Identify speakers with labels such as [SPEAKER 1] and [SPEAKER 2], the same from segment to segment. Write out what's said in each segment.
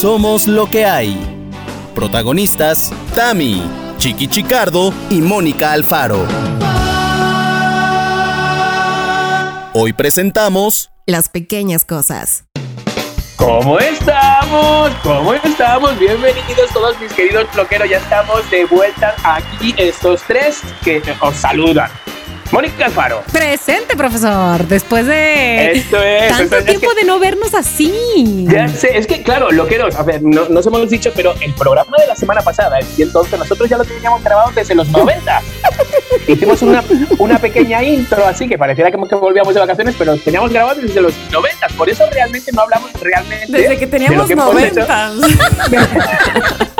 [SPEAKER 1] Somos lo que hay. Protagonistas, Tami, Chiqui Chicardo y Mónica Alfaro. Hoy presentamos
[SPEAKER 2] Las pequeñas cosas.
[SPEAKER 3] ¿Cómo estamos? ¿Cómo estamos? Bienvenidos todos mis queridos bloqueros. Ya estamos de vuelta aquí estos tres que os saludan. Mónica Alfaro.
[SPEAKER 2] Presente, profesor. Después de
[SPEAKER 3] Esto es.
[SPEAKER 2] tanto
[SPEAKER 3] esto es
[SPEAKER 2] tiempo
[SPEAKER 3] que-
[SPEAKER 2] de no vernos así.
[SPEAKER 3] Ya sé, es que claro, loqueros, a ver, no, nos hemos dicho, pero el programa de la semana pasada, y entonces nosotros ya lo teníamos grabado desde los 90. Hicimos una, una pequeña intro así que pareciera como que volvíamos de vacaciones, pero lo teníamos grabado desde los 90. Por eso realmente no hablamos realmente.
[SPEAKER 4] Desde que
[SPEAKER 3] lo
[SPEAKER 4] teníamos
[SPEAKER 3] que hemos hecho.
[SPEAKER 4] 90.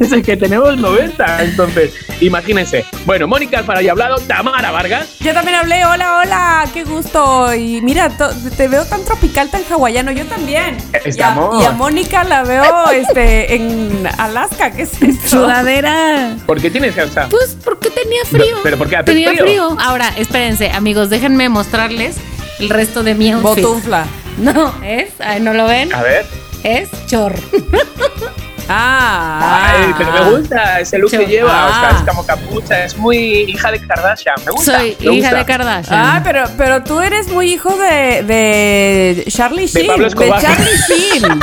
[SPEAKER 3] Desde que tenemos 90. Entonces, imagínense. Bueno, Mónica Alfaro ya ha hablado, Tamara Vargas.
[SPEAKER 4] Yo también hablé, hola, hola, qué gusto. Y mira, te veo tan tropical, tan hawaiano, yo también.
[SPEAKER 3] Estamos.
[SPEAKER 4] Y a, y a Mónica la veo este, en Alaska, ¿qué es eso?
[SPEAKER 2] Sudadera.
[SPEAKER 3] ¿Por qué tienes cansa?
[SPEAKER 5] Pues porque tenía frío.
[SPEAKER 3] ¿Pero por qué
[SPEAKER 5] Tenía
[SPEAKER 3] frío?
[SPEAKER 5] frío? Ahora, espérense, amigos, déjenme mostrarles el resto de mi outfit.
[SPEAKER 4] Botufla.
[SPEAKER 5] No, es, ay, ¿no lo ven?
[SPEAKER 3] A ver.
[SPEAKER 5] Es chor.
[SPEAKER 4] Ah.
[SPEAKER 3] Ay, pero me gusta ese look que lleva. O sea,
[SPEAKER 4] Ah.
[SPEAKER 3] es como capucha. Es muy hija de Kardashian. Me gusta.
[SPEAKER 5] Soy
[SPEAKER 3] me
[SPEAKER 5] hija
[SPEAKER 3] gusta.
[SPEAKER 5] de Kardashian.
[SPEAKER 4] Ah, pero, pero tú eres muy hijo de, de Charlie Sheen.
[SPEAKER 3] Pablo Escobar.
[SPEAKER 4] Charlie Sheen.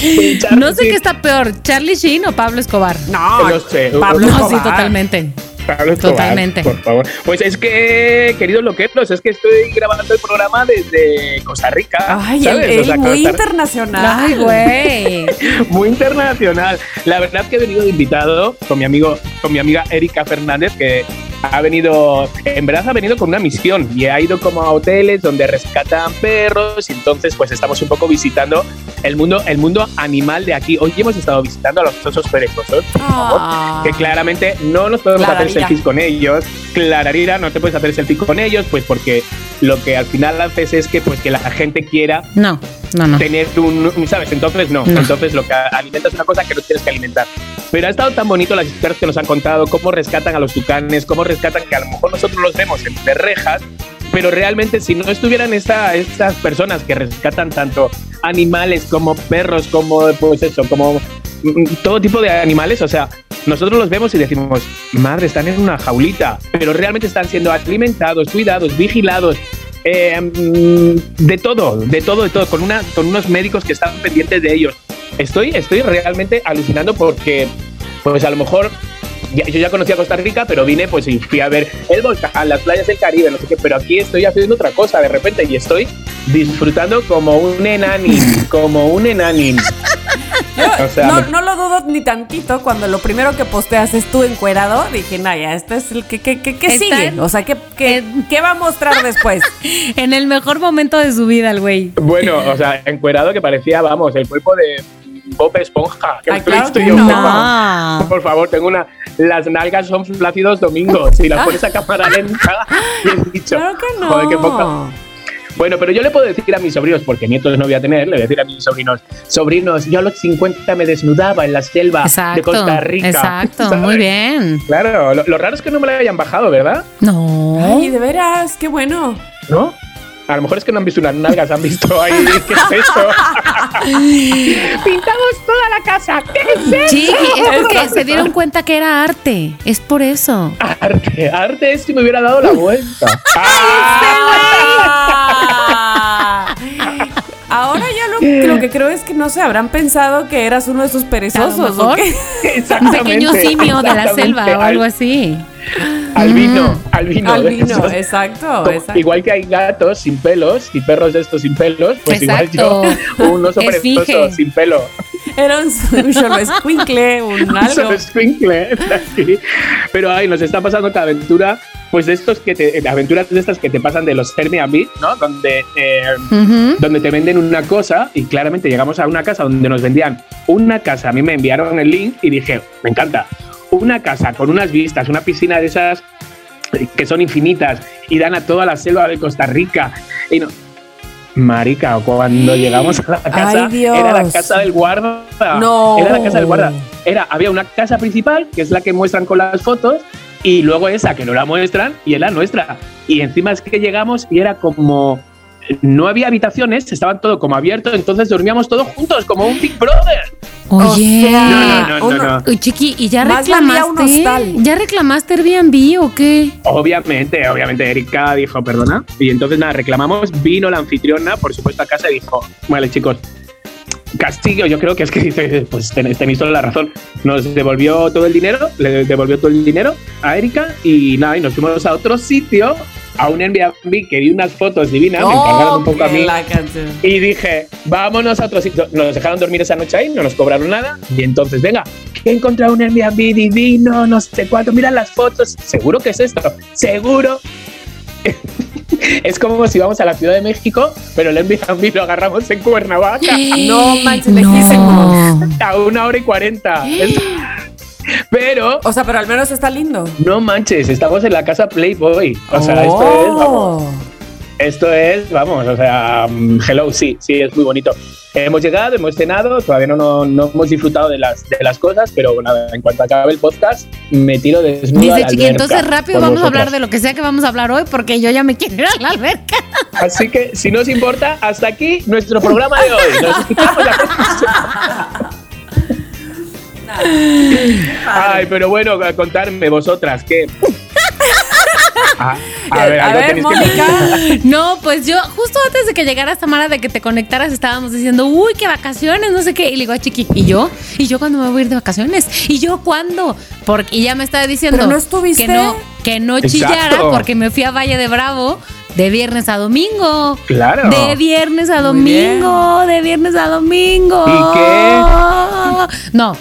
[SPEAKER 3] Sí,
[SPEAKER 5] no sé qué está peor, Charlie Sheen o Pablo Escobar.
[SPEAKER 4] No,
[SPEAKER 3] Lo sé.
[SPEAKER 4] Pablo
[SPEAKER 5] no,
[SPEAKER 4] Escobar.
[SPEAKER 5] sí, totalmente. Totalmente.
[SPEAKER 3] Por favor. Pues es que, queridos loqueros, es que estoy grabando el programa desde Costa Rica.
[SPEAKER 4] Ay,
[SPEAKER 3] ¿sabes?
[SPEAKER 4] él
[SPEAKER 3] O sea,
[SPEAKER 4] muy
[SPEAKER 3] Costa-
[SPEAKER 4] internacional.
[SPEAKER 5] Ay, güey.
[SPEAKER 3] muy internacional. La verdad es que he venido de invitado con mi amigo, con mi amiga Erika Fernández, que ha venido, en verdad ha venido con una misión y ha ido como a hoteles donde rescatan perros y entonces pues estamos un poco visitando el mundo, el mundo animal de aquí. Hoy hemos estado visitando a los osos perezosos,
[SPEAKER 4] Ah.
[SPEAKER 3] que claramente no nos podemos hacer selfies con ellos. Clararira, no te puedes hacer selfie con ellos, pues porque lo que al final haces es que pues que la gente quiera
[SPEAKER 5] No, no, no.
[SPEAKER 3] tener un, ¿sabes? Entonces no.
[SPEAKER 5] No.
[SPEAKER 3] Entonces lo que alimentas es una cosa que no tienes que alimentar. Pero ha estado tan bonito las historias que nos han contado, cómo rescatan a los tucanes, cómo rescatan que a lo mejor nosotros los vemos entre rejas, pero realmente si no estuvieran esta, estas personas que rescatan tanto animales como perros, como pues eso, como mm, todo tipo de animales, o sea, nosotros los vemos y decimos, madre, están en una jaulita, pero realmente están siendo alimentados, cuidados, vigilados, eh, mm, de todo, de todo, de todo, con, una, con unos médicos que están pendientes de ellos. Estoy, estoy realmente alucinando porque, pues a lo mejor, ya- yo ya conocía Costa Rica, pero vine pues y fui a ver el volcán, las playas del Caribe, no sé qué, pero aquí estoy haciendo otra cosa de repente y estoy disfrutando como un enanín, como un enanín. O sea,
[SPEAKER 4] no,
[SPEAKER 3] me-
[SPEAKER 4] no lo dudo ni tantito cuando lo primero que posteas es tú encuerado. Dije, nah, ya, este es el que, que, que, que
[SPEAKER 5] Está
[SPEAKER 4] sigue.
[SPEAKER 5] en-
[SPEAKER 4] O sea, ¿qué, qué,
[SPEAKER 5] en-
[SPEAKER 4] qué va a mostrar después?
[SPEAKER 5] En el mejor momento de su vida, el güey.
[SPEAKER 3] Bueno, o sea, encuerado que parecía, vamos, el cuerpo de Bob Esponja. Que
[SPEAKER 4] Ay, claro que
[SPEAKER 3] yo,
[SPEAKER 4] no.
[SPEAKER 3] por favor. Por favor, tengo una. Las nalgas son flácidos domingos. Si las pones a cámara lenta, bien dicho.
[SPEAKER 4] Claro que no.
[SPEAKER 3] Joder, qué poca. Bueno, pero yo le puedo decir a mis sobrinos, porque nietos no voy a tener, le voy a decir a mis sobrinos, sobrinos, yo a los 50 me desnudaba en la selva de. Costa Rica.
[SPEAKER 5] Exacto,
[SPEAKER 3] ¿sabes?
[SPEAKER 5] muy bien.
[SPEAKER 3] Claro, lo, lo raro es que no me la hayan bajado, ¿verdad?
[SPEAKER 5] No.
[SPEAKER 4] Ay, de veras, qué bueno.
[SPEAKER 3] ¿No? A lo mejor es que no han visto unas nalgas, han visto ahí, ¿qué es eso? Pintamos toda la casa, ¿qué es eso?
[SPEAKER 5] Chiqui, es porque se dieron cuenta que era arte. Es por eso.
[SPEAKER 3] Arte, arte es si me hubiera dado la vuelta.
[SPEAKER 4] Ah. Ahora lo, lo que creo es que no se habrán pensado que eras uno de esos perezosos. ¿o qué?
[SPEAKER 5] Un pequeño simio de la selva o algo así.
[SPEAKER 3] Albino, albino. de
[SPEAKER 4] Albino,
[SPEAKER 3] esos.
[SPEAKER 4] exacto,
[SPEAKER 3] Como-
[SPEAKER 4] exacto.
[SPEAKER 3] Igual que hay gatos sin pelos y perros de estos sin pelos, pues
[SPEAKER 5] Exacto.
[SPEAKER 3] igual yo, un oso perezoso sin pelo.
[SPEAKER 4] Era un, un solo escuincle, un algo.
[SPEAKER 3] Solo escuincle, así. Pero ay, nos está pasando cada aventura, pues de estos que te, de aventuras de estas que te pasan de los Airbnb, ¿no? Donde, eh,
[SPEAKER 5] Ujú.
[SPEAKER 3] donde te venden una cosa y claramente llegamos a una casa donde nos vendían una casa. A mí me enviaron el link y dije, me encanta. Una casa con unas vistas, una piscina de esas que son infinitas y dan a toda la selva de Costa Rica. Y no, Marica, cuando llegamos a la casa,
[SPEAKER 4] Ay,
[SPEAKER 3] era la casa del guarda.
[SPEAKER 4] No.
[SPEAKER 3] Era la casa del guarda. Era, había una casa principal, que es la que muestran con las fotos, y luego esa que no la muestran, y es la nuestra. Y encima es que llegamos y era como no había habitaciones, estaban todo como abierto, entonces dormíamos todos juntos, como un Big Brother.
[SPEAKER 2] Oye.
[SPEAKER 4] O sea,
[SPEAKER 3] No, no, no, no,
[SPEAKER 2] Chiqui, ¿y ya reclamaste? ¿Ya reclamaste Airbnb o qué?
[SPEAKER 3] Obviamente, obviamente, Erika dijo, perdona. Y entonces nada, reclamamos, vino la anfitriona, por supuesto, a casa y dijo, vale, chicos, castigo, yo creo que es que dice, pues ten- tenéis toda la razón. Nos devolvió todo el dinero, le devolvió todo el dinero a Erika y nada, y nos fuimos a otro sitio, a un Airbnb que vi unas fotos divinas, me encargaron un poco a
[SPEAKER 4] Oh,
[SPEAKER 3] mí.
[SPEAKER 4] la.
[SPEAKER 3] Y dije, vámonos a otro sitio. Nos dejaron dormir esa noche ahí, no nos cobraron nada. Y entonces, venga, he encontrado un Airbnb divino, no sé cuánto. Mira las fotos. Seguro que es esto. Seguro. Es como si vamos a la Ciudad de México, pero el Airbnb lo agarramos en Cuernavaca.
[SPEAKER 4] No manches,
[SPEAKER 2] No.
[SPEAKER 3] A una hora y cuarenta. Pero,
[SPEAKER 4] O sea, pero al menos está lindo.
[SPEAKER 3] no manches, estamos en la casa Playboy. O sea, esto es, vamos. Esto es, vamos, o sea, mm, hello, sí, sí, es muy bonito. Hemos llegado, hemos cenado, todavía no, no, no hemos disfrutado de las, de las cosas, pero nada, en cuanto acabe el podcast, me tiro desnudo a
[SPEAKER 2] Dice Chiqui, entonces rápido vamos a
[SPEAKER 3] vosotras.
[SPEAKER 2] hablar de lo que sea que vamos a hablar hoy porque yo ya me quiero ir a la alberca.
[SPEAKER 3] Así que, si no os importa, hasta aquí nuestro programa de hoy. Nos escuchamos la. Ay, pero bueno, a contarme vosotras, ¿qué? Ah, a ver,
[SPEAKER 4] A ver,
[SPEAKER 3] que
[SPEAKER 4] Mónica.
[SPEAKER 2] No, pues yo, justo antes de que llegara Samara, de que te conectaras, estábamos diciendo, uy, qué vacaciones, no sé qué. Y le digo a Chiqui, ¿y yo? ¿Y yo cuándo me voy a ir de vacaciones? ¿Y yo cuándo? Porque y ya me estaba diciendo
[SPEAKER 4] ¿Pero no estuviste?
[SPEAKER 2] que no, que no
[SPEAKER 3] Exacto.
[SPEAKER 2] chillara porque me fui a Valle de Bravo de viernes a domingo.
[SPEAKER 3] Claro.
[SPEAKER 2] De viernes a domingo, de viernes a domingo.
[SPEAKER 3] ¿Y qué?
[SPEAKER 2] No,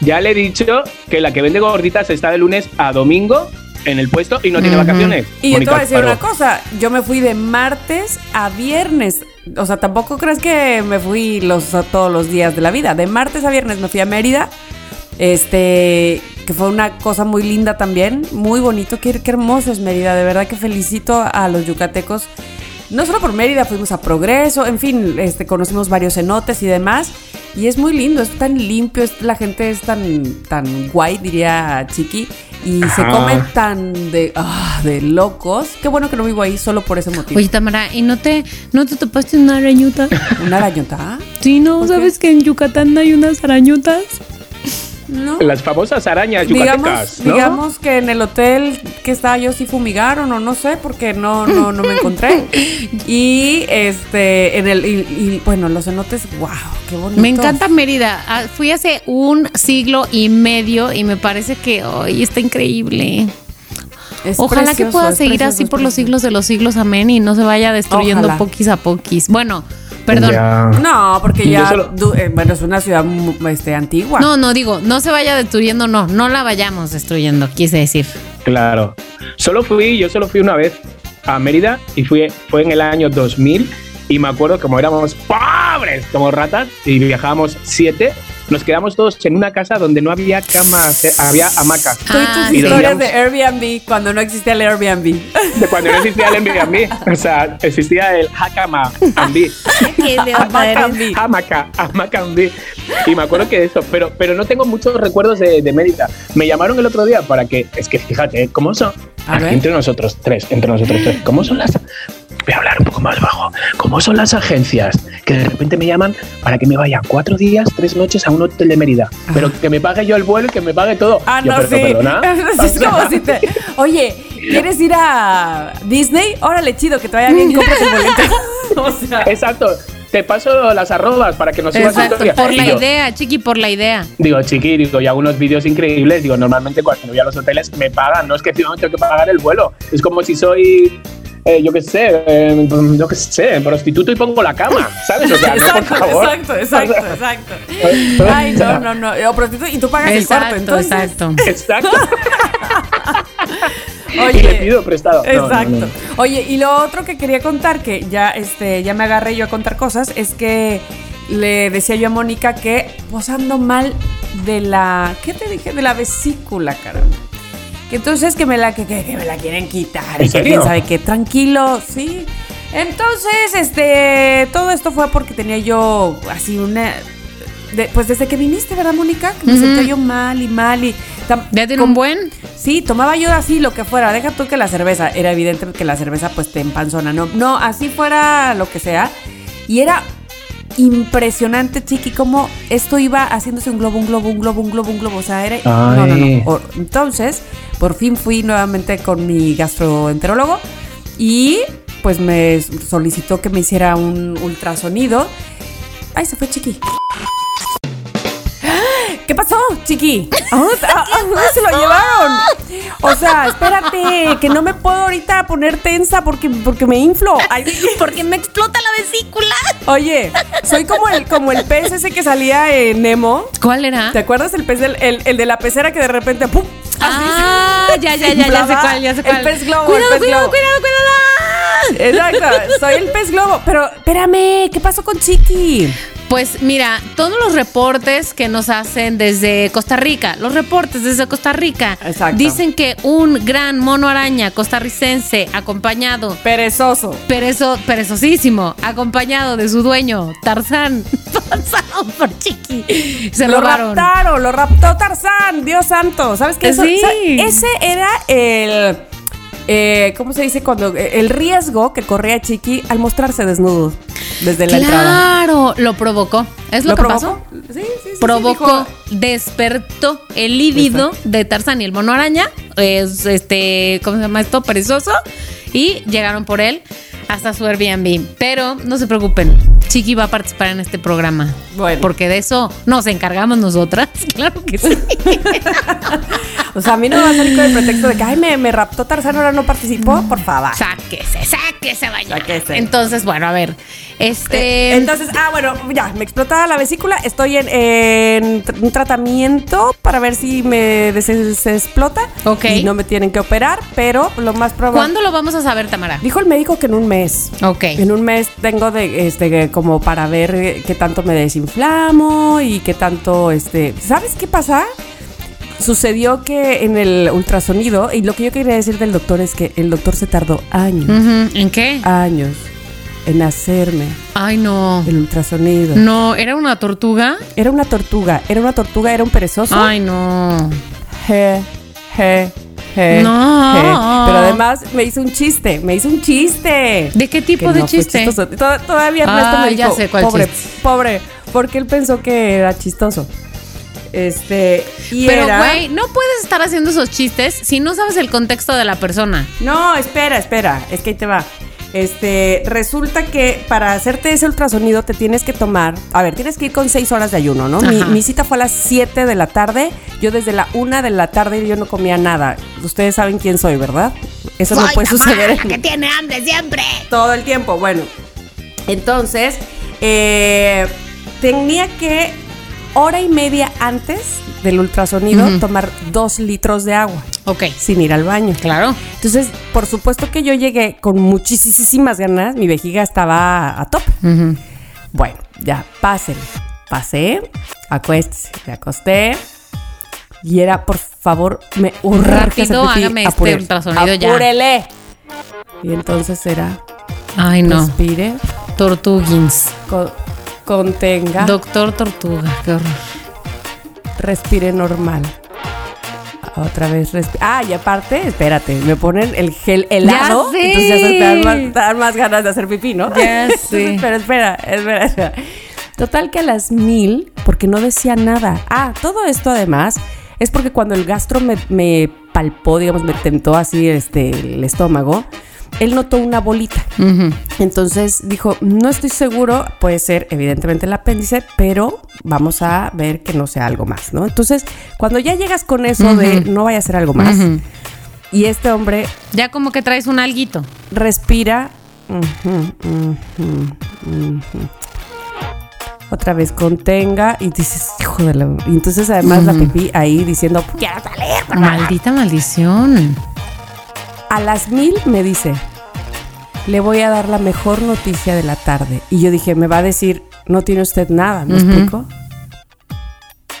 [SPEAKER 3] Ya le he dicho que la que vende gorditas está de lunes a domingo en el puesto y no tiene vacaciones.
[SPEAKER 4] Y yo te
[SPEAKER 3] Mónica
[SPEAKER 4] voy a decir una cosa, yo me fui de martes a viernes. O sea, tampoco crees que me fui los, todos los días de la vida. De martes a viernes me fui a Mérida. Este, que fue una cosa muy linda también, muy bonito. Qué, qué hermoso es Mérida, de verdad que felicito a los yucatecos. No solo por Mérida, fuimos a Progreso, en fin, este, conocimos varios cenotes y demás. Y es muy lindo, es tan limpio, es- la gente es tan, tan guay, diría Chiqui. Y se
[SPEAKER 3] Ajá.
[SPEAKER 4] come tan de, ah, de locos. Qué bueno que no vivo ahí solo por ese motivo.
[SPEAKER 2] oye Tamara, ¿y no te, no te topaste una arañuta?
[SPEAKER 4] ¿Una arañota?
[SPEAKER 2] Sí, ¿no?
[SPEAKER 4] ¿Por qué?
[SPEAKER 2] ¿Sabes que en Yucatán hay unas arañutas?
[SPEAKER 4] No.
[SPEAKER 3] Las famosas arañas
[SPEAKER 4] Digamos,
[SPEAKER 3] yucatecas, ¿no?
[SPEAKER 4] digamos que en el hotel que estaba yo sí fumigaron o no sé porque no no no me encontré y este en el y, y, bueno los cenotes wow qué bonito
[SPEAKER 2] Me encanta Mérida. Ah, Fui hace un siglo y medio y me parece que hoy está increíble.
[SPEAKER 4] Es
[SPEAKER 2] Ojalá que pueda seguir
[SPEAKER 4] precioso,
[SPEAKER 2] así por los siglos de los siglos, amén, y no se vaya destruyendo
[SPEAKER 4] Ojalá.
[SPEAKER 2] poquis a poquis. Bueno, perdón.
[SPEAKER 3] Ya.
[SPEAKER 4] no porque ya
[SPEAKER 3] solo-
[SPEAKER 4] eh, bueno es una ciudad este antigua
[SPEAKER 2] No, no digo, no se vaya destruyendo, no, no la vayamos destruyendo, quise decir.
[SPEAKER 3] Claro. Solo fui, yo solo fui una vez a Mérida y fui, fue en el año 2000 y me acuerdo como éramos pobres como ratas y viajábamos siete, nos quedamos todos en una casa donde no había camas, eh, había hamacas.
[SPEAKER 4] Tú y tus
[SPEAKER 2] Ah,
[SPEAKER 3] y
[SPEAKER 4] historias
[SPEAKER 3] dormíamos-
[SPEAKER 4] de Airbnb cuando no existía el Airbnb
[SPEAKER 3] De cuando no existía el Airbnb, o sea, existía el Hakama Ambi. Hamaca, Hamacambi. Y me acuerdo que de eso, pero, pero no tengo muchos recuerdos de, de Mérida. Me llamaron el otro día para que, es que fíjate, ¿cómo son?
[SPEAKER 4] A
[SPEAKER 3] Aquí
[SPEAKER 4] ver.
[SPEAKER 3] entre nosotros tres, entre nosotros tres, ¿cómo son las... Voy a hablar un poco más bajo. ¿Cómo son las agencias que de repente me llaman para que me vaya cuatro días, tres noches a un hotel de Mérida? Pero que me pague yo el vuelo y que me pague todo.
[SPEAKER 4] Ah,
[SPEAKER 3] Yo,
[SPEAKER 4] no,
[SPEAKER 3] pero,
[SPEAKER 4] sí.
[SPEAKER 3] perdona.
[SPEAKER 4] es como si te. Oye, ¿quieres ir a Disney? Órale, chido, que te vaya bien, compra tu boleto. o sea,
[SPEAKER 3] Exacto. Te paso las arrobas para que nos subas
[SPEAKER 2] Exacto,
[SPEAKER 3] historia.
[SPEAKER 2] por
[SPEAKER 3] Y
[SPEAKER 2] la
[SPEAKER 3] yo,
[SPEAKER 2] idea, chiqui, por la idea.
[SPEAKER 3] Digo, chiqui, digo, y hago unos vídeos increíbles. Digo, normalmente cuando voy a los hoteles me pagan, no es que no tengo que pagar el vuelo. Es como si soy, eh, yo qué sé, eh, yo qué sé, prostituto y pongo la cama, ¿sabes? O sea, no, por
[SPEAKER 4] exacto,
[SPEAKER 3] favor.
[SPEAKER 4] exacto, exacto, exacto. Ay, no, no, no. O prostituta, y tú pagas el cuarto,
[SPEAKER 2] Exacto,
[SPEAKER 4] entonces.
[SPEAKER 2] exacto.
[SPEAKER 3] Exacto. y le
[SPEAKER 4] Oye.
[SPEAKER 3] pido prestado. No, no,
[SPEAKER 4] Exacto.
[SPEAKER 3] no.
[SPEAKER 4] Oye, y lo otro que quería contar, que ya, este, ya me agarré yo a contar cosas, es que le decía yo a Mónica que pues ando mal de la. ¿Qué te dije? De la vesícula, caramba. Que entonces que me la, que, que- que me la quieren quitar.
[SPEAKER 3] ¿En
[SPEAKER 4] y que
[SPEAKER 3] serio?
[SPEAKER 4] quién sabe qué, tranquilo, sí. Entonces, este, todo esto fue porque tenía yo así una. de- pues desde que viniste, ¿verdad, Mónica? Que Me sentía yo mal y mal y...
[SPEAKER 2] ¿Ya tiene un buen?
[SPEAKER 4] Sí, tomaba yo así lo que fuera. Deja tú que la cerveza. Era evidente que la cerveza pues te empanzona. No, no, así fuera lo que sea. Y era impresionante, chiqui, cómo esto iba haciéndose un globo, un globo, un globo, un globo, un globo. O sea, era... No, no, no. Entonces, por fin fui nuevamente con mi gastroenterólogo y pues me solicitó que me hiciera un ultrasonido. Ay, se fue Chiqui. ¿Qué pasó, Chiqui? ¿A dónde, a- a dónde se lo llevaron? O sea, espérate, que no me puedo ahorita poner tensa porque, porque me inflo. Ay,
[SPEAKER 2] Porque me explota la vesícula.
[SPEAKER 4] Oye, soy como el, como el pez ese que salía en Nemo.
[SPEAKER 2] ¿Cuál era?
[SPEAKER 4] ¿Te acuerdas el pez del, el, el de la pecera que de repente ¡pum!
[SPEAKER 2] Ah, ya, ya, ya, ya sé cuál, ya sé
[SPEAKER 4] El
[SPEAKER 2] cuál.
[SPEAKER 4] pez globo,
[SPEAKER 2] Cuidado,
[SPEAKER 4] el pez
[SPEAKER 2] cuidado,
[SPEAKER 4] globo.
[SPEAKER 2] cuidado, cuidado.
[SPEAKER 4] Exacto, soy el pez globo. Pero espérame, ¿qué pasó con Chiqui?
[SPEAKER 2] Pues mira, todos los reportes que nos hacen desde Costa Rica, los reportes desde Costa Rica,
[SPEAKER 4] Exacto.
[SPEAKER 2] dicen que un gran mono araña costarricense acompañado,
[SPEAKER 4] Perezoso.
[SPEAKER 2] perezo, perezosísimo, acompañado de su dueño, Tarzán, pasado por Chiqui, se
[SPEAKER 4] lo
[SPEAKER 2] lo
[SPEAKER 4] raptaron, lo raptó Tarzán, Dios santo. ¿Sabes qué? Eso-
[SPEAKER 2] Sí.
[SPEAKER 4] ese era el. Eh, ¿Cómo se dice? Cuando el riesgo que corría Chiqui al mostrarse desnudo desde la entrada.
[SPEAKER 2] Claro, lo provocó. ¿Es lo, que
[SPEAKER 4] provocó?
[SPEAKER 2] pasó?
[SPEAKER 4] Sí, sí, sí,
[SPEAKER 2] provocó, despertó el líbido de Tarzán y el mono araña, es este, ¿cómo se llama esto? Perezoso, y llegaron por él hasta su Airbnb. Pero no se preocupen, Chiqui va a participar en este programa.
[SPEAKER 4] Bueno.
[SPEAKER 2] Porque de eso nos encargamos nosotras, claro que sí.
[SPEAKER 4] O sea, a mí no me va a salir con el pretexto de que, ay, me, me raptó Tarzán, ahora no participó, por favor.
[SPEAKER 2] sáquese, sáquese, bañar.
[SPEAKER 4] Sáquese.
[SPEAKER 2] Entonces, bueno, a ver, este...
[SPEAKER 4] Eh, Entonces, ah, bueno, ya, me explotaba la vesícula. Estoy en, en un tratamiento para ver si me des- se explota.
[SPEAKER 2] Ok.
[SPEAKER 4] Y no me tienen que operar, pero lo más probable.
[SPEAKER 2] ¿Cuándo lo vamos a saber, Tamara?
[SPEAKER 4] Dijo el médico que en un mes.
[SPEAKER 2] Ok.
[SPEAKER 4] En un mes tengo de, este, como para ver eh, qué tanto me desinflamo y qué tanto, este, ¿sabes qué pasa? Sucedió que en el ultrasonido, y lo que yo quería decir del doctor es que el doctor se tardó años,
[SPEAKER 2] ¿En qué?
[SPEAKER 4] años en hacerme
[SPEAKER 2] Ay, no.
[SPEAKER 4] el ultrasonido.
[SPEAKER 2] No, ¿era una tortuga?
[SPEAKER 4] Era una tortuga, era una tortuga, era un perezoso.
[SPEAKER 2] Ay, no.
[SPEAKER 4] Je, je,
[SPEAKER 2] No.
[SPEAKER 4] Pero además me hizo un chiste, me hizo un chiste.
[SPEAKER 2] ¿De qué tipo
[SPEAKER 4] Que
[SPEAKER 2] de
[SPEAKER 4] no
[SPEAKER 2] chiste?
[SPEAKER 4] Todavía Ernesto
[SPEAKER 2] Ah,
[SPEAKER 4] me
[SPEAKER 2] ya sé cuál
[SPEAKER 4] pobre,
[SPEAKER 2] chiste.
[SPEAKER 4] pobre, porque él pensó que era chistoso. Este, y
[SPEAKER 2] Pero, güey, no puedes estar haciendo esos chistes si no sabes el contexto de la persona.
[SPEAKER 4] No, espera, espera, es que ahí te va. Este, resulta que para hacerte ese ultrasonido te tienes que tomar, a ver, tienes que ir con seis horas de ayuno, ¿no? Mi, cita fue a las 7 de la tarde, yo desde la una de la tarde yo no comía nada. Ustedes saben quién soy, ¿verdad? Eso no puede suceder en
[SPEAKER 2] tiene hambre siempre.
[SPEAKER 4] todo el tiempo. Bueno, entonces eh, tenía que hora y media antes del ultrasonido tomar dos litros de agua
[SPEAKER 2] Ok,
[SPEAKER 4] sin ir al baño.
[SPEAKER 2] claro.
[SPEAKER 4] Entonces, por supuesto que yo llegué con muchísimas ganas, mi vejiga estaba a top. Bueno, ya, pásenle. Pasé, acuéstese, me acosté. Y era, por favor, me
[SPEAKER 2] Rápido,
[SPEAKER 4] hacer pipí,
[SPEAKER 2] hágame este
[SPEAKER 4] apúrele,
[SPEAKER 2] ultrasonido ya.
[SPEAKER 4] apúrele. Y entonces era,
[SPEAKER 2] Ay, no.
[SPEAKER 4] respire,
[SPEAKER 2] Tortuguins.
[SPEAKER 4] Contenga,
[SPEAKER 2] Doctor Tortuga. Qué horror.
[SPEAKER 4] respire normal. Otra vez respire. Ah, y aparte, espérate, me ponen el gel helado.
[SPEAKER 2] sé.
[SPEAKER 4] Entonces ya se te dan más, te dan más ganas de hacer pipí, ¿no?
[SPEAKER 2] Ya
[SPEAKER 4] Entonces,
[SPEAKER 2] sé.
[SPEAKER 4] Pero espera, espera, espera. Total que a las mil, porque no decía nada. Ah, todo esto además es porque cuando el gastro me, me palpó, digamos, me tentó así este, el estómago, él notó una bolita. Entonces dijo, no estoy seguro, puede ser evidentemente el apéndice, pero vamos a ver que no sea algo más, ¿no? Entonces, cuando ya llegas con eso de no vaya a ser algo más, y este hombre
[SPEAKER 2] Ya como que traes un alguito.
[SPEAKER 4] respira, otra vez contenga y dices, hijo de la... Y entonces además la pipí ahí diciendo, quiero salir. por favor".
[SPEAKER 2] Maldita maldición.
[SPEAKER 4] A las mil me dice, le voy a dar la mejor noticia de la tarde. Y yo dije, me va a decir, no tiene usted nada, ¿me
[SPEAKER 2] Ujú.
[SPEAKER 4] explico?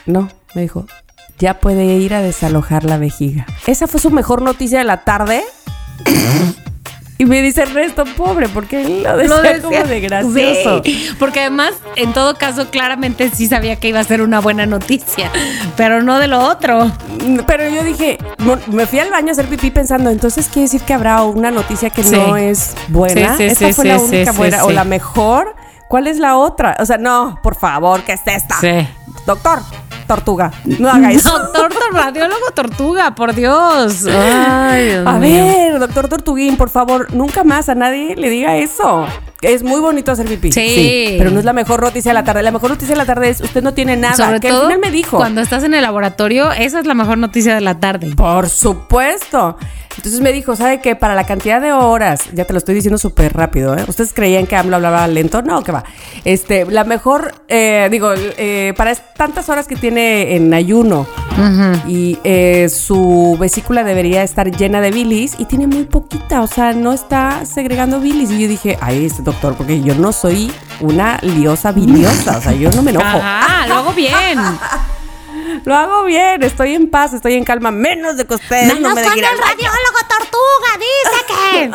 [SPEAKER 4] No, me dijo, ya puede ir a desalojar la vejiga. Esa fue su mejor noticia de la tarde. Y me dice Ernesto, pobre, porque él lo decía,
[SPEAKER 2] Lo decía.
[SPEAKER 4] como de gracioso.
[SPEAKER 2] Sí, porque además, en todo caso, claramente sí sabía que iba a ser una buena noticia, pero no de lo otro.
[SPEAKER 4] Pero yo dije, me fui al baño a hacer pipí pensando, entonces quiere decir que habrá una noticia que
[SPEAKER 2] Sí.
[SPEAKER 4] no es buena.
[SPEAKER 2] Sí, sí,
[SPEAKER 4] Esta fue la única buena o la mejor. ¿Cuál es la otra? O sea, no, por favor, ¿qué es esta?
[SPEAKER 2] Sí.
[SPEAKER 4] Doctor, tortuga, no haga eso.
[SPEAKER 2] Doctor tor- radiólogo tortuga, por Dios. Ay, Dios
[SPEAKER 4] A
[SPEAKER 2] mío.
[SPEAKER 4] ver, doctor Tortuguín, por favor, nunca más a nadie le diga eso. Es muy bonito hacer pipí.
[SPEAKER 2] Sí.
[SPEAKER 4] Pero no es la mejor noticia de la tarde. La mejor noticia de la tarde es usted no tiene nada.
[SPEAKER 2] Sobre
[SPEAKER 4] que
[SPEAKER 2] todo
[SPEAKER 4] al final me dijo.
[SPEAKER 2] cuando estás en el laboratorio, esa es la mejor noticia de la tarde.
[SPEAKER 4] Por supuesto. Entonces me dijo, ¿sabe qué? Para la cantidad de horas, ya te lo estoy diciendo súper rápido, ¿eh? ¿Ustedes creían que AMLO hablaba lento? No, que va. Este, la mejor, eh, digo, eh, para tantas horas que tiene en ayuno y eh, su vesícula debería estar llena de bilis y tiene muy poquita, o sea, no está segregando bilis. Y yo dije, ay, este doctor, porque yo no soy una liosa biliosa, o sea, yo no me enojo.
[SPEAKER 2] Ajá, lo hago bien.
[SPEAKER 4] Lo hago bien, estoy en paz, estoy en calma, menos de que ustedes no me al baño.
[SPEAKER 2] radiólogo tortuga dice que.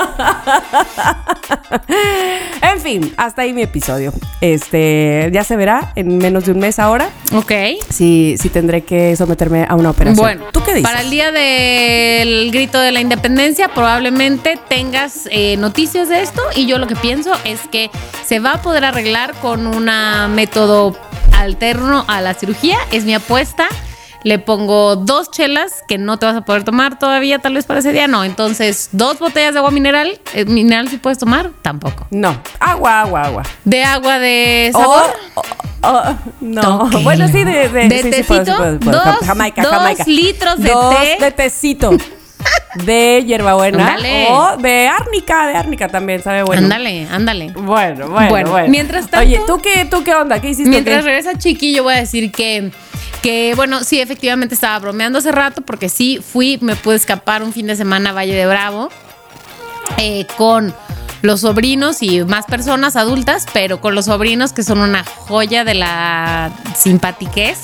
[SPEAKER 4] En fin, hasta ahí mi episodio. Este, ya se verá en menos de un mes ahora.
[SPEAKER 2] Ok.
[SPEAKER 4] Si, si tendré que someterme a una operación.
[SPEAKER 2] Bueno,
[SPEAKER 4] ¿tú qué dices?
[SPEAKER 2] Para el día del grito de la independencia, probablemente tengas eh, noticias de esto. Y yo lo que pienso es que se va a poder arreglar con un método alterno a la cirugía. Es mi apuesta. Le pongo dos chelas que no te vas a poder tomar todavía, tal vez para ese día. No, entonces dos botellas de agua mineral. Eh, ¿Mineral si puedes tomar? Tampoco.
[SPEAKER 4] No, agua, agua, agua.
[SPEAKER 2] ¿De agua de sabor?
[SPEAKER 4] O- o- o- no, bueno, sí, de, de,
[SPEAKER 2] ¿De
[SPEAKER 4] sí, sí, puedo, sí,
[SPEAKER 2] tecito?
[SPEAKER 4] puedo, puedo.
[SPEAKER 2] Dos-
[SPEAKER 4] Jamaica,
[SPEAKER 2] dos
[SPEAKER 4] Jamaica.
[SPEAKER 2] litros de
[SPEAKER 4] Dos
[SPEAKER 2] té.
[SPEAKER 4] de tecito. De hierbabuena. O de árnica, de árnica también, sabe bueno.
[SPEAKER 2] Ándale, ándale.
[SPEAKER 4] Bueno, bueno,
[SPEAKER 2] Bueno,
[SPEAKER 4] bueno.
[SPEAKER 2] mientras tanto-
[SPEAKER 4] Oye, ¿tú qué, ¿tú qué onda? ¿Qué hiciste?
[SPEAKER 2] Mientras
[SPEAKER 4] ¿Qué?
[SPEAKER 2] regresa Chiqui, yo voy a decir que, que, bueno, sí, efectivamente estaba bromeando hace rato, porque sí, fui, me pude escapar un fin de semana a Valle de Bravo eh, con los sobrinos y más personas adultas, pero con los sobrinos que son una joya de la simpatiquez,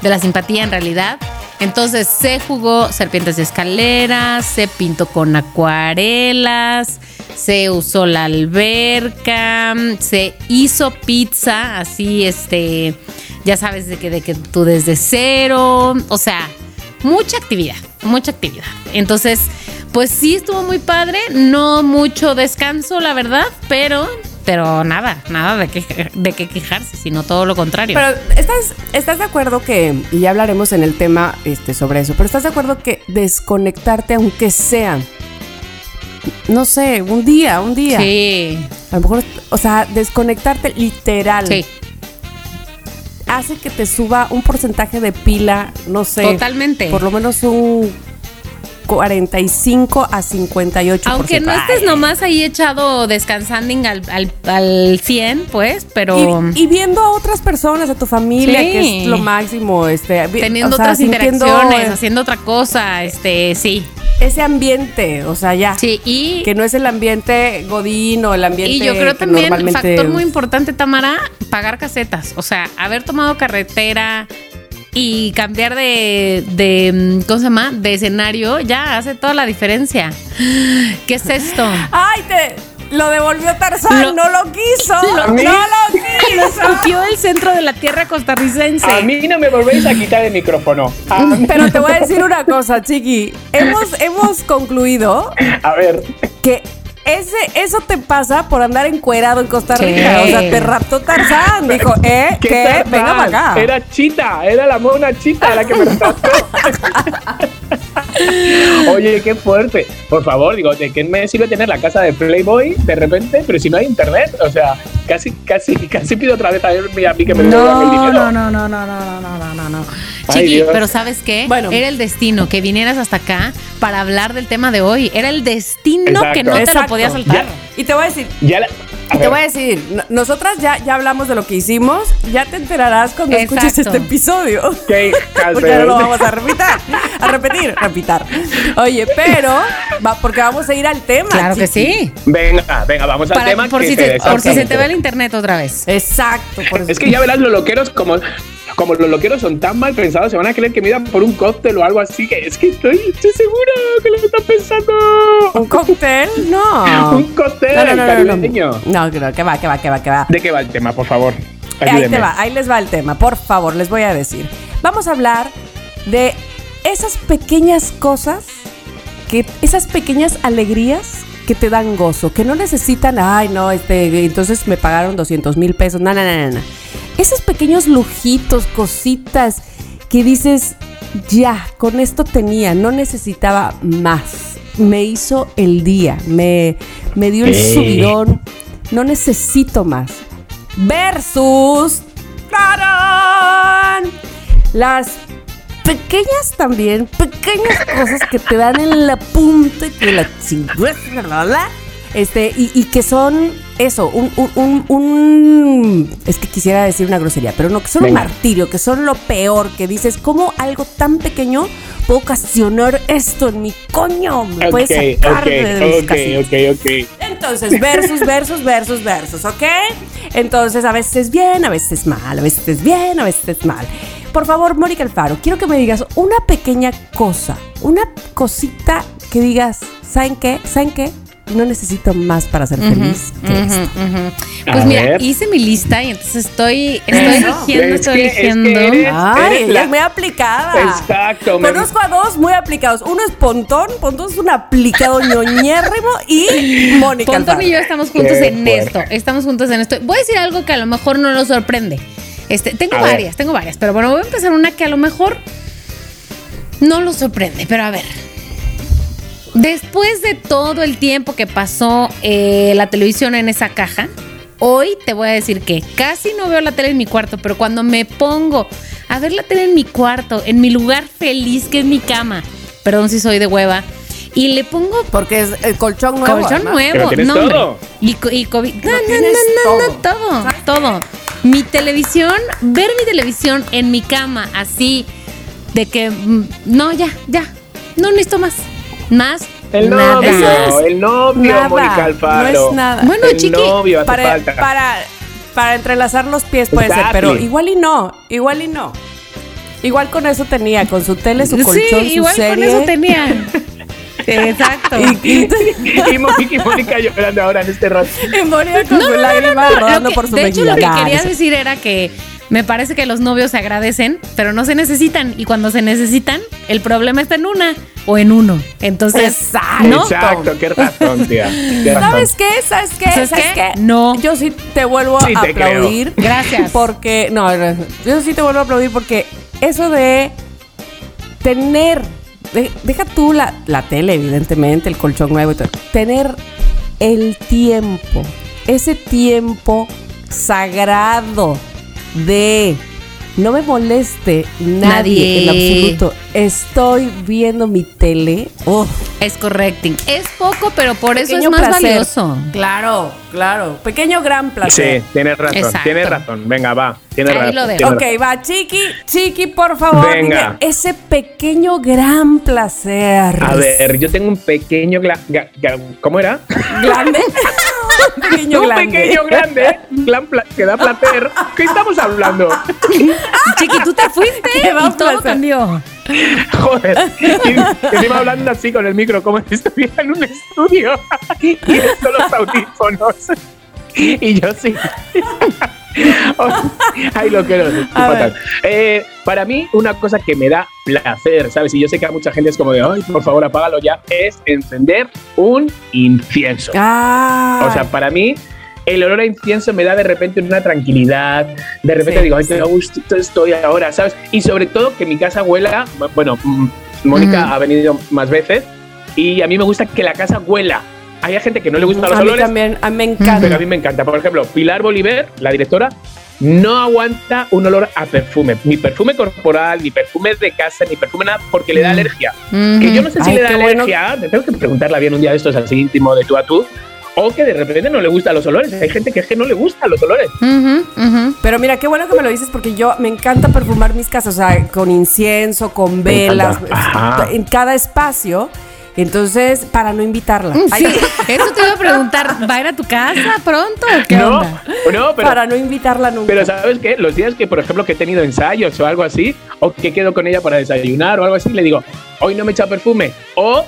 [SPEAKER 2] de la simpatía en realidad. Entonces se jugó serpientes de escaleras, se pintó con acuarelas, se usó la alberca, se hizo pizza, así este, ya sabes de que, de que tú desde cero, o sea, mucha actividad, mucha actividad. Entonces, pues sí estuvo muy padre, no mucho descanso, la verdad, pero, pero nada, nada de qué, de qué quejarse, sino todo lo contrario.
[SPEAKER 4] Pero ¿estás, ¿estás de acuerdo que, y ya hablaremos en el tema este, sobre eso, pero ¿estás de acuerdo que desconectarte aunque sea, no sé, un día, un día?
[SPEAKER 2] sí,
[SPEAKER 4] A lo mejor, o sea, desconectarte literal.
[SPEAKER 2] sí,
[SPEAKER 4] Hace que te suba un porcentaje de pila, no sé.
[SPEAKER 2] Totalmente.
[SPEAKER 4] Por lo menos un 45 a 58.
[SPEAKER 2] Aunque no estés nomás ahí echado descansando al, al, al 100, pues, pero...
[SPEAKER 4] Y, y viendo a otras personas, a tu familia,
[SPEAKER 2] Sí.
[SPEAKER 4] que es lo máximo, este,
[SPEAKER 2] teniendo
[SPEAKER 4] o sea,
[SPEAKER 2] otras interacciones, haciendo otra cosa, este, sí.
[SPEAKER 4] ese ambiente, o sea, ya.
[SPEAKER 2] Sí, y,
[SPEAKER 4] Que no es el ambiente godín o el ambiente
[SPEAKER 2] y yo creo
[SPEAKER 4] que
[SPEAKER 2] también,
[SPEAKER 4] normalmente-
[SPEAKER 2] factor muy importante, Tamara, pagar casetas. O sea, haber tomado carretera y cambiar de, de, mm, ¿cómo se llama? De escenario, ya hace toda la diferencia. ¿Qué es esto?
[SPEAKER 4] ¡Ay, te lo devolvió Tarzán!
[SPEAKER 2] Lo-
[SPEAKER 4] ¡No lo quiso!
[SPEAKER 2] lo-
[SPEAKER 4] ¡No lo
[SPEAKER 2] Lo
[SPEAKER 4] quiso!
[SPEAKER 2] escupió del centro de la tierra costarricense.
[SPEAKER 3] A mí no me volvéis a quitar el micrófono. A,
[SPEAKER 4] Pero te voy a decir una cosa, Chiqui. Hemos, hemos concluido
[SPEAKER 3] a ver,
[SPEAKER 4] que ese, eso te pasa por andar encuerado en Costa
[SPEAKER 2] Sí.
[SPEAKER 4] Rica. O sea, te raptó Tarzán. Dijo, ¿eh? ¿Qué? Venga para acá.
[SPEAKER 3] Era Chita, era la mona Chita la que me raptó. Oye, qué fuerte. Por favor, digo, ¿de qué me sirve tener la casa de Playboy de repente? Pero si no hay internet, o sea, casi, casi, casi pido otra vez a mí, a mí que me
[SPEAKER 2] No,
[SPEAKER 3] dinero.
[SPEAKER 2] no, no, no, no, no, no, no, no, no.
[SPEAKER 3] Ay,
[SPEAKER 2] Chiqui,
[SPEAKER 3] Dios.
[SPEAKER 2] pero ¿sabes qué?
[SPEAKER 4] Bueno.
[SPEAKER 2] Era el destino que vinieras hasta acá para hablar del tema de hoy. Era el destino
[SPEAKER 3] Exacto.
[SPEAKER 2] que no te lo
[SPEAKER 4] Exacto.
[SPEAKER 2] podías saltar.
[SPEAKER 3] Ya.
[SPEAKER 4] Y te voy a decir,
[SPEAKER 3] Ya la- a
[SPEAKER 4] te
[SPEAKER 3] ver,
[SPEAKER 4] voy a decir, no- nosotras ya, ya hablamos de lo que hicimos. Ya te enterarás cuando escuches este episodio.
[SPEAKER 3] qué
[SPEAKER 4] Porque
[SPEAKER 3] de-
[SPEAKER 4] ahora lo vamos a repetir. A repetir, repitar. Oye, pero va, porque vamos a ir al tema.
[SPEAKER 2] Claro que sí.
[SPEAKER 3] Venga, venga, vamos al tema.
[SPEAKER 2] por,
[SPEAKER 3] que
[SPEAKER 2] si
[SPEAKER 3] te
[SPEAKER 2] se, por si se te va el internet otra vez.
[SPEAKER 4] Exacto. por eso.
[SPEAKER 3] Es que ya verás los loqueros como. Como los loqueros son tan mal pensados, se van a creer que me dan por un cóctel o algo así, que es que estoy, estoy segura que lo están pensando.
[SPEAKER 4] ¿Un cóctel? No.
[SPEAKER 3] un cóctel
[SPEAKER 4] No, no, no, no,
[SPEAKER 3] caribeño.
[SPEAKER 4] no. No, no, que va, que va, que va, que va.
[SPEAKER 3] ¿De qué va el tema, por favor?
[SPEAKER 4] Ahí
[SPEAKER 3] Ayúdeme.
[SPEAKER 4] te va, ahí les va el tema, por favor, les voy a decir. Vamos a hablar de esas pequeñas cosas, que, esas pequeñas alegrías que te dan gozo, que no necesitan, ay, no, este, entonces me pagaron 200 mil pesos, no, no, no, no, no. Esos pequeños lujitos, cositas que dices, ya, con esto tenía, no necesitaba más. Me hizo el día, me, me dio el subidón, no necesito más versus ¡tarán! las pequeñas también, pequeñas cosas que te dan en la punta de la chingada, este, y, y que son eso, un, un- un- un- es que quisiera decir una grosería, pero no, que son
[SPEAKER 3] Venga.
[SPEAKER 4] un martirio, que son lo peor, que dices, ¿cómo algo tan pequeño puede ocasionar esto en mi coño? Me puede
[SPEAKER 3] Ok,
[SPEAKER 4] sacar de mis
[SPEAKER 3] ok,
[SPEAKER 4] casillas.
[SPEAKER 3] ok, ok.
[SPEAKER 4] Entonces, versus, versus, versus, versus, ¿ok? Entonces, a veces bien, a veces mal, a veces bien, a veces mal. Por favor, Mónica Alfaro, quiero que me digas una pequeña cosa, una cosita que digas, ¿saben qué? ¿Saben qué? No necesito más para ser feliz que esto.
[SPEAKER 2] Pues
[SPEAKER 3] A
[SPEAKER 2] mira,
[SPEAKER 3] ver.
[SPEAKER 2] hice mi lista y entonces estoy, estoy eligiendo,
[SPEAKER 3] Es
[SPEAKER 2] estoy
[SPEAKER 3] que- es que
[SPEAKER 2] eligiendo.
[SPEAKER 3] eres-
[SPEAKER 4] Ay,
[SPEAKER 3] eres
[SPEAKER 4] ella
[SPEAKER 3] la-
[SPEAKER 4] es muy aplicada.
[SPEAKER 3] Exacto,
[SPEAKER 4] Conozco a dos muy aplicados. Uno es Pontón, Pontón es un aplicado ñoñérrimo y Mónica
[SPEAKER 2] Pontón
[SPEAKER 4] Alfaro.
[SPEAKER 2] y yo estamos juntos
[SPEAKER 3] Qué
[SPEAKER 2] en
[SPEAKER 3] fuerte.
[SPEAKER 2] esto. Estamos juntos en esto. Voy a decir algo que a lo mejor no nos sorprende. Este, tengo
[SPEAKER 3] A ver.
[SPEAKER 2] varias, tengo varias, pero bueno, voy a empezar una que a lo mejor no lo sorprende, pero a ver. Después de todo el tiempo que pasó eh, la televisión en esa caja, hoy te voy a decir que casi no veo la tele en mi cuarto, pero cuando me pongo a ver la tele en mi cuarto, en mi lugar feliz que es mi cama, perdón si soy de hueva, y le pongo
[SPEAKER 4] Porque es el colchón nuevo.
[SPEAKER 2] Colchón
[SPEAKER 4] además.
[SPEAKER 2] nuevo,
[SPEAKER 3] Pero
[SPEAKER 2] no,
[SPEAKER 3] todo.
[SPEAKER 2] Y, co- y COVID. No, no, no, no, no,
[SPEAKER 4] todo.
[SPEAKER 2] todo, todo. Mi televisión, ver mi televisión en mi cama, así, de que, mm, no, ya, ya, no necesito más. Más,
[SPEAKER 3] El
[SPEAKER 2] nada.
[SPEAKER 3] novio,
[SPEAKER 4] Eso es
[SPEAKER 3] el novio,
[SPEAKER 4] nada,
[SPEAKER 3] Mónica Alfaro.
[SPEAKER 4] no es nada.
[SPEAKER 2] Bueno,
[SPEAKER 3] el
[SPEAKER 2] chiqui,
[SPEAKER 3] novio hace
[SPEAKER 4] Para,
[SPEAKER 3] falta.
[SPEAKER 4] para, para entrelazar los pies puede ser,
[SPEAKER 3] Exactly.
[SPEAKER 4] pero igual y no, igual y no. Igual con eso tenía, con su tele, su colchón,
[SPEAKER 2] sí,
[SPEAKER 4] su
[SPEAKER 2] igual
[SPEAKER 4] serie.
[SPEAKER 2] con eso tenía. Exacto.
[SPEAKER 4] Y, y,
[SPEAKER 3] y Mónica y Mónica llorando ahora en este rato.
[SPEAKER 4] y moría con
[SPEAKER 2] No,
[SPEAKER 4] su
[SPEAKER 2] no,
[SPEAKER 4] lágrima
[SPEAKER 2] no, no,
[SPEAKER 4] rodando por su
[SPEAKER 2] De hecho,
[SPEAKER 4] mejilla.
[SPEAKER 2] lo que quería decir era que me parece que los novios se agradecen, pero no se necesitan. Y cuando se necesitan, el problema está en una o en uno. Entonces,
[SPEAKER 4] Exacto.
[SPEAKER 2] ¿no?
[SPEAKER 3] Exacto, qué razón, tía. qué razón.
[SPEAKER 4] ¿Sabes qué? ¿Sabes qué?
[SPEAKER 2] ¿Sabes qué? No.
[SPEAKER 4] Yo sí te vuelvo
[SPEAKER 3] Sí
[SPEAKER 4] a
[SPEAKER 3] te creo.
[SPEAKER 4] aplaudir.
[SPEAKER 2] Gracias.
[SPEAKER 4] Porque, no, no, yo sí te vuelvo a aplaudir porque eso de tener, de- deja tú la, la tele, evidentemente, el colchón nuevo y todo, tener el tiempo, ese tiempo sagrado de no me moleste nadie,
[SPEAKER 2] Nadie.
[SPEAKER 4] en absoluto. Estoy viendo mi tele. Uf.
[SPEAKER 2] Es correcting. Es poco, pero por eso es más
[SPEAKER 4] placer.
[SPEAKER 2] valioso.
[SPEAKER 4] Claro, claro. Pequeño gran placer.
[SPEAKER 3] Sí, tienes razón,
[SPEAKER 2] Exacto.
[SPEAKER 3] tienes razón. Venga, va, tienes
[SPEAKER 2] Ahí
[SPEAKER 3] razón.
[SPEAKER 2] lo
[SPEAKER 4] Ok, va, Chiqui, Chiqui, por favor,
[SPEAKER 3] Venga.
[SPEAKER 4] dime ese pequeño gran placer.
[SPEAKER 3] A ver, yo tengo un pequeño ¿Cómo era?
[SPEAKER 4] ¿Grande? un pequeño
[SPEAKER 3] un
[SPEAKER 4] grande.
[SPEAKER 3] pequeño grande, gran pla- que da placer. ¿Qué estamos hablando?
[SPEAKER 2] Chiqui, tú te fuiste y todo
[SPEAKER 4] placer.
[SPEAKER 2] cambió.
[SPEAKER 3] Joder. Y encima hablando así con el micro, como si estuviera en un estudio. Y esto los audífonos. Y yo sí. Ay, lo quiero. Eh, para mí, una cosa que me da placer, ¿sabes? Y yo sé que a mucha gente es como de, ay, por favor, apágalo ya, es encender un incienso.
[SPEAKER 4] Ah.
[SPEAKER 3] O sea, para mí, el olor a incienso me da de repente una tranquilidad. De repente
[SPEAKER 4] Sí,
[SPEAKER 3] digo, ay, qué gusto estoy ahora, ¿sabes? Y sobre todo que mi casa huela. Bueno, mm, Mónica ha venido más veces y a mí me gusta que la casa huela. Hay gente que no le gustan los
[SPEAKER 4] a mí
[SPEAKER 3] olores,
[SPEAKER 4] también, a mí me encanta.
[SPEAKER 3] pero a mí me encanta. Por ejemplo, Pilar Bolívar, la directora, no aguanta un olor a perfume. Ni perfume corporal, ni perfume de casa, ni perfume nada, porque le da
[SPEAKER 2] Mm.
[SPEAKER 3] alergia. Que yo no sé si
[SPEAKER 4] Ay,
[SPEAKER 3] le da
[SPEAKER 4] bueno.
[SPEAKER 3] alergia, te tengo que preguntarla bien un día de estos así íntimo de tú a tú, o que de repente no le gustan los olores. Hay gente que es que no le gustan los olores.
[SPEAKER 2] Ujú, ujú.
[SPEAKER 4] Pero mira, qué bueno que me lo dices porque yo me encanta perfumar mis casas, o sea, con incienso, con velas, en cada espacio. Entonces, para no invitarla.
[SPEAKER 2] Sí,
[SPEAKER 4] Ay,
[SPEAKER 2] eso te iba a preguntar. ¿Va a ir a tu casa pronto o qué
[SPEAKER 3] no,
[SPEAKER 2] onda?
[SPEAKER 3] no, pero,
[SPEAKER 4] para no invitarla nunca.
[SPEAKER 3] pero ¿sabes qué? Los días que, por ejemplo, que he tenido ensayos o algo así, o que quedo con ella para desayunar o algo así, le digo, hoy no me echa perfume. O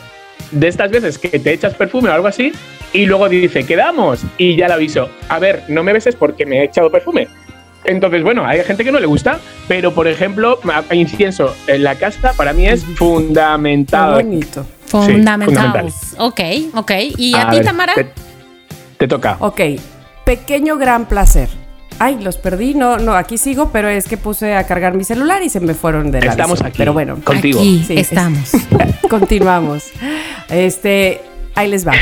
[SPEAKER 3] de estas veces que te echas perfume o algo así, y luego dice, quedamos. Y ya le aviso, a ver, no me beses porque me he echado perfume. Entonces, bueno, hay gente que no le gusta, pero por ejemplo, incienso en la casa para mí es
[SPEAKER 4] Qué
[SPEAKER 3] fundamental.
[SPEAKER 4] bonito.
[SPEAKER 2] Fundamental.
[SPEAKER 3] fundamental.
[SPEAKER 2] ok, ok. ¿Y a, ti,
[SPEAKER 3] ver,
[SPEAKER 2] Tamara?
[SPEAKER 3] Te, te toca.
[SPEAKER 4] Ok, pequeño gran placer. Ay, los perdí, no, no, aquí sigo, pero es que puse a cargar mi celular y se me fueron de la
[SPEAKER 3] Estamos
[SPEAKER 4] visión.
[SPEAKER 3] aquí.
[SPEAKER 4] Pero bueno,
[SPEAKER 3] contigo.
[SPEAKER 2] Aquí
[SPEAKER 4] Sí, es-
[SPEAKER 2] estamos.
[SPEAKER 4] continuamos. Este, ahí les va.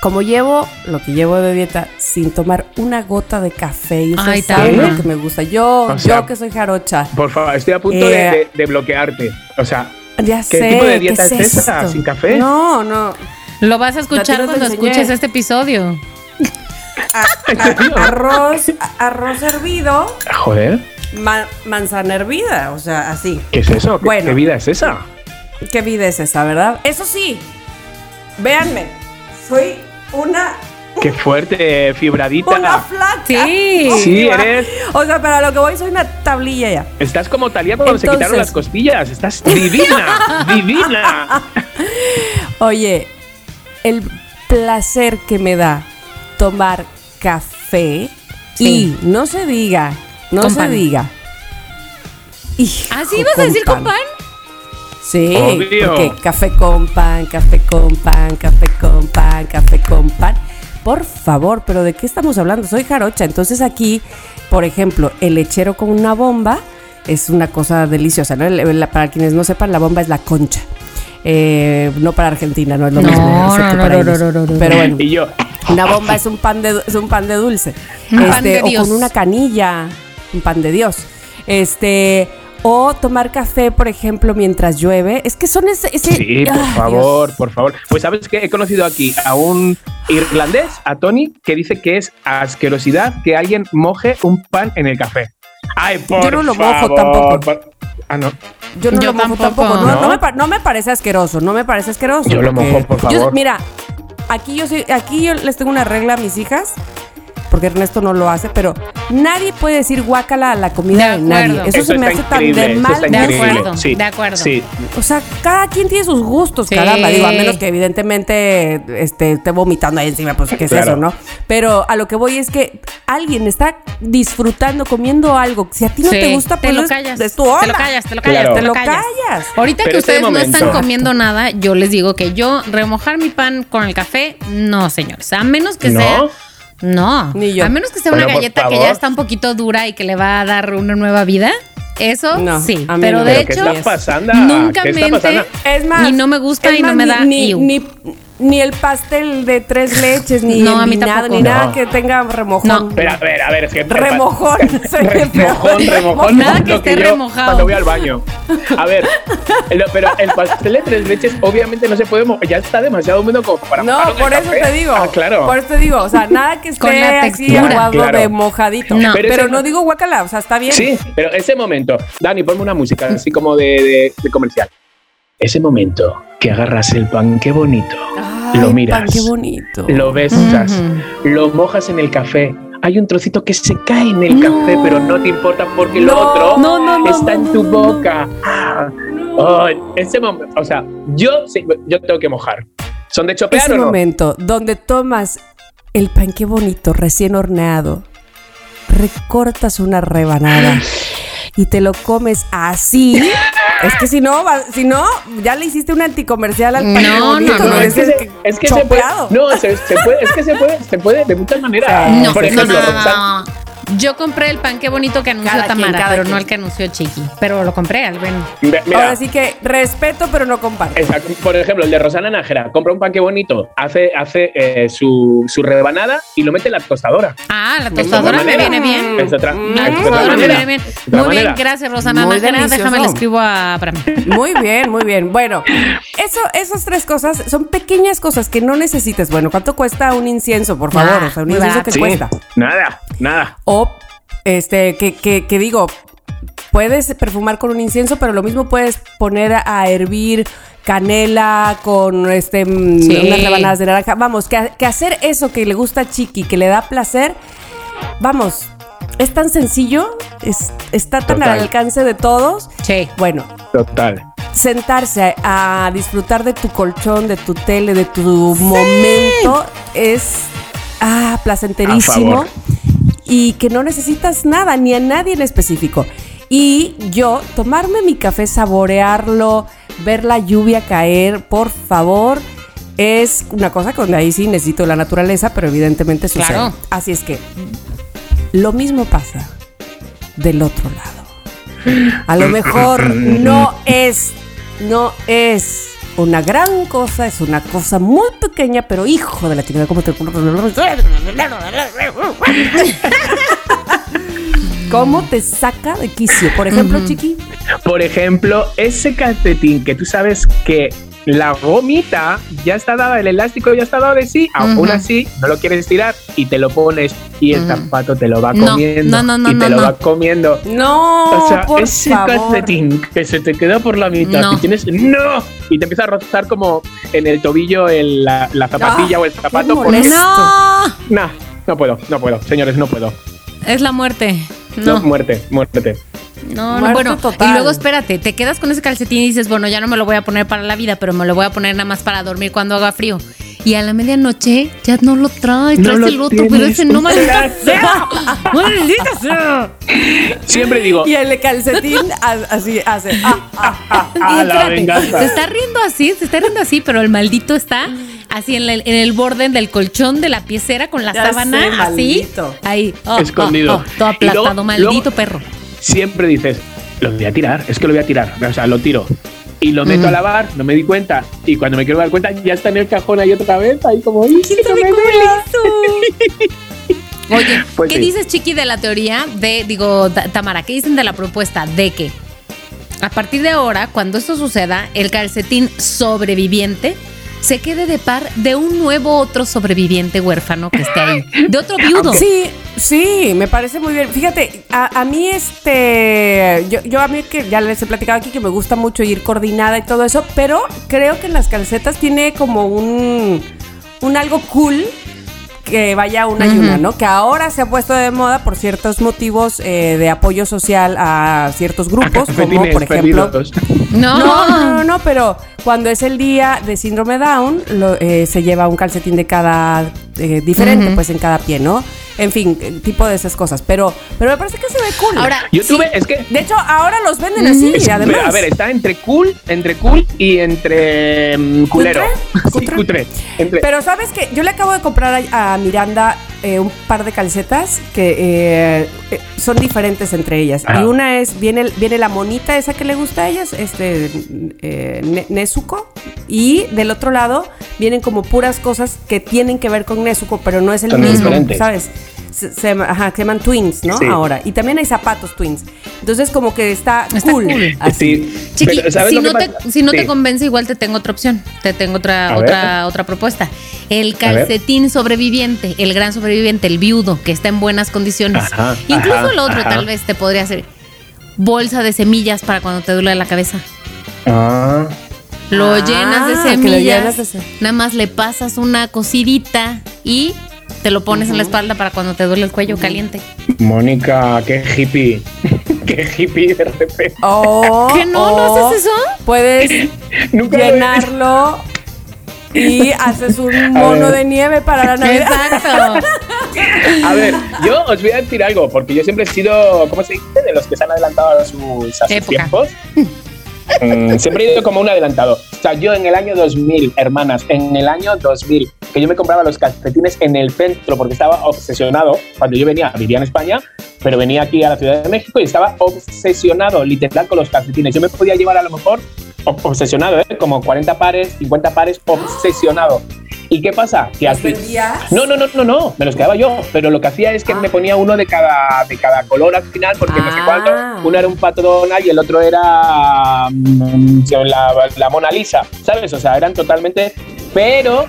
[SPEAKER 4] Como llevo lo que llevo de dieta sin tomar una gota de café, y ustedes saben lo que me gusta. Yo,
[SPEAKER 3] O sea,
[SPEAKER 4] yo que soy jarocha.
[SPEAKER 3] Por favor, estoy a punto
[SPEAKER 4] Eh,
[SPEAKER 3] de, de- de bloquearte. O sea,
[SPEAKER 4] Ya
[SPEAKER 3] ¿Qué
[SPEAKER 4] sé.
[SPEAKER 3] tipo de
[SPEAKER 4] ¿qué
[SPEAKER 3] dieta es esa? ¿Sin café?
[SPEAKER 4] No, no.
[SPEAKER 2] Lo vas a escuchar cuando escuches este episodio.
[SPEAKER 4] Arroz, a- arroz hervido,
[SPEAKER 3] Joder,
[SPEAKER 4] ma- manzana hervida, o sea, así.
[SPEAKER 3] ¿qué es eso? ¿Qué,
[SPEAKER 4] Bueno.
[SPEAKER 3] qué vida es esa?
[SPEAKER 4] ¿Qué vida es esa, verdad? Eso sí, véanme, soy una,
[SPEAKER 3] Qué fuerte, fibradita.
[SPEAKER 4] una flaca.
[SPEAKER 2] Sí.
[SPEAKER 3] Sí, eres.
[SPEAKER 4] O sea, para lo que voy soy una tablilla ya.
[SPEAKER 3] Estás como Talía cuando se quitaron las costillas. Estás divina, divina.
[SPEAKER 4] Oye, el placer que me da tomar café
[SPEAKER 2] Sí.
[SPEAKER 4] y no se diga, no
[SPEAKER 2] Con
[SPEAKER 4] se
[SPEAKER 2] pan.
[SPEAKER 4] diga. Hijo,
[SPEAKER 2] ¿Así ibas a decir con pan?
[SPEAKER 4] Sí,
[SPEAKER 3] Obvio.
[SPEAKER 4] porque café con pan, café con pan, café con pan, café con pan. Por favor, pero ¿de qué estamos hablando? Soy jarocha, entonces aquí, por ejemplo, el lechero con una bomba es una cosa deliciosa, ¿no? El- la- para quienes no sepan, la bomba es la concha. Eh, no para Argentina, no es lo
[SPEAKER 2] No,
[SPEAKER 4] mismo.
[SPEAKER 2] no,
[SPEAKER 4] para
[SPEAKER 2] no,
[SPEAKER 4] ellos.
[SPEAKER 2] no, no, no.
[SPEAKER 4] Pero bueno,
[SPEAKER 3] Y yo,
[SPEAKER 4] una bomba es un pan de, es un pan de dulce.
[SPEAKER 2] Un pan
[SPEAKER 4] Este,
[SPEAKER 2] de
[SPEAKER 4] o
[SPEAKER 2] Dios.
[SPEAKER 4] con una canilla, un pan de Dios. Este, o tomar café, por ejemplo, mientras llueve. Es que son ese. ese-
[SPEAKER 3] sí, por
[SPEAKER 4] ¡Ah,
[SPEAKER 3] favor, por favor. Pues sabes que he conocido aquí a un irlandés, a Tony, que dice que es asquerosidad que alguien moje un pan en el café. Ay, por
[SPEAKER 4] Yo no lo mojo
[SPEAKER 3] favor,
[SPEAKER 4] tampoco.
[SPEAKER 3] por- Ah, no.
[SPEAKER 4] Yo no
[SPEAKER 2] Yo
[SPEAKER 4] lo mojo
[SPEAKER 2] tampoco.
[SPEAKER 4] tampoco. No,
[SPEAKER 3] ¿No?
[SPEAKER 4] no me, pa- no me parece asqueroso. No me parece asqueroso.
[SPEAKER 3] Yo lo mojo, por
[SPEAKER 4] yo-
[SPEAKER 3] favor.
[SPEAKER 4] mira, aquí yo soy, aquí yo les tengo una regla a mis hijas. Porque Ernesto no lo hace, pero nadie puede decir guácala a la comida
[SPEAKER 2] De
[SPEAKER 4] de, nadie. Eso, se me hace tan de mal
[SPEAKER 2] De acuerdo,
[SPEAKER 3] Sí,
[SPEAKER 2] de acuerdo.
[SPEAKER 3] Sí,
[SPEAKER 4] O sea, cada quien tiene sus gustos,
[SPEAKER 2] Sí.
[SPEAKER 4] caramba. Digo, a menos que evidentemente este, esté vomitando ahí encima, pues, ¿qué es
[SPEAKER 3] Claro.
[SPEAKER 4] eso, no? Pero a lo que voy es que alguien está disfrutando, comiendo algo. Si a ti no
[SPEAKER 2] Sí,
[SPEAKER 4] te gusta,
[SPEAKER 2] te
[SPEAKER 4] pues
[SPEAKER 2] lo
[SPEAKER 4] es-
[SPEAKER 2] callas.
[SPEAKER 4] es tu onda.
[SPEAKER 2] Te lo callas, te lo callas,
[SPEAKER 3] Claro.
[SPEAKER 2] te lo
[SPEAKER 4] Te
[SPEAKER 2] callas. Ahorita
[SPEAKER 3] Pero
[SPEAKER 2] que
[SPEAKER 3] ese
[SPEAKER 2] ustedes no están comiendo nada, yo les digo que yo remojar mi pan con el café, no, señores. A menos que
[SPEAKER 3] ¿No?
[SPEAKER 2] sea. No.
[SPEAKER 4] Ni yo.
[SPEAKER 2] A menos que sea
[SPEAKER 3] Bueno,
[SPEAKER 2] una galleta que ya está un poquito dura y que le va a dar una nueva vida. Eso
[SPEAKER 4] No,
[SPEAKER 2] sí.
[SPEAKER 4] a mí
[SPEAKER 2] Pero
[SPEAKER 4] no.
[SPEAKER 2] de
[SPEAKER 3] ¿Pero qué
[SPEAKER 2] hecho,
[SPEAKER 3] está pasando?
[SPEAKER 2] nunca
[SPEAKER 3] ¿Qué está
[SPEAKER 2] mente.
[SPEAKER 3] pasando?
[SPEAKER 4] Es más.
[SPEAKER 2] Ni no me gusta y no me
[SPEAKER 4] ni-
[SPEAKER 2] da
[SPEAKER 4] Ni, ni, ni el pastel de tres leches, ni
[SPEAKER 2] No, a
[SPEAKER 4] el
[SPEAKER 2] mí
[SPEAKER 4] vinagre,
[SPEAKER 2] tampoco.
[SPEAKER 4] ni nada que tenga remojón.
[SPEAKER 2] No.
[SPEAKER 3] Pero a ver, a ver, es que.
[SPEAKER 4] Remojón.
[SPEAKER 3] Remojón, remojón.
[SPEAKER 2] Nada que esté remojado.
[SPEAKER 3] Cuando voy al baño. A ver, el- pero el pastel de tres leches, obviamente no se puede. mo- Ya está demasiado húmedo como para
[SPEAKER 4] No, por eso
[SPEAKER 3] café.
[SPEAKER 4] te digo.
[SPEAKER 3] Ah, claro.
[SPEAKER 4] Por eso te digo. O sea, nada que esté
[SPEAKER 2] Con la
[SPEAKER 4] así aguado
[SPEAKER 3] Claro.
[SPEAKER 4] de mojadito.
[SPEAKER 2] No.
[SPEAKER 4] Pero,
[SPEAKER 3] Pero
[SPEAKER 4] no digo guacala, o sea, está bien.
[SPEAKER 3] Sí, pero ese momento. Dani, ponme una música así como de, de- de comercial. Ese momento que agarras el pan, qué bonito.
[SPEAKER 4] Ay,
[SPEAKER 3] lo miras.
[SPEAKER 4] pan, qué bonito.
[SPEAKER 3] Lo besas,
[SPEAKER 2] Ujú.
[SPEAKER 3] lo mojas en el café. Hay un trocito que se cae en el
[SPEAKER 2] No.
[SPEAKER 3] café, pero no te importa porque lo
[SPEAKER 4] No,
[SPEAKER 3] otro
[SPEAKER 4] no, no, no,
[SPEAKER 3] está
[SPEAKER 4] no,
[SPEAKER 3] en tu
[SPEAKER 4] no, no.
[SPEAKER 3] boca. Ah, ay, ese momento, o sea, yo sí, yo tengo que mojar. ¿Son de chopear
[SPEAKER 4] Ese
[SPEAKER 3] o no?
[SPEAKER 4] momento donde tomas el pan, qué bonito, recién horneado, recortas una rebanada y te lo comes así. Es que si no, va- si no, ya le hiciste un anticomercial al pan
[SPEAKER 2] No,
[SPEAKER 4] bonito,
[SPEAKER 2] no, no,
[SPEAKER 3] es que, se, es que se puede, no, se, se puede, es que se puede, se puede de muchas maneras.
[SPEAKER 2] No,
[SPEAKER 3] Por ejemplo,
[SPEAKER 2] no, no,
[SPEAKER 3] Roxana-
[SPEAKER 2] no. Yo compré el pan qué bonito que anunció
[SPEAKER 4] Cada
[SPEAKER 2] Tamara, pero
[SPEAKER 4] quien.
[SPEAKER 2] no el que anunció Chiqui. Pero lo compré, al menos.
[SPEAKER 3] Mira,
[SPEAKER 4] Ahora sí que respeto, pero no comparto.
[SPEAKER 3] Exacto. Por ejemplo, el de Rosana Nájera, compra un pan que bonito, hace, hace eh, su, su rebanada y lo mete en la tostadora.
[SPEAKER 2] Ah, la tostadora me viene bien.
[SPEAKER 3] Es otra,
[SPEAKER 4] Mm.
[SPEAKER 3] Es
[SPEAKER 2] me viene bien. Muy bien, gracias, Rosana
[SPEAKER 4] Muy
[SPEAKER 2] Nájera.
[SPEAKER 4] delicioso.
[SPEAKER 2] Déjame le escribo a Abraham.
[SPEAKER 4] Muy bien, muy bien. Bueno, eso, esas tres cosas son pequeñas cosas que no necesitas. Bueno, ¿cuánto cuesta un incienso, por favor?
[SPEAKER 2] Ah,
[SPEAKER 4] o sea, un incienso que
[SPEAKER 3] Sí,
[SPEAKER 4] cuesta.
[SPEAKER 3] nada, nada.
[SPEAKER 4] O, este, que, que, que digo, puedes perfumar con un incienso, pero lo mismo puedes poner a, hervir canela con este mm,
[SPEAKER 2] Sí.
[SPEAKER 4] unas rebanadas de naranja. Vamos, que, que hacer eso que le gusta a Chiqui, que le da placer, vamos, es tan sencillo, es- está tan
[SPEAKER 3] Total.
[SPEAKER 4] al alcance de todos.
[SPEAKER 2] Sí.
[SPEAKER 4] Bueno,
[SPEAKER 3] Total.
[SPEAKER 4] sentarse a, a disfrutar de tu colchón, de tu tele, de tu momento es ah, placenterísimo
[SPEAKER 3] A favor.
[SPEAKER 4] Y que no necesitas nada ni a nadie en específico. Y yo tomarme mi café, saborearlo, ver la lluvia caer, por favor, es una cosa que ahí sí necesito la naturaleza, pero evidentemente sucede.
[SPEAKER 2] Claro.
[SPEAKER 4] Así es que lo mismo pasa del otro lado. A lo mejor no es, no es una gran cosa, es una cosa muy pequeña, pero hijo de la chingada, ¿cómo te ¿Cómo te saca de quicio? Por ejemplo, Chiqui.
[SPEAKER 3] Por ejemplo, ese calcetín que tú sabes que la gomita ya está dada, el elástico ya está dado de sí, aún
[SPEAKER 2] Ujú.
[SPEAKER 3] así no lo quieres tirar y te lo pones y el
[SPEAKER 2] Ujú.
[SPEAKER 3] zapato te lo va
[SPEAKER 2] No,
[SPEAKER 3] comiendo
[SPEAKER 2] no, no, no,
[SPEAKER 3] y te
[SPEAKER 2] no,
[SPEAKER 3] lo
[SPEAKER 2] no.
[SPEAKER 3] va comiendo.
[SPEAKER 4] No,
[SPEAKER 3] O sea,
[SPEAKER 4] por
[SPEAKER 3] ese
[SPEAKER 4] favor.
[SPEAKER 3] calcetín que se te queda por la mitad
[SPEAKER 2] No.
[SPEAKER 3] y tienes ¡No! Y te empieza a rozar como en el tobillo el- la, la zapatilla
[SPEAKER 4] Ah,
[SPEAKER 3] o el zapato. Por
[SPEAKER 4] molesto.
[SPEAKER 2] No,
[SPEAKER 3] Nah, no puedo, no puedo, señores, no puedo.
[SPEAKER 2] es la muerte.
[SPEAKER 3] No,
[SPEAKER 2] No,
[SPEAKER 3] muerte, muerte.
[SPEAKER 2] No, no, bueno.
[SPEAKER 4] total.
[SPEAKER 2] Y luego espérate, te quedas con ese calcetín y dices, bueno, ya no me lo voy a poner para la vida, pero me lo voy a poner nada más para dormir cuando haga frío. Y a la medianoche ya no lo traes,
[SPEAKER 3] No
[SPEAKER 2] traes
[SPEAKER 3] lo
[SPEAKER 2] el otro, pero ese no maldita sea. Maldita sea.
[SPEAKER 3] Siempre digo,
[SPEAKER 4] Y el calcetín así hace. ah, ah, ah.
[SPEAKER 2] Y
[SPEAKER 3] a la
[SPEAKER 2] espérate,
[SPEAKER 3] venganza.
[SPEAKER 2] se está riendo así, se está riendo así, pero el maldito está así en, el- en el borde del colchón de la piecera con la
[SPEAKER 4] Ya
[SPEAKER 2] sábana
[SPEAKER 4] sé,
[SPEAKER 2] así.
[SPEAKER 4] maldito.
[SPEAKER 2] Ahí. oh,
[SPEAKER 3] Escondido.
[SPEAKER 2] oh, oh, todo
[SPEAKER 3] Y luego-
[SPEAKER 2] aplastado, maldito
[SPEAKER 3] luego-
[SPEAKER 2] perro.
[SPEAKER 3] Siempre dices, lo voy a tirar, es que lo voy a tirar, o sea, lo tiro. Y lo meto a lavar, no me di cuenta. Y cuando me quiero dar cuenta, ya está en el cajón ahí otra vez, ahí como, "Ay,
[SPEAKER 2] ¿Quién
[SPEAKER 3] no
[SPEAKER 2] sabe
[SPEAKER 3] me
[SPEAKER 2] cómo
[SPEAKER 3] vea".
[SPEAKER 2] le hizo? Oye,
[SPEAKER 3] Pues
[SPEAKER 2] ¿qué
[SPEAKER 3] sí.
[SPEAKER 2] dices, Chiqui, de la teoría de, digo, Ta- Tamara, qué dicen de la propuesta de que a partir de ahora, cuando esto suceda, el calcetín sobreviviente se quede de par de un nuevo otro sobreviviente huérfano que esté ahí, de otro viudo?
[SPEAKER 4] Sí, sí, me parece muy bien. Fíjate, a, a mí este, yo, yo a mí que ya les he platicado aquí que me gusta mucho ir coordinada y todo eso, pero creo que en las calcetas tiene como un, un algo cool que vaya una y una, ¿no? Que ahora se ha puesto de moda por ciertos motivos eh, de apoyo social a ciertos grupos, como por ejemplo...
[SPEAKER 3] perdidos.
[SPEAKER 2] No,
[SPEAKER 4] No, no, no, no, pero cuando es el día de síndrome Down, lo- eh, se lleva un calcetín de cada eh, diferente, pues en cada pie, ¿no? En fin, eh, tipo de esas cosas. Pero, pero me parece que se ve cool.
[SPEAKER 2] Ahora,
[SPEAKER 3] Yo
[SPEAKER 2] sí,
[SPEAKER 3] tuve, es que
[SPEAKER 4] de hecho, ahora los venden así,
[SPEAKER 3] Es-
[SPEAKER 4] además.
[SPEAKER 3] a ver, está entre cool, entre cool y entre mm, culero.
[SPEAKER 4] ¿Cutre?
[SPEAKER 3] Sí,
[SPEAKER 4] ¿Cutre?
[SPEAKER 3] cutre. Entre-
[SPEAKER 4] Pero sabes que yo le acabo de comprar a, a Miranda eh, un par de calcetas que eh, eh, son diferentes entre ellas.
[SPEAKER 3] Ah.
[SPEAKER 4] Y una es, viene, viene la monita esa que le gusta a ellas, este eh, Ne- Nezuko. Y del otro lado vienen como puras cosas que tienen que ver con Nezuko, pero no es el
[SPEAKER 3] Son
[SPEAKER 4] mismo,
[SPEAKER 3] diferentes.
[SPEAKER 4] ¿sabes? Se, ajá, se llaman twins, ¿no?
[SPEAKER 3] Sí.
[SPEAKER 4] Ahora. Y también hay zapatos twins. Entonces como que está,
[SPEAKER 2] Está
[SPEAKER 4] cool.
[SPEAKER 2] cool.
[SPEAKER 4] así.
[SPEAKER 3] Sí,
[SPEAKER 2] Chiqui,
[SPEAKER 3] pero ¿sabes
[SPEAKER 2] si no, te,
[SPEAKER 3] pasa?
[SPEAKER 2] si no te
[SPEAKER 3] Sí.
[SPEAKER 2] convence, igual te tengo otra opción. Te tengo otra,
[SPEAKER 3] A
[SPEAKER 2] otra,
[SPEAKER 3] ver.
[SPEAKER 2] otra propuesta. El calcetín sobreviviente, el gran sobreviviente, el viudo, que está en buenas condiciones.
[SPEAKER 3] Ajá,
[SPEAKER 2] Incluso
[SPEAKER 3] ajá,
[SPEAKER 2] el otro
[SPEAKER 3] ajá.
[SPEAKER 2] tal vez te podría hacer bolsa de semillas para cuando te duele la cabeza.
[SPEAKER 3] Ah,
[SPEAKER 2] Lo
[SPEAKER 4] Ah,
[SPEAKER 2] llenas de
[SPEAKER 4] que lo
[SPEAKER 2] semillas.
[SPEAKER 4] llenas de
[SPEAKER 2] Nada más le pasas una cosidita y te lo pones en la espalda para cuando te duele el cuello caliente.
[SPEAKER 3] Mónica, qué hippie. qué hippie de repente.
[SPEAKER 4] O-
[SPEAKER 2] ¿Qué no? ¿No
[SPEAKER 4] o
[SPEAKER 2] haces eso?
[SPEAKER 4] Puedes llenarlo y haces un mono de nieve para la Navidad.
[SPEAKER 2] Exacto.
[SPEAKER 3] A ver, yo os voy a decir algo, porque yo siempre he sido, ¿cómo se dice? De los que se han adelantado a sus, a sus tiempos. Mm, siempre he ido como un adelantado. O sea, yo en el año 2000, hermanas, en el año 2000, que yo me compraba los calcetines en el centro porque estaba obsesionado. Cuando yo venía, vivía en España, pero venía aquí a la Ciudad de México y estaba obsesionado, literal, con los calcetines. Yo me podía llevar a lo mejor, ob- obsesionado, ¿eh? Como 40 pares, 50 pares, obsesionado. ¿Y qué pasa? Que al no, no, no, no, no, me los quedaba yo, pero lo que hacía es que me ponía uno de cada, de cada color al final, porque no sé
[SPEAKER 4] Ah.
[SPEAKER 3] cuánto, uno era un pato Donald y el otro era mm, la, la Mona Lisa, ¿sabes? O sea, eran totalmente, pero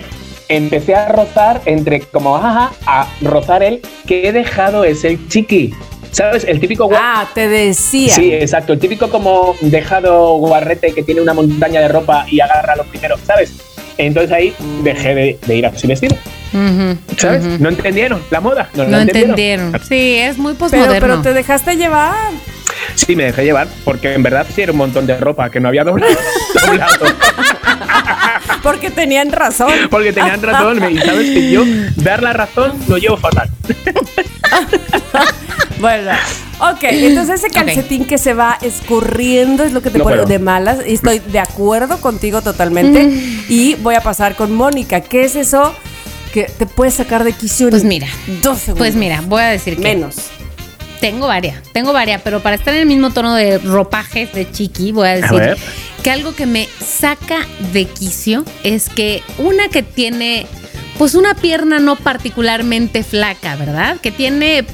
[SPEAKER 3] empecé a rozar entre como, ajá, a rozar el que he dejado es el chiqui. ¿Sabes? El típico gua-
[SPEAKER 4] Ah, te decía.
[SPEAKER 3] Sí, exacto. El típico como dejado guarrete que tiene una montaña de ropa y agarra lo primero, ¿sabes? Entonces ahí dejé de, de ir así vestido,
[SPEAKER 2] Ujú,
[SPEAKER 3] ¿sabes? No entendieron la moda. No,
[SPEAKER 2] entendieron. Sí, es muy
[SPEAKER 4] pero,
[SPEAKER 2] postmoderno.
[SPEAKER 4] pero te dejaste llevar.
[SPEAKER 3] Sí, me dejé llevar porque en verdad sí era un montón de ropa que no había doblado. doblado.
[SPEAKER 4] Porque tenían razón.
[SPEAKER 3] porque tenían razón. Y sabes que yo dar la razón lo llevo fatal.
[SPEAKER 4] Bueno, ok, entonces ese calcetín que se va escurriendo es lo que te
[SPEAKER 3] No
[SPEAKER 4] pone
[SPEAKER 3] puedo.
[SPEAKER 4] de malas. Y estoy de acuerdo contigo totalmente. Y voy a pasar con Mónica. ¿Qué es eso que te puede sacar de quicio en
[SPEAKER 2] Pues mira,
[SPEAKER 4] dos segundos?
[SPEAKER 2] Pues mira, voy a decir que
[SPEAKER 4] Menos.
[SPEAKER 2] tengo varias, tengo varias, pero para estar en el mismo tono de ropajes de chiqui, voy a decir que algo que me saca de quicio es que una que tiene pues una pierna no particularmente flaca, ¿verdad? Que tiene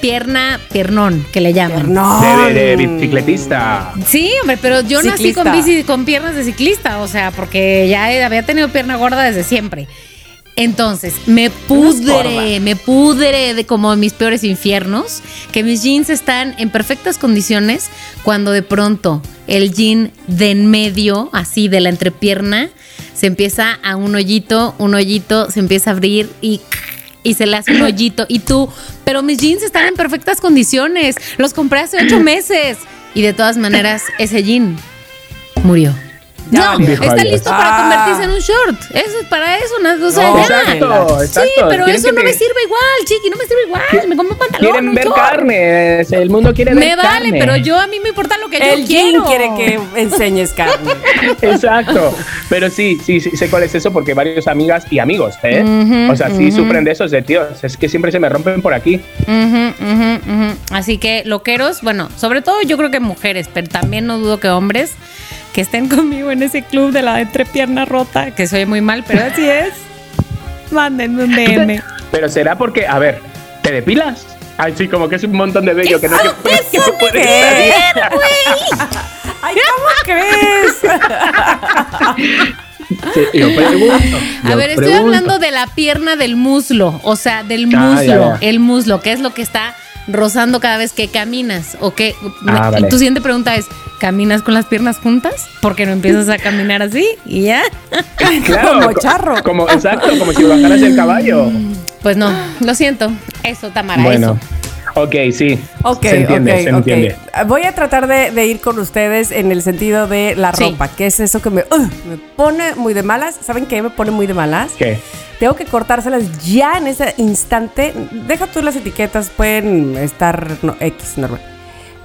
[SPEAKER 2] pierna, piernón, que le llaman.
[SPEAKER 4] No.
[SPEAKER 3] De, de- de bicicletista.
[SPEAKER 2] Sí, hombre, pero yo nací con bici, con piernas de ciclista, o sea, porque ya he- había tenido pierna gorda desde siempre. Entonces, me pudre, me pudre de como mis peores infiernos, que mis jeans están en perfectas condiciones cuando de pronto el jean de en medio, así de la entrepierna, se empieza a un hoyito, un hoyito, se empieza a abrir y y se le hace un hoyito y tú, pero mis jeans están en perfectas condiciones, los compré hace ocho meses y de todas maneras ese jean murió.
[SPEAKER 4] Ya
[SPEAKER 2] no, está listo para
[SPEAKER 4] Ah.
[SPEAKER 2] convertirse en un short. Eso es para eso, no, o sea,
[SPEAKER 4] No,
[SPEAKER 2] ya.
[SPEAKER 3] Exacto, exacto.
[SPEAKER 2] Sí, pero eso no me sirve igual, chiqui, no me sirve igual. Me compro un pantalón.
[SPEAKER 3] Quieren
[SPEAKER 2] un
[SPEAKER 3] ver
[SPEAKER 2] short.
[SPEAKER 3] carne. El mundo quiere ver
[SPEAKER 2] Me vale,
[SPEAKER 3] carne.
[SPEAKER 2] pero yo a mí me importa lo que
[SPEAKER 4] El
[SPEAKER 2] yo quiero.
[SPEAKER 4] quiere que enseñes carne.
[SPEAKER 3] Exacto. Pero sí, sí, sí, sé cuál es eso porque varios amigas y amigos, ¿eh?
[SPEAKER 2] Ujú,
[SPEAKER 3] o sea, sí sufren de esos de tíos. Es que siempre se me rompen por aquí.
[SPEAKER 2] Ujú, ujú. Así que loqueros, bueno, sobre todo yo creo que mujeres, pero también no dudo que hombres que estén conmigo en ese club de la entrepierna rota, que soy muy mal, pero así es. Mándenme un DM.
[SPEAKER 3] Pero será porque, a ver, ¿te depilas? Ay, sí, como que es un montón de vello que no que, que no puede salir.
[SPEAKER 4] Ay, ¿cómo crees?
[SPEAKER 3] Sí, yo pregunto,
[SPEAKER 2] A ver, estoy
[SPEAKER 3] pregunto.
[SPEAKER 2] hablando de la pierna del muslo, o sea, del
[SPEAKER 3] Ah,
[SPEAKER 2] muslo,
[SPEAKER 3] ya, ya.
[SPEAKER 2] el muslo, que es lo que está rozando cada vez que caminas, o que
[SPEAKER 3] Ah, vale.
[SPEAKER 2] tu siguiente pregunta es, ¿caminas con las piernas juntas? Porque no empiezas a caminar así y ya.
[SPEAKER 3] Claro,
[SPEAKER 4] Como
[SPEAKER 3] co-
[SPEAKER 4] charro.
[SPEAKER 3] Como, exacto, como si bajaras el caballo.
[SPEAKER 2] Pues no, lo siento. Eso, Tamara,
[SPEAKER 3] Bueno,
[SPEAKER 2] eso.
[SPEAKER 3] ok, sí.
[SPEAKER 4] Ok,
[SPEAKER 3] se entiende,
[SPEAKER 4] ok,
[SPEAKER 3] se entiende.
[SPEAKER 4] Voy a tratar de, de ir con ustedes en el sentido de la
[SPEAKER 2] Sí.
[SPEAKER 4] ropa, que es eso que me, me pone muy de malas. ¿Saben qué me pone muy de malas?
[SPEAKER 3] ¿Qué?
[SPEAKER 4] Tengo que cortárselas ya en ese instante. Deja tú las etiquetas, pueden estar no, X normal.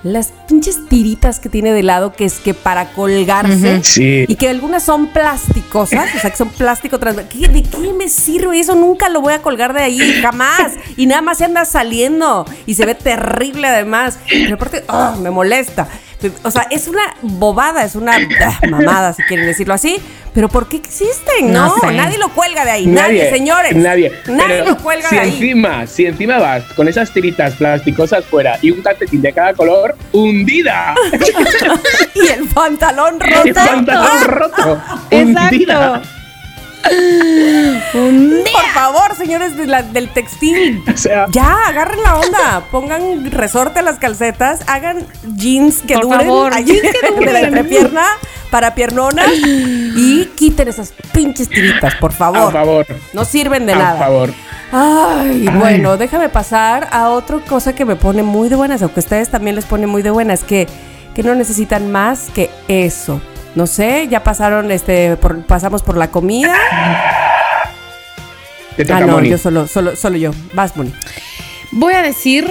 [SPEAKER 4] Las pinches tiritas que tiene de lado, que es que para colgarse.
[SPEAKER 3] Sí.
[SPEAKER 4] Y que algunas son plásticosas, o sea, que son plástico trans. ¿Qué- ¿De qué me sirve eso? Nunca lo voy a colgar de ahí, jamás. Y nada más se anda saliendo. Y se ve terrible además. Pero aparte, ah, me molesta. O sea, es una bobada, es una ah, mamada, si quieren decirlo así. Pero ¿por qué existen?
[SPEAKER 2] No
[SPEAKER 4] No,
[SPEAKER 2] sé.
[SPEAKER 4] nadie lo cuelga de ahí. Nadie, señores.
[SPEAKER 3] Nadie.
[SPEAKER 4] Nadie
[SPEAKER 3] Pero
[SPEAKER 4] lo cuelga
[SPEAKER 3] si
[SPEAKER 4] de ahí.
[SPEAKER 3] encima, si encima vas con esas tiritas plásticosas fuera y un calcetín de cada color, hundida.
[SPEAKER 4] y el pantalón roto.
[SPEAKER 3] el pantalón roto. Hundida.
[SPEAKER 4] Por favor, señores de la- del textil.
[SPEAKER 3] O sea,
[SPEAKER 4] Ya, agarren la onda. Pongan resorte a las calcetas. Hagan jeans que
[SPEAKER 2] Por
[SPEAKER 4] duren.
[SPEAKER 2] favor, jeans que
[SPEAKER 4] De la
[SPEAKER 2] duren.
[SPEAKER 4] entrepierna para piernonas. Y quiten esas pinches tiritas, por favor.
[SPEAKER 3] favor.
[SPEAKER 4] No sirven de
[SPEAKER 3] a
[SPEAKER 4] nada.
[SPEAKER 3] favor.
[SPEAKER 4] Ay, bueno, déjame pasar a otra cosa que me pone muy de buenas, aunque a ustedes también les pone muy de buenas, que, que no necesitan más que eso. No sé, ya pasaron, este, por- pasamos por la comida.
[SPEAKER 3] Te toca,
[SPEAKER 4] Ah, no,
[SPEAKER 3] Moni.
[SPEAKER 4] yo solo, solo, solo yo. Vas, Moni.
[SPEAKER 2] Voy a decir,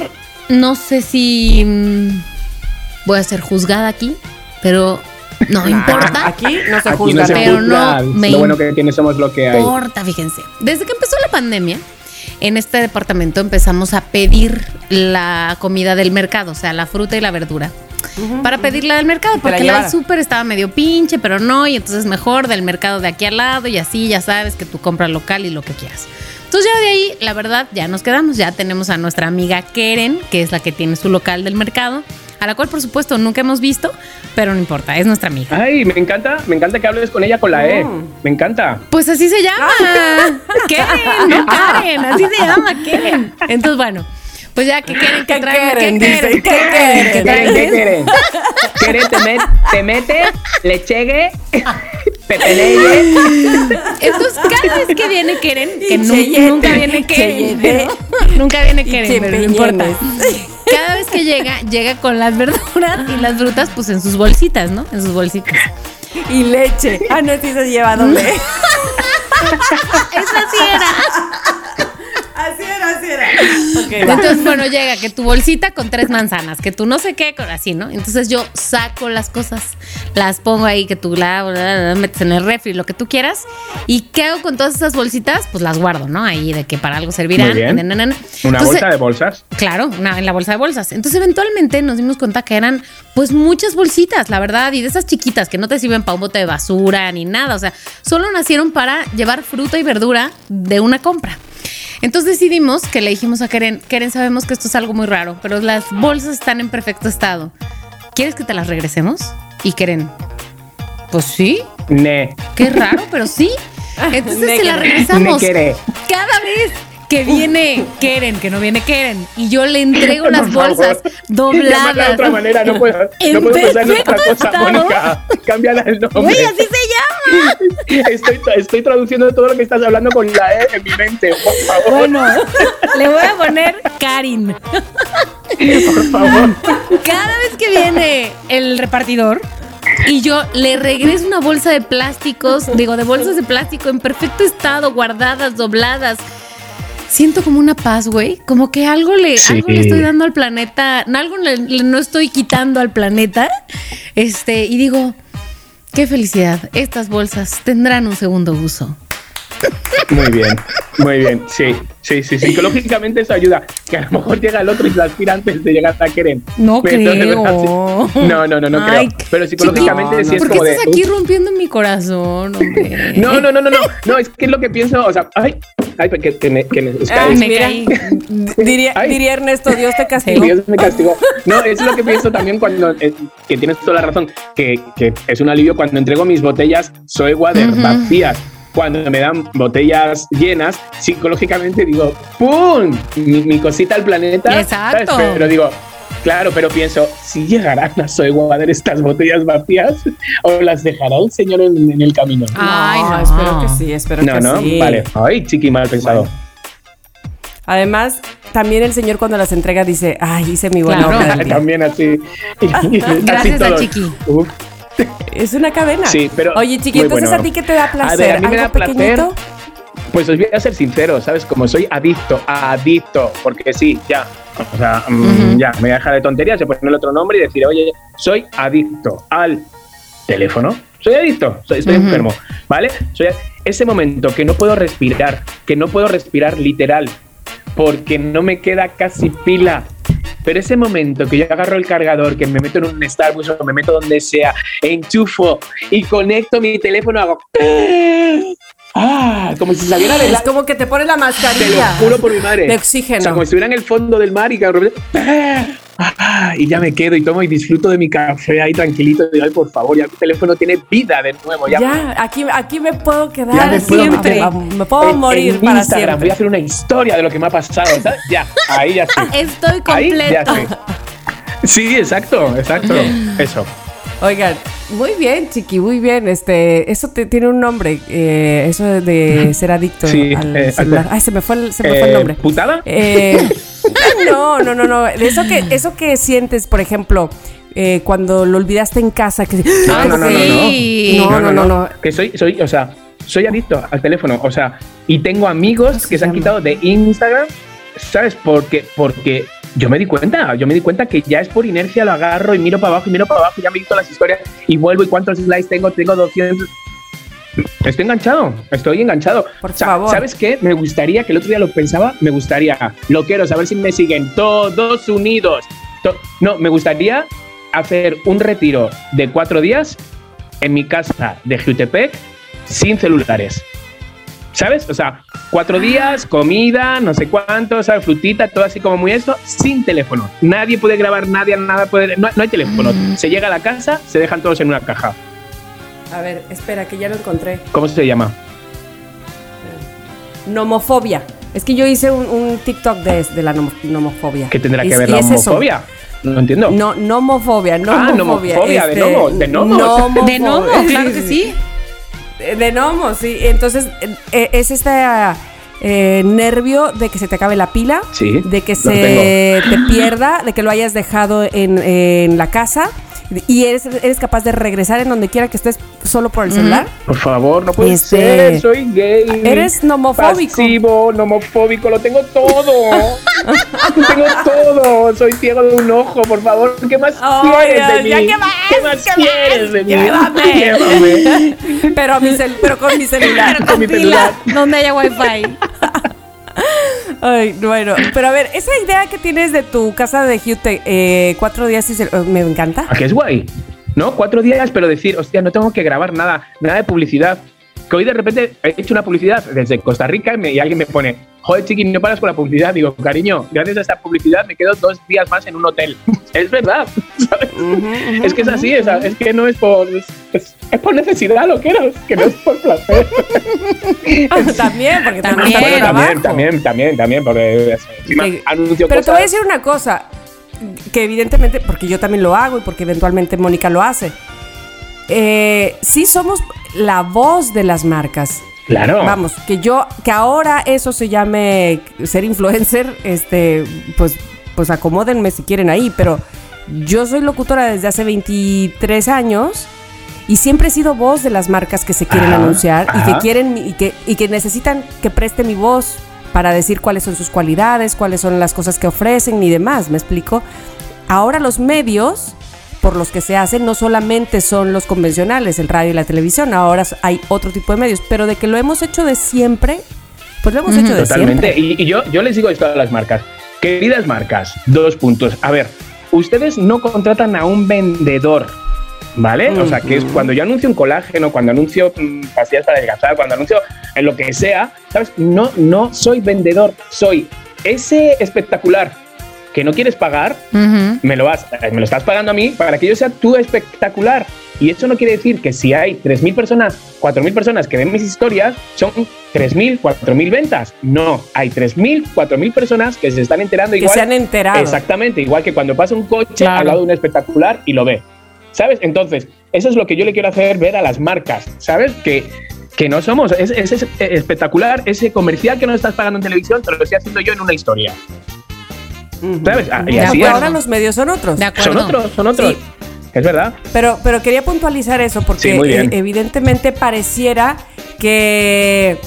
[SPEAKER 2] no sé si mm, voy a ser juzgada aquí, pero no importa.
[SPEAKER 4] Aquí no se
[SPEAKER 3] Aquí
[SPEAKER 4] juzga
[SPEAKER 3] no se
[SPEAKER 4] nada.
[SPEAKER 2] pero
[SPEAKER 3] juzga.
[SPEAKER 2] no me
[SPEAKER 3] Lo bueno que tiene somos lo que hay.
[SPEAKER 2] importa, fíjense. Desde que empezó la pandemia, en este departamento empezamos a pedir la comida del mercado, o sea, la fruta y la verdura. Para pedirla del mercado,
[SPEAKER 4] la
[SPEAKER 2] porque la, del
[SPEAKER 4] llevaran.
[SPEAKER 2] súper estaba medio pinche, pero no, y entonces mejor del mercado de aquí al lado, y así ya sabes que tú compras local y lo que quieras. Entonces ya de ahí, la verdad, ya nos quedamos, ya tenemos a nuestra amiga Keren, que es la que tiene su local del mercado, a la cual por supuesto nunca hemos visto, pero no importa, es nuestra amiga.
[SPEAKER 3] Ay, me encanta, me encanta que hables con ella con la E. Me encanta.
[SPEAKER 2] Pues así se llama. Karen, no Karen, así se llama Karen. Entonces, bueno, Pues ya, ¿qué quieren que
[SPEAKER 4] ¿Qué
[SPEAKER 2] traigan?
[SPEAKER 4] quieren?
[SPEAKER 2] ¿Qué quieren?
[SPEAKER 4] ¿qué
[SPEAKER 2] ¿Qué quieren?
[SPEAKER 4] quieren?
[SPEAKER 2] ¿Que
[SPEAKER 3] ¿Quieren? ¿Qué quieren? ¿Quieren? Te, met- te mete, le chegue, peteleye.
[SPEAKER 2] Entonces, cada vez que viene Keren, que nunca viene Keren, nunca viene Keren, pero no importa. Cada vez que llega, llega con las verduras y las frutas, pues en sus bolsitas, ¿no? En sus bolsitas.
[SPEAKER 4] Y leche. Ah, no, sí se lleva doble.
[SPEAKER 2] Esa sí era. Entonces, bueno, llega que tu bolsita con tres manzanas, que tú no sé qué, con así, ¿no? Entonces yo saco las cosas, las pongo ahí, que tú la, la- la- la metes en el refri, lo que tú quieras. ¿Y qué hago con todas esas bolsitas? Pues las guardo, ¿no? Ahí de que para algo servirán.
[SPEAKER 3] Muy bien.
[SPEAKER 2] Na, na, na, na.
[SPEAKER 3] Una
[SPEAKER 2] Entonces,
[SPEAKER 3] bolsa de bolsas.
[SPEAKER 2] Claro, una, en la bolsa de bolsas. Entonces, eventualmente nos dimos cuenta que eran, pues, muchas bolsitas, la verdad, y de esas chiquitas que no te sirven para un bote de basura ni nada. O sea, solo nacieron para llevar fruta y verdura de una compra. Entonces decidimos que le dijimos a Keren, Keren, sabemos que esto es algo muy raro, pero las bolsas están en perfecto estado. ¿Quieres que te las regresemos? Y Keren, pues sí,
[SPEAKER 3] Ne.
[SPEAKER 2] qué raro, pero sí. Entonces se la
[SPEAKER 4] quiere.
[SPEAKER 2] regresamos.
[SPEAKER 3] Ne.
[SPEAKER 2] Cada vez que viene Keren, que no viene Keren, y yo le entrego las bolsas dobladas.
[SPEAKER 3] de otra manera, no puedo,
[SPEAKER 2] En
[SPEAKER 3] no puedo pensar en otra cosa,
[SPEAKER 2] estado.
[SPEAKER 3] Mónica. Cámbiala el nombre.
[SPEAKER 2] Güey, así se llama.
[SPEAKER 3] Estoy, estoy traduciendo todo lo que estás hablando con la E en mi mente, por favor.
[SPEAKER 2] Bueno, le voy a poner Karin.
[SPEAKER 3] por favor.
[SPEAKER 2] Cada vez que viene el repartidor y yo le regreso una bolsa de plásticos, digo, de bolsas de plástico en perfecto estado, guardadas, dobladas. Siento como una paz, güey. Como que algo le,
[SPEAKER 3] Sí.
[SPEAKER 2] algo le estoy dando al planeta, no, algo le, le- no estoy quitando al planeta. Este, y digo, qué felicidad. Estas bolsas tendrán un segundo uso.
[SPEAKER 3] Muy bien, muy bien. Sí, sí, sí. Psicológicamente eso ayuda. Que a lo mejor llega el otro y la aspira antes de llegar a querer.
[SPEAKER 2] No
[SPEAKER 3] Pero
[SPEAKER 2] creo.
[SPEAKER 3] verdad, sí. No, no, no, no
[SPEAKER 2] Ay,
[SPEAKER 3] creo. Pero psicológicamente
[SPEAKER 4] chiqui,
[SPEAKER 3] sí es
[SPEAKER 2] ¿Por qué
[SPEAKER 3] de.
[SPEAKER 2] estás aquí
[SPEAKER 3] "Uf,
[SPEAKER 2] rompiendo mi corazón, hombre?
[SPEAKER 3] No, no, no, no, no. No, es que es lo que pienso. O sea, ay, ay, que, que, me- que me-
[SPEAKER 4] Ay,
[SPEAKER 2] me caí.
[SPEAKER 4] Diría,
[SPEAKER 3] Ay.
[SPEAKER 4] diría Ernesto, Dios te castigó.
[SPEAKER 3] Dios me castigó. No, es lo que pienso también cuando, eh, que tienes toda la razón, que, que es un alivio cuando entrego mis botellas soy Water vacías. Cuando me dan botellas llenas, psicológicamente digo, ¡pum! Mi, mi cosita al planeta.
[SPEAKER 2] Exacto.
[SPEAKER 3] ¿sabes? Pero digo, claro, pero pienso, si llegarán a Soy Water estas botellas vacías o las dejará el señor en, en el camino.
[SPEAKER 2] Ay, no.
[SPEAKER 4] espero que sí, espero
[SPEAKER 3] no,
[SPEAKER 4] que
[SPEAKER 3] no,
[SPEAKER 4] sí.
[SPEAKER 3] vale. Ay, chiqui, mal pensado.
[SPEAKER 4] Además, también el señor cuando las entrega dice, ay, hice mi buena
[SPEAKER 2] Claro.
[SPEAKER 4] obra del día".
[SPEAKER 3] También así.
[SPEAKER 2] Gracias a. Chiqui.
[SPEAKER 3] Uf.
[SPEAKER 4] Es una cadena.
[SPEAKER 3] Sí, pero
[SPEAKER 4] Oye, Chiqui, entonces
[SPEAKER 3] bueno.
[SPEAKER 4] a ti qué te da placer?
[SPEAKER 3] A ver, a mí me
[SPEAKER 4] ¿Algo
[SPEAKER 3] da placer. Pues os voy a ser sincero, ¿sabes? Como soy adicto, adicto, porque sí, ya. O sea, mm, ya, me voy a dejar de tonterías, se poner otro nombre y decir, oye, soy adicto al teléfono. Soy adicto, soy, estoy enfermo, ¿vale? Soy ese momento que no puedo respirar, que no puedo respirar literal, porque no me queda casi pila. Pero ese momento que yo agarro el cargador, que me meto en un Starbucks o me meto donde sea, enchufo y conecto mi teléfono, hago. ¡Ah! Como si saliera de
[SPEAKER 4] Es
[SPEAKER 3] la.
[SPEAKER 4] como que te pone la
[SPEAKER 3] Te lo
[SPEAKER 4] mascarilla.
[SPEAKER 3] juro por mi madre.
[SPEAKER 4] De oxígeno.
[SPEAKER 3] O sea, como si estuviera en el fondo del mar y que de repente. ¡ah! ¡ah! Y ya me quedo y tomo y disfruto de mi café ahí tranquilito. Y digo, ay, por favor, ya mi teléfono tiene vida de nuevo. Ya,
[SPEAKER 4] Ya, aquí, aquí me puedo
[SPEAKER 3] ya
[SPEAKER 4] quedar
[SPEAKER 3] me puedo
[SPEAKER 4] siempre. Me puedo
[SPEAKER 3] En-
[SPEAKER 4] morir
[SPEAKER 3] en
[SPEAKER 4] para
[SPEAKER 3] Instagram
[SPEAKER 4] siempre.
[SPEAKER 3] voy a hacer una historia de lo que me ha pasado. ¿sabes? Ya, ahí ya estoy.
[SPEAKER 2] Estoy
[SPEAKER 3] Ahí ya
[SPEAKER 2] completo.
[SPEAKER 3] estoy. Sí, exacto, exacto. Eso.
[SPEAKER 4] Oigan, muy bien, Chiqui, muy bien. Este, eso te, tiene un nombre, eh, eso de, ser adicto
[SPEAKER 3] Sí,
[SPEAKER 4] al
[SPEAKER 3] eh,
[SPEAKER 4] celular. Ay, se me fue el, se me fue el
[SPEAKER 3] Eh,
[SPEAKER 4] nombre.
[SPEAKER 3] ¿Putada?
[SPEAKER 4] Eh, no, no, no, no. Eso que, eso que sientes, por ejemplo, eh, cuando lo olvidaste en casa, que
[SPEAKER 3] No,
[SPEAKER 2] Ay,
[SPEAKER 3] no, no, no, no.
[SPEAKER 4] No, no, no, no.
[SPEAKER 3] Que soy, soy, o sea, soy adicto al teléfono. O sea, y tengo amigos
[SPEAKER 4] se
[SPEAKER 3] que se han quitado de Instagram, ¿sabes? Porque, porque yo me di cuenta, yo me di cuenta que ya es por inercia lo agarro y miro para abajo y miro para abajo y ya me quito las historias y vuelvo y cuántos likes tengo, tengo 200. Estoy enganchado, estoy enganchado.
[SPEAKER 4] Por favor.
[SPEAKER 3] ¿Sabes qué? Me gustaría, que el otro día lo pensaba, me gustaría, lo quiero saber si me siguen todos unidos. To- no, me gustaría hacer un retiro de cuatro días en mi casa de Jutepec sin celulares. ¿Sabes? O sea, cuatro días, comida, no sé cuánto, ¿sabes? Frutita, todo así como muy esto, sin teléfono. Nadie puede grabar, nadie, nada puede. No, no hay teléfono. Se llega a la casa, se dejan todos en una caja.
[SPEAKER 4] A ver, espera, que ya lo encontré.
[SPEAKER 3] ¿Cómo se llama?
[SPEAKER 4] Nomofobia. Es que yo hice un, un TikTok de, de la nomo- nomofobia.
[SPEAKER 3] ¿Qué tendrá que ver la
[SPEAKER 4] es eso.
[SPEAKER 3] homofobia? No entiendo.
[SPEAKER 4] No, nomofobia,
[SPEAKER 3] Ah,
[SPEAKER 4] nomofobia.
[SPEAKER 3] nomofobia, de nomo- de nomos.
[SPEAKER 2] De nomo, claro que sí.
[SPEAKER 4] De, gnomos, sí. Entonces, eh, es este eh, nervio de que se te acabe la pila,
[SPEAKER 3] Sí,
[SPEAKER 4] de que se te pierda, de que lo hayas dejado en, en la casa y eres, eres capaz de regresar en donde quiera que estés solo por el celular.
[SPEAKER 3] Por favor, no puede
[SPEAKER 4] Este-
[SPEAKER 3] ser, soy gay.
[SPEAKER 4] Eres nomofóbico.
[SPEAKER 3] Pasivo, nomofóbico, lo tengo todo. Lo tengo todo. Soy ciego de un ojo, por favor. ¿Qué más quieres de mí?
[SPEAKER 4] ya, ¿qué más?
[SPEAKER 3] ¿Qué más
[SPEAKER 4] ¿Qué
[SPEAKER 3] quieres
[SPEAKER 4] más?
[SPEAKER 3] de mí?
[SPEAKER 4] Llévame.
[SPEAKER 3] Llévame.
[SPEAKER 4] Pero, a mi cel- pero con mi celular.
[SPEAKER 3] Con mi celular.
[SPEAKER 2] Donde haya wifi.
[SPEAKER 4] Ay, bueno, pero a ver, esa idea que tienes de tu casa de Hugh, eh, cuatro días y cel- me encanta.
[SPEAKER 3] ¿A qué es guay? ¿No? Cuatro días, pero decir, hostia, no tengo que grabar nada, nada de publicidad. Que hoy de repente he hecho una publicidad desde Costa Rica y, me- y alguien me pone, joder, chiqui, no paras con la publicidad. Digo, cariño, gracias a esta publicidad me quedo dos días más en un hotel. es verdad, ¿sabes? es que es así, es, es que no es por. Es, por necesidad lo que es que no es por placer.
[SPEAKER 4] también, porque también,
[SPEAKER 3] Bueno, también, también, también, también, porque encima
[SPEAKER 4] Sí.
[SPEAKER 3] anuncio
[SPEAKER 4] Pero te voy a decir una cosa, que evidentemente, porque yo también lo hago y porque eventualmente Mónica lo hace. Eh, sí somos la voz de las marcas.
[SPEAKER 3] Claro.
[SPEAKER 4] Vamos, que yo, que ahora eso se llame ser influencer, este, pues, pues acomódenme si quieren ahí, pero yo soy locutora desde hace 23 años y siempre he sido voz de las marcas que se quieren
[SPEAKER 3] Ajá,
[SPEAKER 4] anunciar y que quieren y que, y que necesitan que preste mi voz para decir cuáles son sus cualidades, cuáles son las cosas que ofrecen y demás, ¿me explico? Ahora los medios por los que se hacen no solamente son los convencionales, el radio y la televisión, ahora hay otro tipo de medios, pero de que lo hemos hecho de siempre, pues lo hemos hecho de
[SPEAKER 3] Totalmente.
[SPEAKER 4] siempre.
[SPEAKER 3] Y, y yo, yo les digo esto a las marcas. Queridas marcas, dos puntos. A ver, ustedes no contratan a un vendedor, ¿vale? O sea, que es cuando yo anuncio un colágeno, cuando anuncio pastillas para adelgazar, cuando anuncio en lo que sea, ¿sabes? No, no soy vendedor, soy ese espectacular que no quieres pagar, me lo, vas, me lo estás pagando a mí para que yo sea tu espectacular. Y eso no quiere decir que si hay 3.000 personas, 4.000 personas que ven mis historias, son 3.000, 4.000 ventas. No, hay 3.000, 4.000 personas que se están enterando
[SPEAKER 4] que
[SPEAKER 3] igual.
[SPEAKER 4] se han enterado.
[SPEAKER 3] Exactamente, igual que cuando pasa un coche
[SPEAKER 2] Claro.
[SPEAKER 3] al lado de un espectacular y lo ve. ¿Sabes? Entonces, eso es lo que yo le quiero hacer ver a las marcas. ¿Sabes? Que, que no somos. Es, es- es espectacular. Ese comercial que no estás pagando en televisión, te lo estoy haciendo yo en una historia. ¿Sabes? Ah, y así.
[SPEAKER 4] Ahora los medios son otros.
[SPEAKER 2] De acuerdo.
[SPEAKER 3] Son otros, son otros.
[SPEAKER 4] Sí.
[SPEAKER 3] Es verdad.
[SPEAKER 4] Pero, pero quería puntualizar eso porque
[SPEAKER 3] Sí,
[SPEAKER 4] evidentemente pareciera que,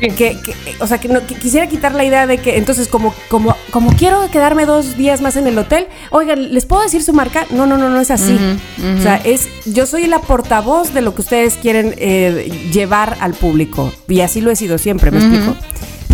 [SPEAKER 3] Sí.
[SPEAKER 4] que, que- o sea, que, no, que quisiera quitar la idea de que entonces como, como, como quiero quedarme dos días más en el hotel, oigan, ¿les puedo decir su marca? No, no, no, no es así. O sea, es, yo soy la portavoz de lo que ustedes quieren eh, llevar al público y así lo he sido siempre, ¿me
[SPEAKER 2] Ujú.
[SPEAKER 4] explico?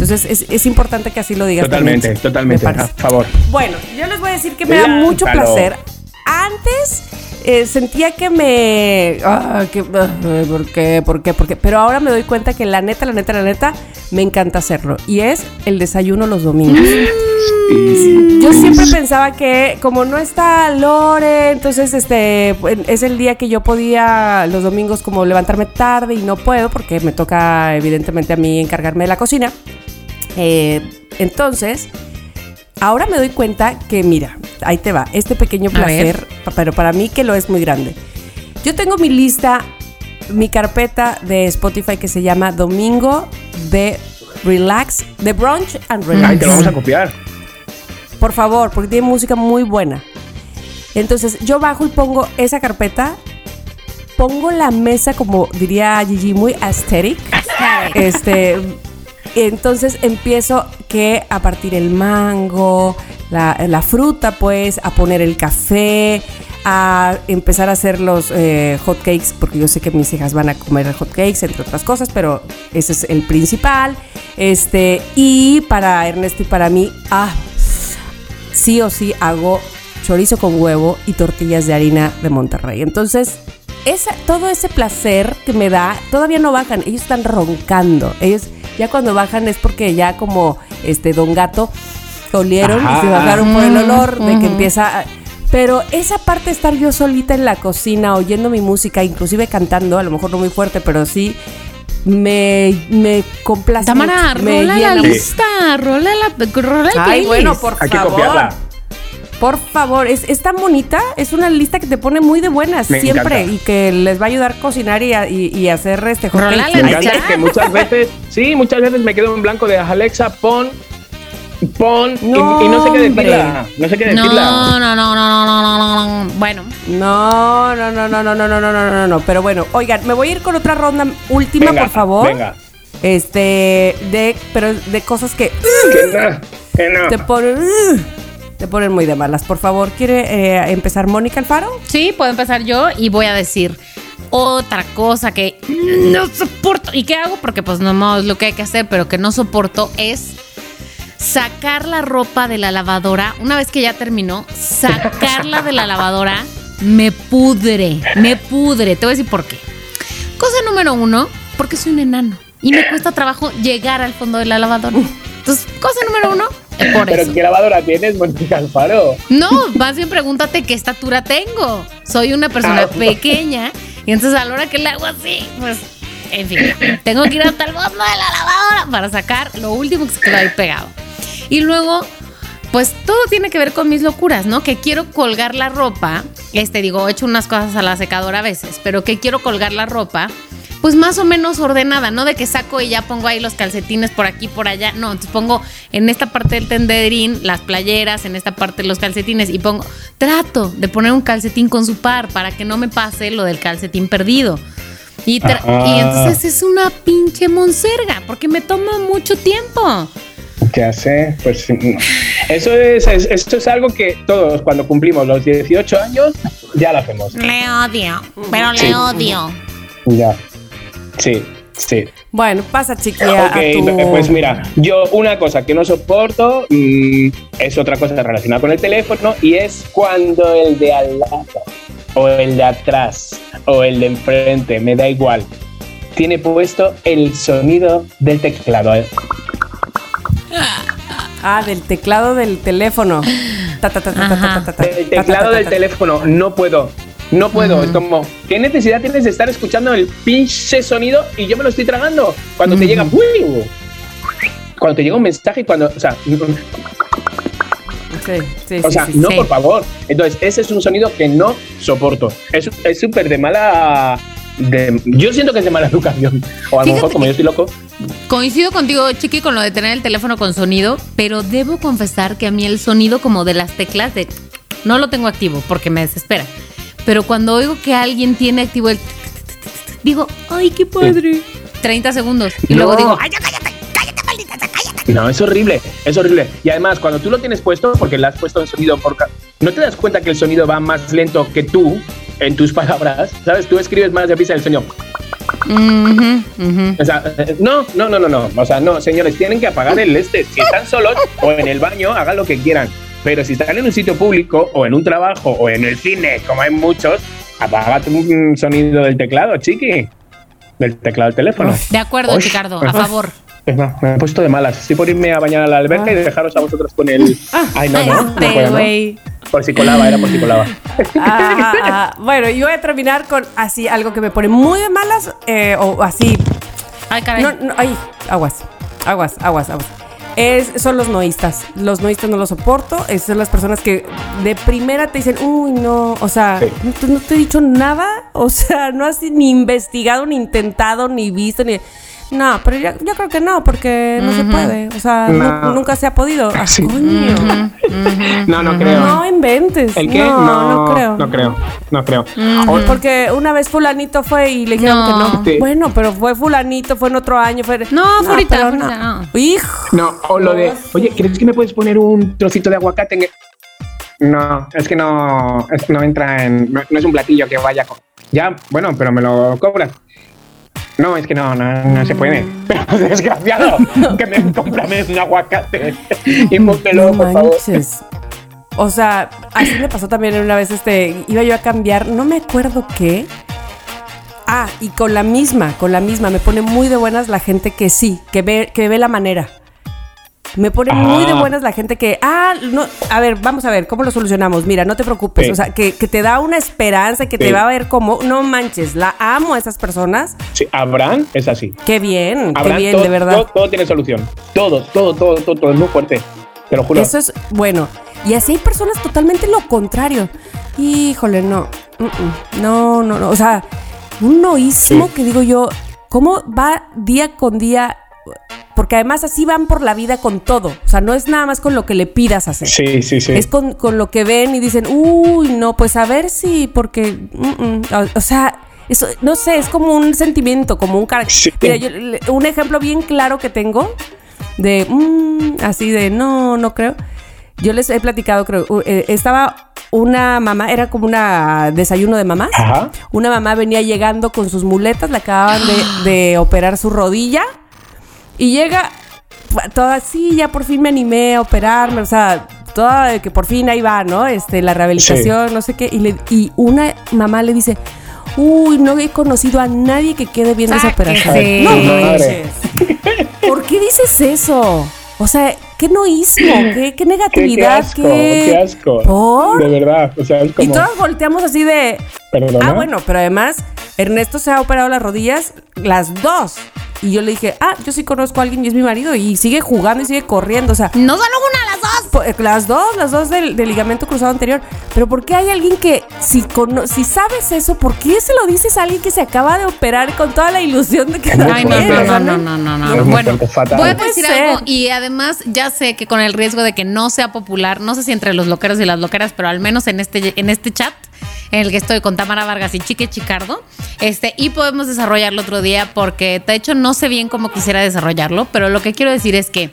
[SPEAKER 4] Entonces es, es importante que así lo digas.
[SPEAKER 3] Totalmente,
[SPEAKER 4] también,
[SPEAKER 3] totalmente.
[SPEAKER 4] me
[SPEAKER 3] A favor.
[SPEAKER 4] Bueno, yo les voy a decir que me da mucho placer. Antes eh, sentía que me... ah, que, ah, ¿Por qué? ¿Por qué? ¿Por qué? Pero ahora me doy cuenta que la neta, la neta, la neta, me encanta hacerlo. Y es el desayuno los domingos. Yo siempre pensaba que como no está Lore, entonces este es el día que yo podía los domingos como levantarme tarde y no puedo porque me toca evidentemente a mí encargarme de la cocina. Eh, entonces, ahora me doy cuenta que mira, ahí te va, este pequeño placer, pero para mí que lo es muy grande. Yo tengo mi lista, mi carpeta de Spotify que se llama Domingo de Relax, de Brunch and Relax.
[SPEAKER 3] Ay, te lo vamos a copiar.
[SPEAKER 4] Por favor, porque tiene música muy buena. Entonces yo bajo y pongo esa carpeta, pongo la mesa como diría Gigi, muy aesthetic. Este, entonces empiezo que a partir el mango, la, fruta pues, a poner el café, a empezar a hacer los eh, hot cakes, porque yo sé que mis hijas van a comer hot cakes, entre otras cosas, pero ese es el principal. Este, y para Ernesto y para mí, ah, sí o sí hago chorizo con huevo y tortillas de harina de Monterrey. Entonces, todo ese placer que me da, todavía no bajan, ellos están roncando. Ellos ya cuando bajan es porque ya como este Don Gato olieron y se bajaron por el olor de que empieza a- pero esa parte de estar yo solita en la cocina oyendo mi música, inclusive cantando, a lo mejor no muy fuerte, pero sí me, me complace.
[SPEAKER 2] Tamara,
[SPEAKER 4] me
[SPEAKER 2] rola la
[SPEAKER 4] llena
[SPEAKER 2] lista, rola la, rola el
[SPEAKER 4] Ay,
[SPEAKER 2] playlist.
[SPEAKER 4] bueno, por
[SPEAKER 3] Hay que copiarla.
[SPEAKER 4] Por favor, es, es tan bonita, es una lista que te pone muy de buenas
[SPEAKER 3] Me
[SPEAKER 4] siempre
[SPEAKER 3] encanta.
[SPEAKER 4] y que les va a ayudar a cocinar y, a- y- y hacer este
[SPEAKER 3] Me encanta que muchas veces, sí, muchas veces me quedo en blanco de Alexa, pon, pon, y-
[SPEAKER 4] No,
[SPEAKER 3] y, no sé qué decirla. No sé qué
[SPEAKER 2] No,
[SPEAKER 3] decirla.
[SPEAKER 2] no, no, no, no, no, no, no. Bueno,
[SPEAKER 4] No, no, no, no, no, no, no, no, no, no, no. Pero bueno, oigan, me voy a ir con otra ronda última,
[SPEAKER 3] Venga,
[SPEAKER 4] por favor.
[SPEAKER 3] Venga.
[SPEAKER 4] Este, de, pero de cosas que
[SPEAKER 3] Que no, que no.
[SPEAKER 4] te ponen, te ponen muy de malas. Por favor, ¿quiere eh, empezar Mónica Alfaro?
[SPEAKER 2] sí, puedo empezar yo y voy a decir otra cosa que no soporto. ¿Y qué hago? Porque pues no es lo que hay que hacer, pero que no soporto es sacar la ropa de la lavadora. Una vez que ya terminó, sacarla de la lavadora me pudre, me pudre. Te voy a decir por qué. Cosa número uno, porque soy un enano y me cuesta trabajo llegar al fondo de la lavadora. Entonces, cosa número uno, eso.
[SPEAKER 3] Pero ¿qué lavadora tienes, Mónica Alfaro?
[SPEAKER 2] No, más bien pregúntate qué estatura tengo. Soy una persona
[SPEAKER 3] Ah,
[SPEAKER 2] pequeña y entonces a la hora que le hago así, pues, en fin, tengo que ir hasta el fondo de la lavadora para sacar lo último que se quedó ahí pegado. Y luego, pues todo tiene que ver con mis locuras, ¿no? Que quiero colgar la ropa, este digo, he hecho unas cosas a la secadora a veces, pero que quiero colgar la ropa. Pues más o menos ordenada, no de que saco y ya pongo ahí los calcetines por aquí, por allá. No, entonces pongo en esta parte del tenderín las playeras, en esta parte los calcetines y pongo, trato de poner un calcetín con su par para que no me pase lo del calcetín perdido. Y, y entonces es una pinche monserga, porque me toma mucho tiempo.
[SPEAKER 3] Ya sé, pues eso es, es- esto es algo que todos cuando cumplimos los 18 años ya lo hacemos.
[SPEAKER 2] Le odio, pero
[SPEAKER 3] Sí.
[SPEAKER 2] le odio.
[SPEAKER 3] Ya. Sí, sí.
[SPEAKER 4] Bueno, pasa, chiquilla,
[SPEAKER 3] Ok,
[SPEAKER 4] a tu...
[SPEAKER 3] pues mira, yo una cosa que no soporto mm, es otra cosa relacionada con el teléfono y es cuando el de al lado o el de atrás o el de enfrente, me da igual, tiene puesto el sonido del teclado. ¿eh?
[SPEAKER 4] Ah, del teclado del teléfono.
[SPEAKER 3] El teclado del teléfono, no puedo. No puedo, es como, ¿qué necesidad tienes de estar escuchando el pinche sonido y yo me lo estoy tragando? Cuando te llega, ¡uy! cuando te llega un mensaje y cuando, o sea,
[SPEAKER 4] Sí, sí,
[SPEAKER 3] O sea,
[SPEAKER 4] sí,
[SPEAKER 3] no, por favor. Entonces, ese es un sonido que no soporto. Es es súper de mala. de- yo siento que es de mala educación. O a lo mejor, como yo estoy loco.
[SPEAKER 2] Coincido contigo, Chiqui, con lo de tener el teléfono con sonido, pero debo confesar que a mí el sonido como de las teclas de no lo tengo activo porque me desespera. Pero cuando oigo que alguien tiene activo el digo, "Ay, qué padre." 30 segundos y luego digo, "Ay, cállate, cállate, maldita cállate."
[SPEAKER 3] No, es horrible. Es horrible. Y además, cuando tú lo tienes puesto, porque le has puesto en sonido por. No te das cuenta que el sonido va más lento que tú en tus palabras. ¿Sabes? Tú escribes más deprisa el sonido.
[SPEAKER 2] Ujú, ujú.
[SPEAKER 3] O sea, no, no, no, no, no. O sea, no, señores, tienen que apagar el este. Si están solos o en el baño, hagan lo que quieran. Pero si están en un sitio público o en un trabajo o en el cine, como hay muchos, apaga tu mm, sonido del teclado, chiqui. Del teclado del teléfono.
[SPEAKER 2] De acuerdo,
[SPEAKER 3] Uy.
[SPEAKER 2] Ricardo, a favor.
[SPEAKER 3] Es más, me he puesto de malas. Estoy por irme a bañar a la alberca y dejaros a vosotros con el. Ay, no, no. no
[SPEAKER 2] Este
[SPEAKER 3] puedo, ¿no?
[SPEAKER 2] güey.
[SPEAKER 3] Por si colaba, era por si colaba.
[SPEAKER 4] Ah, ah, ah. Bueno, yo voy a terminar con así algo que me pone muy de malas eh, o así.
[SPEAKER 2] Ay, caray.
[SPEAKER 4] No, no, ay, aguas, aguas, aguas, aguas. Es, son los noístas. Los noístas no los soporto. Es- son las personas que de primera te dicen, uy, no. O sea,
[SPEAKER 3] Sí.
[SPEAKER 4] no, te- no te he dicho nada. O sea, no has ni investigado, ni intentado, ni visto, ni. No, pero yo, yo creo que no, porque no se puede. O sea,
[SPEAKER 3] No.
[SPEAKER 4] nunca se ha podido. Ah,
[SPEAKER 3] Sí.
[SPEAKER 4] coño.
[SPEAKER 3] No, no creo.
[SPEAKER 4] No inventes.
[SPEAKER 3] ¿El qué?
[SPEAKER 4] No, no, creo.
[SPEAKER 3] No creo. No creo.
[SPEAKER 4] Porque una vez fulanito fue y le dijeron
[SPEAKER 2] No.
[SPEAKER 4] que no.
[SPEAKER 3] Sí.
[SPEAKER 4] Bueno, pero fue fulanito, fue en otro año. Fue...
[SPEAKER 2] No, fue ahorita,
[SPEAKER 4] pero
[SPEAKER 2] fue ahorita, no.
[SPEAKER 4] Hijo.
[SPEAKER 3] No, o lo de, oye, ¿crees que me puedes poner un trocito de aguacate en el... No, es que no, es que no entra en, no, no es un platillo que vaya con... Ya, bueno, pero me lo cobras. No, es que no, no, no se puede. Pero desgraciado, que me cómprame un aguacate y póntelo,
[SPEAKER 4] No
[SPEAKER 3] por favor.
[SPEAKER 4] O sea, así me pasó también una vez, este, iba yo a cambiar, no me acuerdo qué. Ah, y con la misma, con la misma, me pone muy de buenas la gente que sí, que ve, que ve la manera. Me pone muy de buenas la gente que, ah, no, a ver, vamos a ver, ¿cómo lo solucionamos? Mira, no te preocupes,
[SPEAKER 3] Sí.
[SPEAKER 4] o sea, que, que te da una esperanza, que te va a ver como, no manches, la amo a esas personas.
[SPEAKER 3] Sí, Abraham es así.
[SPEAKER 4] Qué bien, qué
[SPEAKER 3] Abraham,
[SPEAKER 4] bien,
[SPEAKER 3] todo,
[SPEAKER 4] de verdad.
[SPEAKER 3] Todo, todo tiene solución. Todo, todo, todo, todo, todo es muy fuerte. Te lo juro.
[SPEAKER 4] Eso es bueno. Y así hay personas totalmente lo contrario. Híjole, no. No, no, no. O sea, un noísmo
[SPEAKER 3] Sí.
[SPEAKER 4] que digo yo, ¿cómo va día con día? Porque además así van por la vida con todo. O sea, no es nada más con lo que le pidas hacer.
[SPEAKER 3] Sí, sí, sí.
[SPEAKER 4] Es con, con lo que ven y dicen, uy, no, pues a ver si, porque, mm, mm". O, o sea, eso, no sé, es como un sentimiento, como un carácter.
[SPEAKER 3] Sí.
[SPEAKER 4] Mira, yo- un ejemplo bien claro que tengo de, mm, así de, no, no creo. Yo les he platicado, creo, eh, estaba una mamá, era como una desayuno de mamás.
[SPEAKER 3] Ajá.
[SPEAKER 4] Una mamá venía llegando con sus muletas, le acababan de, de operar su rodilla y llega toda así, ya por fin me animé a operarme, o sea, toda de que por fin ahí va, ¿no? Este, la rehabilitación, no sé qué. Y, le- y una mamá le dice, uy, no he conocido a nadie que quede bien esa operación. No
[SPEAKER 3] Madre.
[SPEAKER 4] manches. ¿Por qué dices eso? O sea, qué noísmo, qué, qué
[SPEAKER 3] Qué, qué
[SPEAKER 4] negatividad,
[SPEAKER 3] asco, qué asco.
[SPEAKER 4] ¿Por?
[SPEAKER 3] De verdad. O sea, es
[SPEAKER 4] Y
[SPEAKER 3] como.
[SPEAKER 4] todas volteamos así de,
[SPEAKER 3] Perdona.
[SPEAKER 4] Ah, bueno, pero además, Ernesto se ha operado las rodillas las dos. Y yo le dije, ah, yo sí conozco a alguien y es mi marido. Y sigue jugando y sigue corriendo. O sea,
[SPEAKER 2] No solo una, las dos.
[SPEAKER 4] eh, las dos, las dos del, del ligamento cruzado anterior. Pero ¿por qué hay alguien que, si, cono- si sabes eso, ¿por qué se lo dices a alguien que se acaba de operar con toda la ilusión de que
[SPEAKER 3] Muy
[SPEAKER 2] Ay, no, no, no, no, no, no, no. Bueno, voy a decir
[SPEAKER 4] ser.
[SPEAKER 2] algo y además ya sé que con el riesgo de que no sea popular, no sé si entre los loqueros y las loqueras, pero al menos en este, en este chat en el que estoy con Tamara Vargas y Chique Chicardo, este, y podemos desarrollarlo otro día porque de hecho no sé bien cómo quisiera desarrollarlo, pero lo que quiero decir es que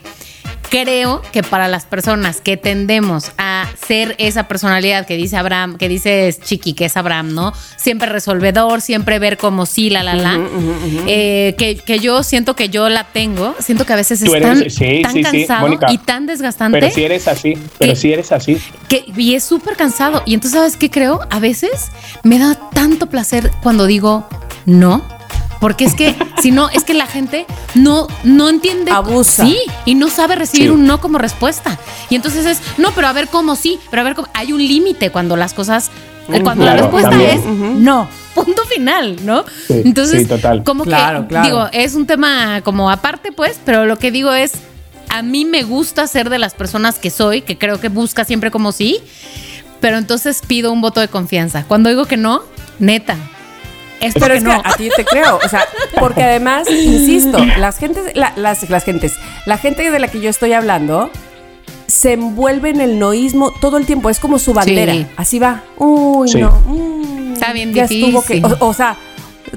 [SPEAKER 2] creo que para las personas que tendemos a ser esa personalidad que dice Abraham, que dice Chiqui, que es Abraham, ¿no? Siempre resolvedor, siempre ver como sí, la, la, la. eh, que, que yo siento que yo la tengo, siento que a veces es tan,
[SPEAKER 3] sí,
[SPEAKER 2] tan
[SPEAKER 3] sí, sí,
[SPEAKER 2] cansado y tan desgastante
[SPEAKER 3] Pero si eres así. Pero
[SPEAKER 2] ¿Qué?
[SPEAKER 3] si eres así.
[SPEAKER 2] que, y es súper cansado. Y entonces, ¿sabes qué creo? A veces me da tanto placer cuando digo no. Porque es que, si no, es que la gente no, no entiende.
[SPEAKER 4] Abusa.
[SPEAKER 2] Sí, y no sabe recibir
[SPEAKER 3] Sí.
[SPEAKER 2] un no como respuesta. Y entonces es, no, pero a ver cómo sí, pero a ver cómo. Hay un límite cuando las cosas. eh, Cuando la respuesta
[SPEAKER 3] también.
[SPEAKER 2] es no, punto final, ¿no?
[SPEAKER 3] Sí,
[SPEAKER 2] entonces,
[SPEAKER 3] sí, total.
[SPEAKER 2] como
[SPEAKER 4] Claro,
[SPEAKER 2] que,
[SPEAKER 4] claro.
[SPEAKER 2] digo, es un tema como aparte, pues, pero lo que digo es, a mí me gusta ser de las personas que soy, que creo que busca siempre como sí, pero entonces pido un voto de confianza. Cuando digo que no, neta, es
[SPEAKER 4] Pero
[SPEAKER 2] porque
[SPEAKER 4] es
[SPEAKER 2] no.
[SPEAKER 4] que a ti te creo, o sea, porque además, insisto, las gentes, la- las, las gentes, la gente de la que yo estoy hablando se envuelve en el noísmo todo el tiempo, es como su bandera,
[SPEAKER 2] Sí.
[SPEAKER 4] así va. Uy,
[SPEAKER 3] Sí.
[SPEAKER 4] no. mm,
[SPEAKER 2] Está bien
[SPEAKER 4] ya estuvo que, o sea,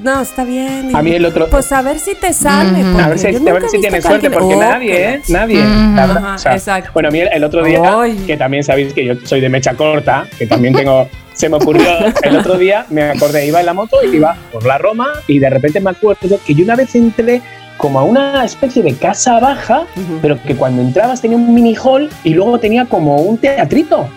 [SPEAKER 4] no, está bien.
[SPEAKER 3] A mí el otro-
[SPEAKER 4] Pues a ver si te sale.
[SPEAKER 2] Ujú.
[SPEAKER 4] porque
[SPEAKER 3] A ver si, a ver si tienes suerte,
[SPEAKER 4] alguien-
[SPEAKER 3] porque
[SPEAKER 4] Oh,
[SPEAKER 3] nadie, ¿eh? Nadie.
[SPEAKER 2] Ujú.
[SPEAKER 3] la verdad.
[SPEAKER 4] Ajá, exacto.
[SPEAKER 3] Bueno, a mí el otro día,
[SPEAKER 4] Ay.
[SPEAKER 3] que también sabéis que yo soy de mecha corta, que también tengo. Se me ocurrió el otro día, me acordé, iba en la moto y iba por la Roma y de repente me acuerdo que yo una vez entré como a una especie de casa baja,
[SPEAKER 4] Ujú.
[SPEAKER 3] pero que cuando entrabas tenía un mini hall y luego tenía como un teatrito,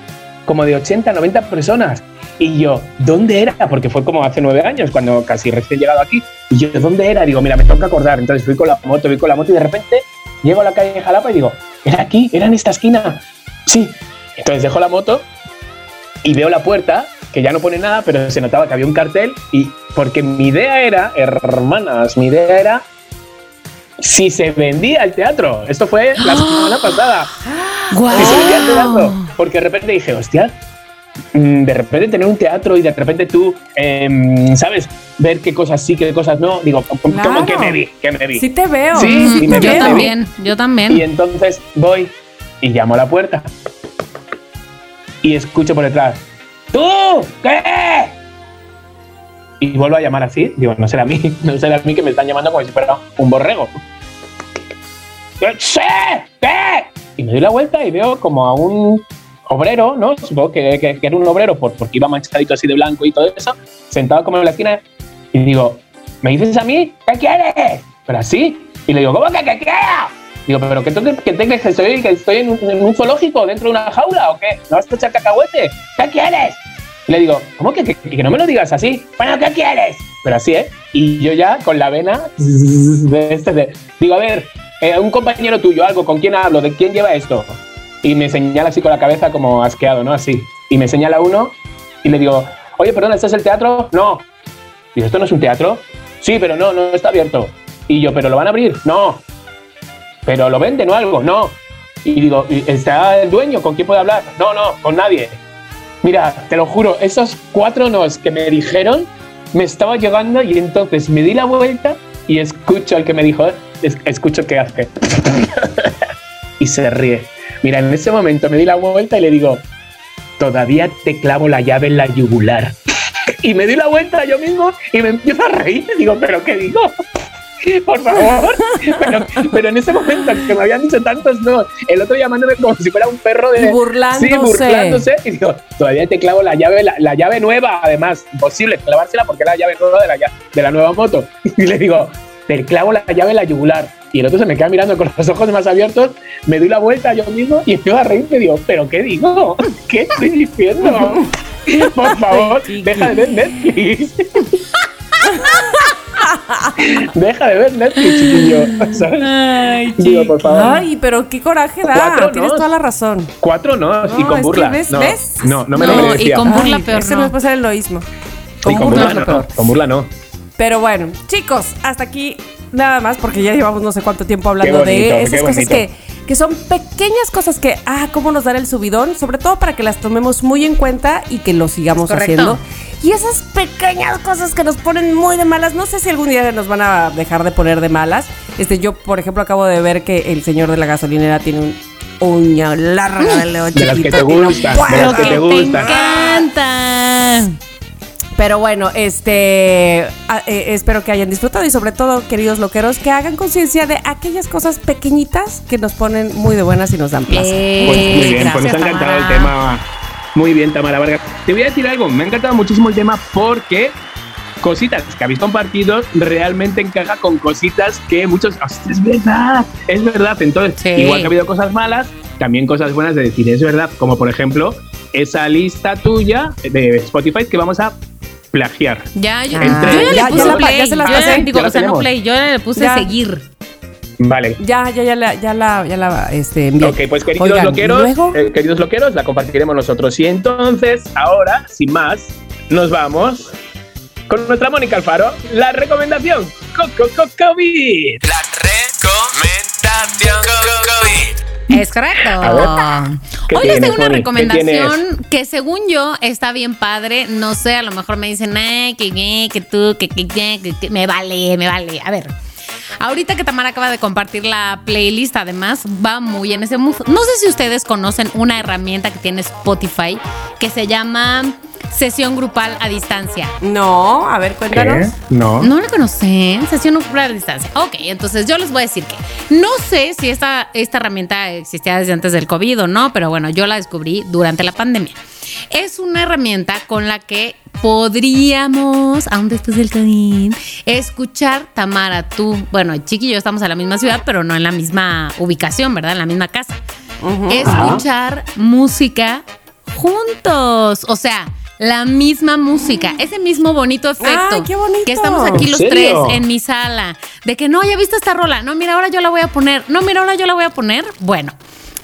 [SPEAKER 3] como de 80, 90 personas. Y yo, ¿dónde era? Porque fue como hace nueve años, cuando casi recién llegado aquí. Y yo, ¿dónde era? Digo, mira, me tengo que acordar. Entonces fui con la moto, fui con la moto y de repente llego a la calle de Jalapa y digo, ¿era aquí? ¿Era en esta esquina? Sí. Entonces dejo la moto y veo la puerta, que ya no pone nada, pero se notaba que había un cartel. Y porque mi idea era, hermanas, mi idea era si se vendía el teatro. Esto fue la semana pasada.
[SPEAKER 2] ¡Guau!
[SPEAKER 3] Si se vendía el teatro. Porque de repente dije, hostia, de repente tener un teatro y de repente tú, em, ¿sabes? Ver qué cosas sí, qué cosas no. Digo, como
[SPEAKER 4] Claro.
[SPEAKER 3] que me vi, que me vi.
[SPEAKER 4] Sí te veo.
[SPEAKER 3] Sí,
[SPEAKER 4] sí
[SPEAKER 3] sí,
[SPEAKER 4] te
[SPEAKER 3] me
[SPEAKER 2] Yo
[SPEAKER 4] veo.
[SPEAKER 2] también, yo también.
[SPEAKER 3] Y entonces voy y llamo a la puerta. Y escucho por detrás, ¡Tú! ¿Qué? Y vuelvo a llamar así. Digo, no será a mí, no será a mí que me están llamando como si fuera un borrego. ¡Sí! ¿Qué? Y me doy la vuelta y veo como a un obrero, ¿no? Supongo que, que- que era un obrero por, porque iba manchadito así de blanco y todo eso, sentado como en la esquina. Y digo, ¿me dices a mí? ¿Qué quieres? Pero así. Y le digo, ¿cómo que qué quiero? Digo, ¿pero que, tú, que, te que estoy, que estoy en, un, en un zoológico dentro de una jaula o qué? ¿No vas a echar cacahuete? ¿Qué quieres? Y le digo, ¿cómo que, que, que no me lo digas así? Bueno, ¿qué quieres? Pero así, ¿eh? Y yo ya con la vena de este de, digo, a ver, eh, un compañero tuyo, algo, ¿con quién hablo? ¿De quién lleva esto? Y me señala así con la cabeza como asqueado, ¿no? Así. Y me señala uno y le digo, oye, perdón, ¿este es el teatro? No. Y ¿esto no es un teatro? Sí, pero no, no está abierto. Y yo, ¿pero lo van a abrir? No. ¿Pero lo venden o algo? No. Y digo, ¿está el dueño? ¿Con quién puede hablar? No, no, con nadie. Mira, te lo juro, esos cuatro nos que me dijeron, me estaba llegando y entonces me di la vuelta y escucho al que me dijo, escucho que hace. y se ríe. Mira, en ese momento me di la vuelta y le digo, todavía te clavo la llave en la yugular. y me di la vuelta yo mismo y me empiezo a reír. Y digo, ¿pero qué digo? por favor. Pero, en ese momento que me habían dicho tantos no, el otro llamándome como si fuera un perro de.
[SPEAKER 4] burlándose.
[SPEAKER 3] Sí, burlándose. Y digo, todavía te clavo la llave, la, llave nueva, además. Imposible clavársela porque es la llave nueva de la, de la nueva moto. Y le digo, te clavo la llave en la yugular. Y el otro se me queda mirando con los ojos más abiertos, me doy la vuelta yo mismo y empiezo a reír y digo, ¿pero qué digo? ¿Qué estoy diciendo? Por favor, deja de ver Netflix. Deja de ver Netflix, chiquillo.
[SPEAKER 4] Ay, Digo, por favor. Ay, pero qué coraje da. Tienes toda la razón.
[SPEAKER 3] Cuatro no, y con burla.
[SPEAKER 4] ves,
[SPEAKER 3] no,
[SPEAKER 4] ¿ves?
[SPEAKER 3] no, no me lo merecía.
[SPEAKER 2] Y con burla peor.
[SPEAKER 4] Ese no el eloísmo.
[SPEAKER 3] Con, con burla, no, peor. Con burla no.
[SPEAKER 4] Pero bueno, chicos, hasta aquí nada más porque ya llevamos no sé cuánto tiempo hablando de esas cosas que, que son pequeñas cosas que, ah, cómo nos dar el subidón, sobre todo para que las tomemos muy en cuenta y que lo sigamos haciendo. Y esas pequeñas cosas que nos ponen muy de malas, no sé si algún día nos van a dejar de poner de malas. Este, yo, por ejemplo, acabo de ver que el señor de la gasolinera tiene un uña larga de león
[SPEAKER 3] De las que te gustan, de las que te gustan.
[SPEAKER 2] encanta.
[SPEAKER 4] Pero bueno, este eh, espero que hayan disfrutado y sobre todo, queridos loqueros, que hagan conciencia de aquellas cosas pequeñitas que nos ponen muy de buenas y nos dan placer.
[SPEAKER 3] Eh, pues muy bien, pues nos ha encantado el tema. Muy bien, Tamara Vargas. Te voy a decir algo, me ha encantado muchísimo el tema porque cositas que habéis compartido realmente encaja con cositas que muchos. Es verdad, es verdad. Entonces, igual que ha habido cosas malas, también cosas buenas de decir, es verdad. Como por ejemplo, esa lista tuya de Spotify que vamos a plagiar.
[SPEAKER 2] Ya, yo, ya, le puse play. Ya se las pasé. Digo, o sea, no play, yo le puse seguir.
[SPEAKER 3] Vale.
[SPEAKER 4] Ya, ya, ya la, ya la, ya la este, envié.
[SPEAKER 3] Ok, pues queridos loqueros, eh, queridos loqueros, la compartiremos nosotros. Y entonces, ahora, sin más, nos vamos con nuestra Mónica Alfaro, la recomendación COVID.
[SPEAKER 1] La recomendación COVID.
[SPEAKER 2] Es correcto. Hoy les tengo una recomendación que según yo está bien padre. No sé, a lo mejor me dicen, que, que, que tú, que, que, que, me vale, me vale. A ver. Ahorita que Tamara acaba de compartir la playlist, además va muy en ese mood. No sé si ustedes conocen una herramienta que tiene Spotify que se llama sesión grupal a distancia.
[SPEAKER 4] No, a ver, cuéntanos.
[SPEAKER 3] No.
[SPEAKER 2] ¿No la conocen? Sesión grupal a distancia. Ok, entonces yo les voy a decir que no sé si esta, esta herramienta existía desde antes del COVID o no, pero bueno, yo la descubrí durante la pandemia. Es una herramienta con la que podríamos, aún después del COVID, escuchar, Tamara, tú, bueno, Chiqui y yo estamos en la misma ciudad, pero no en la misma ubicación, ¿verdad? En la misma casa. Escuchar música juntos. O sea, la misma música, ese mismo bonito efecto.
[SPEAKER 4] qué bonito.
[SPEAKER 2] Que estamos aquí los tres en mi sala. De que no, ya viste esta rola. No, mira, ahora yo la voy a poner. No, mira, ahora yo la voy a poner. Bueno,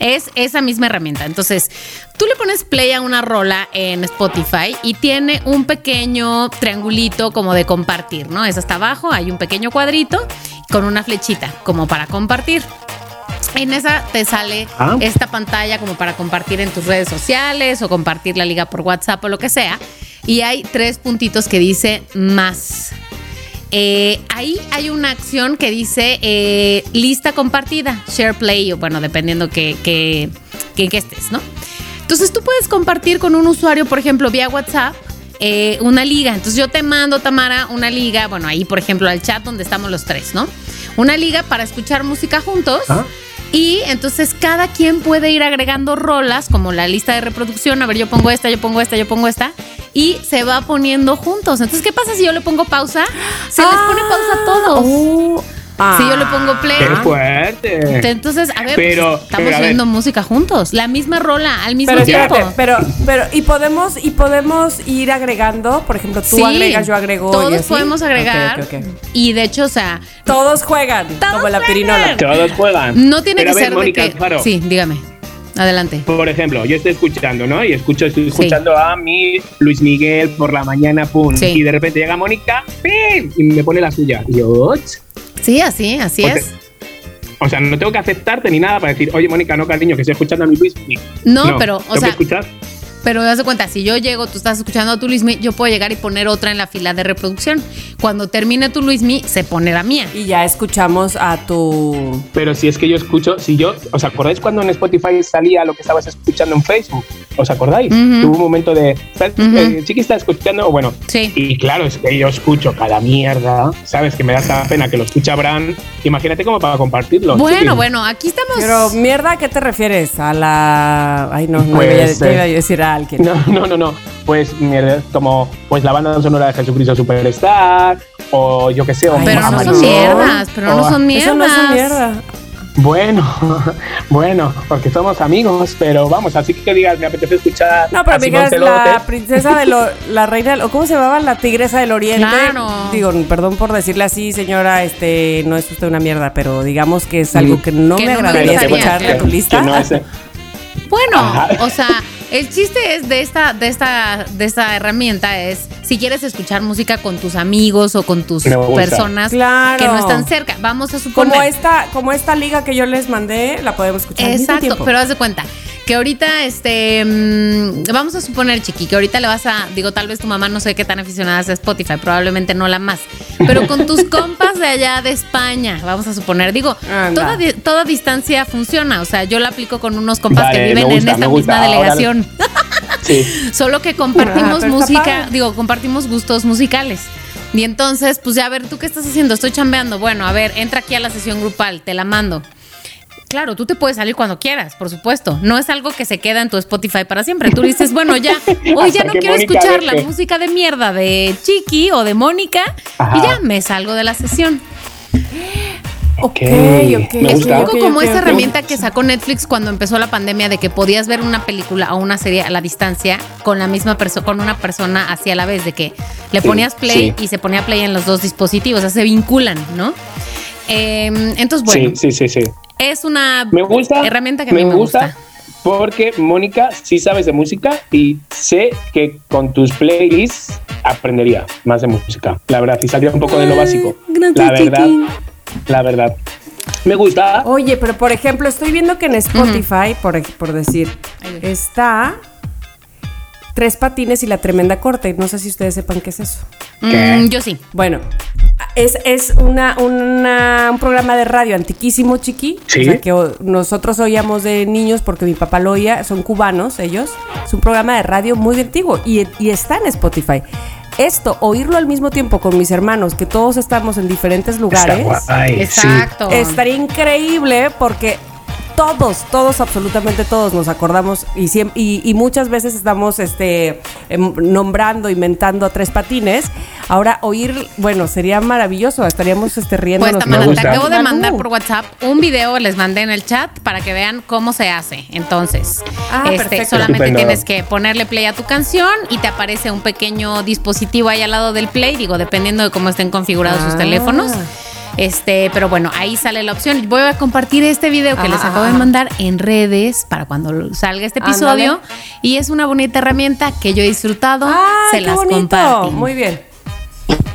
[SPEAKER 2] es esa misma herramienta. Entonces, tú le pones play a una rola en Spotify y tiene un pequeño triangulito como de compartir, ¿no? Es hasta abajo, hay un pequeño cuadrito con una flechita como para compartir. En esa te sale ah. esta pantalla como para compartir en tus redes sociales o compartir la liga por WhatsApp o lo que sea. Y hay tres puntitos que dice más. Eh, ahí hay una acción que dice eh, lista compartida, share play, o bueno, dependiendo que, que, que, estés, ¿no? Entonces tú puedes compartir con un usuario, por ejemplo, vía WhatsApp, eh, una liga. Entonces yo te mando, Tamara, una liga, bueno, ahí, por ejemplo, al chat donde estamos los tres, ¿no? Una liga para escuchar música juntos. Ah. Y entonces cada quien puede ir agregando rolas, como la lista de reproducción. A ver, yo pongo esta, yo pongo esta, yo pongo esta. Y se va poniendo juntos. Entonces, ¿qué pasa si yo le pongo pausa? Se les pone pausa a todos.
[SPEAKER 4] Oh,
[SPEAKER 2] si yo le pongo play.
[SPEAKER 3] ¡Qué fuerte!
[SPEAKER 2] Entonces, a ver,
[SPEAKER 3] Pero-
[SPEAKER 2] pues, estamos
[SPEAKER 3] pero, ver.
[SPEAKER 2] oyendo música juntos. La misma rola, al mismo
[SPEAKER 4] Pero
[SPEAKER 2] tiempo.
[SPEAKER 4] espérate, pero, pero, y podemos, y podemos ir agregando, por ejemplo, tú
[SPEAKER 2] Sí,
[SPEAKER 4] agregas, yo agrego. y
[SPEAKER 2] Todos
[SPEAKER 4] así.
[SPEAKER 2] podemos agregar. Y de hecho, o sea,
[SPEAKER 4] Todos juegan,
[SPEAKER 2] Todos
[SPEAKER 4] como la pirinola.
[SPEAKER 3] Todos juegan.
[SPEAKER 2] no tiene
[SPEAKER 3] Pero
[SPEAKER 2] que
[SPEAKER 3] a ver,
[SPEAKER 2] ser
[SPEAKER 3] Mónica
[SPEAKER 2] de que. Sí, dígame. Adelante.
[SPEAKER 3] Por ejemplo, yo estoy escuchando, ¿no? Y escucho, estoy escuchando a mi Luis Miguel por la mañana, pum.
[SPEAKER 2] Sí.
[SPEAKER 3] Y de repente llega Mónica, ¡pim! Y me pone la suya. Y yo.
[SPEAKER 2] Sí, así, así es.
[SPEAKER 3] O sea, no tengo que aceptarte ni nada para decir, oye, Mónica, no, cariño, que estoy escuchando a mi Luis Miguel.
[SPEAKER 2] No, pero, o sea,
[SPEAKER 3] escuchar.
[SPEAKER 2] Pero haz de cuenta, si yo llego, tú estás escuchando a tu Luismi, yo puedo llegar y poner otra en la fila de reproducción. Cuando termine tu Luismi, se pone la mía.
[SPEAKER 4] Y ya escuchamos a tu.
[SPEAKER 3] Pero si es que yo escucho, si yo, ¿os acordáis cuando en Spotify salía lo que estabas escuchando en Facebook? ¿Os acordáis?
[SPEAKER 2] Ujú.
[SPEAKER 3] Hubo un momento de, ¿sabes? Eh, Chiqui está escuchando, bueno,
[SPEAKER 2] Sí.
[SPEAKER 3] y claro, es que yo escucho cada mierda, ¿sabes? Que me da esta pena que lo escucha Bran. Imagínate cómo para compartirlo.
[SPEAKER 2] Bueno, bueno, aquí estamos.
[SPEAKER 4] Pero, mierda, ¿a qué te refieres? A la. Ay, no, no
[SPEAKER 3] Pues,
[SPEAKER 4] iba, a- ya
[SPEAKER 3] eh,
[SPEAKER 4] iba a decir a
[SPEAKER 3] No, no, no, no. Pues mierda, como pues la banda sonora de Jesucristo Superstar, o yo qué sé, o
[SPEAKER 4] Ay,
[SPEAKER 2] pero no son mierdas, pero no son mierdas.
[SPEAKER 4] Eso no es mierda.
[SPEAKER 3] Bueno, bueno, porque somos amigos, pero vamos, así que digas, me apetece escuchar.
[SPEAKER 4] No, pero es la princesa de lo, la reina, o ¿cómo se llamaba? La tigresa del oriente.
[SPEAKER 2] Claro.
[SPEAKER 4] Digo, perdón por decirle así, señora, este, no es usted una mierda, pero digamos que es algo
[SPEAKER 3] Mm.
[SPEAKER 4] que no
[SPEAKER 2] Que
[SPEAKER 4] me
[SPEAKER 2] no
[SPEAKER 4] agradaría escucharle a tu lista.
[SPEAKER 3] que no es-
[SPEAKER 2] Bueno,
[SPEAKER 3] Ajá.
[SPEAKER 2] o sea, el chiste es de esta, de esta, de esta herramienta es si quieres escuchar música con tus amigos o con tus personas
[SPEAKER 4] Claro.
[SPEAKER 2] que no están cerca. Vamos a suponer.
[SPEAKER 4] Como esta, como esta liga que yo les mandé, la podemos escuchar al mismo
[SPEAKER 2] Exacto,
[SPEAKER 4] tiempo.
[SPEAKER 2] pero haz de cuenta que ahorita, este, mm, vamos a suponer, Chiqui, que ahorita le vas a, digo, tal vez tu mamá no sé qué tan aficionada es a Spotify, probablemente no la más, pero con tus compas de allá de España, vamos a suponer, digo, toda, toda distancia funciona, o sea, yo la aplico con unos compas
[SPEAKER 3] Vale,
[SPEAKER 2] que viven
[SPEAKER 3] gusta,
[SPEAKER 2] en esta misma delegación,
[SPEAKER 3] Sí.
[SPEAKER 2] solo que
[SPEAKER 4] Ah,
[SPEAKER 2] compartimos
[SPEAKER 4] está
[SPEAKER 2] música,
[SPEAKER 4] padre.
[SPEAKER 2] digo, compartimos gustos musicales. Y entonces, pues ya a ver, ¿tú qué estás haciendo? Estoy chambeando. Bueno, a ver, entra aquí a la sesión grupal, te la mando. Claro, tú te puedes salir cuando quieras, por supuesto. No es algo que se queda en tu Spotify para siempre. Tú dices, bueno, ya, hoy ya no quiero
[SPEAKER 3] Mónica
[SPEAKER 2] escuchar la música de mierda de Chiqui o de Mónica
[SPEAKER 3] Ajá.
[SPEAKER 2] y ya me salgo de la sesión.
[SPEAKER 3] Ok,
[SPEAKER 4] ok,
[SPEAKER 3] me
[SPEAKER 2] Es
[SPEAKER 3] gusta.
[SPEAKER 2] un poco
[SPEAKER 4] Ok,
[SPEAKER 2] como esa herramienta que sacó Netflix cuando empezó la pandemia de que podías ver una película o una serie a la distancia con la misma persona, con una persona así a la vez, de que le
[SPEAKER 3] Sí,
[SPEAKER 2] ponías play
[SPEAKER 3] sí.
[SPEAKER 2] y se ponía play en los dos dispositivos, o sea, se vinculan, ¿no? Eh, entonces, bueno,
[SPEAKER 3] Sí, sí, sí, sí.
[SPEAKER 2] Es una
[SPEAKER 3] Me gusta.
[SPEAKER 2] herramienta que a mí me gusta.
[SPEAKER 3] Porque Mónica sí sabes de música y sé que con tus playlists aprendería más de música. La verdad, y saldría un poco de lo básico. La verdad, la verdad. Me gusta.
[SPEAKER 4] Oye, pero por ejemplo, estoy viendo que en Spotify, por, por decir, está Tres Patines y la Tremenda Corte. No sé si ustedes sepan qué es eso.
[SPEAKER 2] Mm, yo sí.
[SPEAKER 4] Bueno, es, es una, una- un programa de radio antiquísimo, chiqui.
[SPEAKER 3] Sí.
[SPEAKER 4] O sea, que nosotros oíamos de niños porque mi papá lo oía. Son cubanos ellos. Es un programa de radio muy antiguo y, y está en Spotify. Esto, oírlo al mismo tiempo con mis hermanos, que todos estamos en diferentes lugares.
[SPEAKER 3] Está guay, sí.
[SPEAKER 2] Exacto.
[SPEAKER 4] Estaría increíble porque todos, todos, absolutamente todos nos acordamos y, siem- y, y muchas veces estamos este, em, nombrando, inventando a tres patines. Ahora oír, bueno, sería maravilloso, estaríamos este,
[SPEAKER 2] Pues
[SPEAKER 4] riéndonos.
[SPEAKER 2] esta
[SPEAKER 3] Me
[SPEAKER 2] mana, te acabo de mandar por WhatsApp un video, les mandé en el chat para que vean cómo se hace. Entonces,
[SPEAKER 4] Ah,
[SPEAKER 2] este, solamente
[SPEAKER 3] Estupendo.
[SPEAKER 2] tienes que ponerle play a tu canción y te aparece un pequeño dispositivo ahí al lado del play, digo, dependiendo de cómo estén configurados sus
[SPEAKER 4] Ah.
[SPEAKER 2] teléfonos. Este, pero bueno, ahí sale la opción. Voy a compartir este video que
[SPEAKER 4] Ajá,
[SPEAKER 2] les acabo de
[SPEAKER 4] ajá.
[SPEAKER 2] mandar en redes para cuando salga este episodio. Y es una bonita herramienta que yo he disfrutado.
[SPEAKER 4] ¡Ay,
[SPEAKER 2] se
[SPEAKER 4] qué
[SPEAKER 2] las
[SPEAKER 4] bonito!
[SPEAKER 2] comparto.
[SPEAKER 4] Muy bien.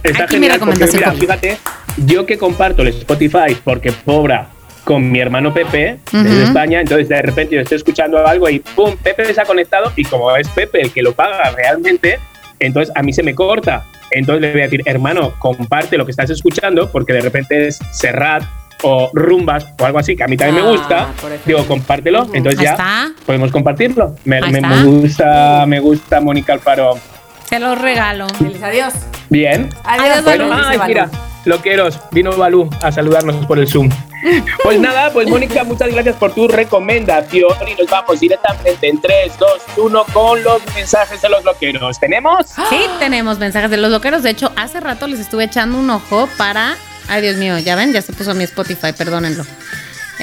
[SPEAKER 3] Está
[SPEAKER 2] Aquí mi recomendación.
[SPEAKER 3] mira, fíjate, yo que comparto el Spotify porque pobra con mi hermano Pepe desde
[SPEAKER 2] Ujú.
[SPEAKER 3] España, entonces de repente yo estoy escuchando algo y pum, Pepe se ha conectado y como es Pepe el que lo paga realmente, entonces a mí se me corta. Entonces le voy a decir, hermano, comparte lo que estás escuchando porque de repente es Serrat o Rumbas o algo así que a mí también
[SPEAKER 4] Ah,
[SPEAKER 3] me gusta.
[SPEAKER 4] por ejemplo.
[SPEAKER 3] Digo, compártelo, entonces ya
[SPEAKER 2] está.
[SPEAKER 3] podemos compartirlo. Me gusta, me gusta Mónica Alfaro.
[SPEAKER 2] Se los regalo.
[SPEAKER 4] Feliz adiós.
[SPEAKER 3] Bien.
[SPEAKER 2] Adiós,
[SPEAKER 3] Bueno,
[SPEAKER 2] Balú.
[SPEAKER 3] ay, mira, loqueros, vino Balú a saludarnos por el Zoom. Pues nada, pues Mónica, muchas gracias por tu recomendación y nos vamos directamente en 3, 2, 1 con los mensajes de los loqueros. ¿Tenemos?
[SPEAKER 2] Sí, tenemos mensajes de los loqueros. De hecho, hace rato les estuve echando un ojo para Ay, Dios mío, ya ven, ya se puso mi Spotify, perdónenlo.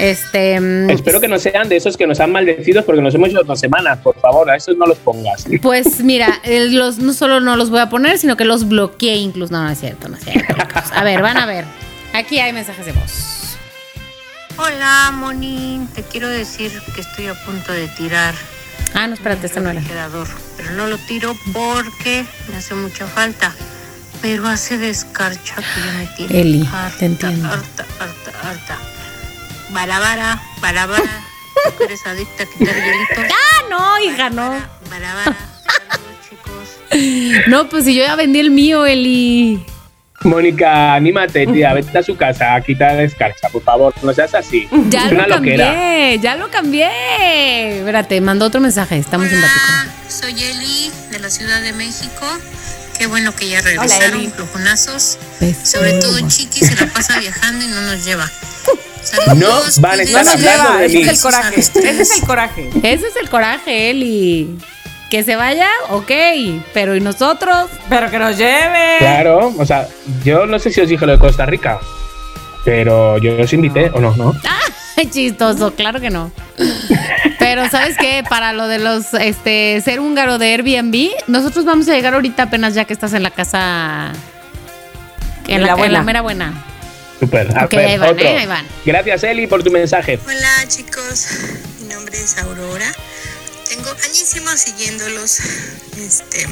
[SPEAKER 2] Este. mm,
[SPEAKER 3] Espero que no sean de esos que nos han maldecidos porque nos hemos ido dos semanas. Por favor, a esos no los pongas.
[SPEAKER 2] Pues mira, los, no solo no los voy a poner, sino que los bloqueé incluso. No, no es cierto, no es cierto. A ver, van a ver. Aquí hay mensajes de voz.
[SPEAKER 6] Hola, Moni. Te quiero decir que estoy a punto de tirar
[SPEAKER 2] Ah, no, espérate, este no
[SPEAKER 6] el
[SPEAKER 2] era.
[SPEAKER 6] refrigerador, pero no lo tiro porque me hace mucha falta. Pero hace descarcha que yo me tiene
[SPEAKER 2] Eli,
[SPEAKER 6] harta,
[SPEAKER 2] te entiendo.
[SPEAKER 6] harta, harta, harta. Barabara, barabara. ¿Tú que eres adicta a quitar hielitos?
[SPEAKER 2] Ah, no, hija, no.
[SPEAKER 6] Barabara. Saludos, chicos.
[SPEAKER 2] No, pues si yo ya vendí el mío, Eli.
[SPEAKER 3] Mónica, anímate, tía, vete a su casa a quitar la escarcha, por favor. No seas así.
[SPEAKER 2] Ya
[SPEAKER 3] es
[SPEAKER 2] lo
[SPEAKER 3] una loquera.
[SPEAKER 2] cambié, ya lo cambié. Espérate, mandó otro mensaje, está muy simpático.
[SPEAKER 6] Hola, soy Eli de la Ciudad de México. Qué bueno que ya regresaron, flojonazos. Sobre todo Chiqui se la pasa viajando y no nos lleva.
[SPEAKER 3] No van a
[SPEAKER 6] cuídense.
[SPEAKER 4] No
[SPEAKER 3] hablando
[SPEAKER 4] lleva,
[SPEAKER 3] de
[SPEAKER 4] ese
[SPEAKER 3] mí.
[SPEAKER 4] es el coraje. Ese es el coraje.
[SPEAKER 2] Ese es el coraje, Eli. Que se vaya, ok. Pero ¿y nosotros?
[SPEAKER 4] Pero que nos lleve.
[SPEAKER 3] Claro, o sea, yo no sé si os dije lo de Costa Rica, pero yo os invité o no, ¿no?
[SPEAKER 2] Ay, chistoso, claro que no. Pero ¿sabes qué? Para lo de los este ser húngaro de Airbnb, nosotros vamos a llegar ahorita apenas ya que estás en la casa en la, en la mera buena.
[SPEAKER 3] Super. A
[SPEAKER 2] Ok,
[SPEAKER 3] ver,
[SPEAKER 2] ahí van,
[SPEAKER 3] otro.
[SPEAKER 2] ¿eh? Ahí van.
[SPEAKER 3] Gracias, Eli, por tu mensaje.
[SPEAKER 6] Hola chicos, mi nombre es Aurora. Tengo añísimos siguiéndolos este,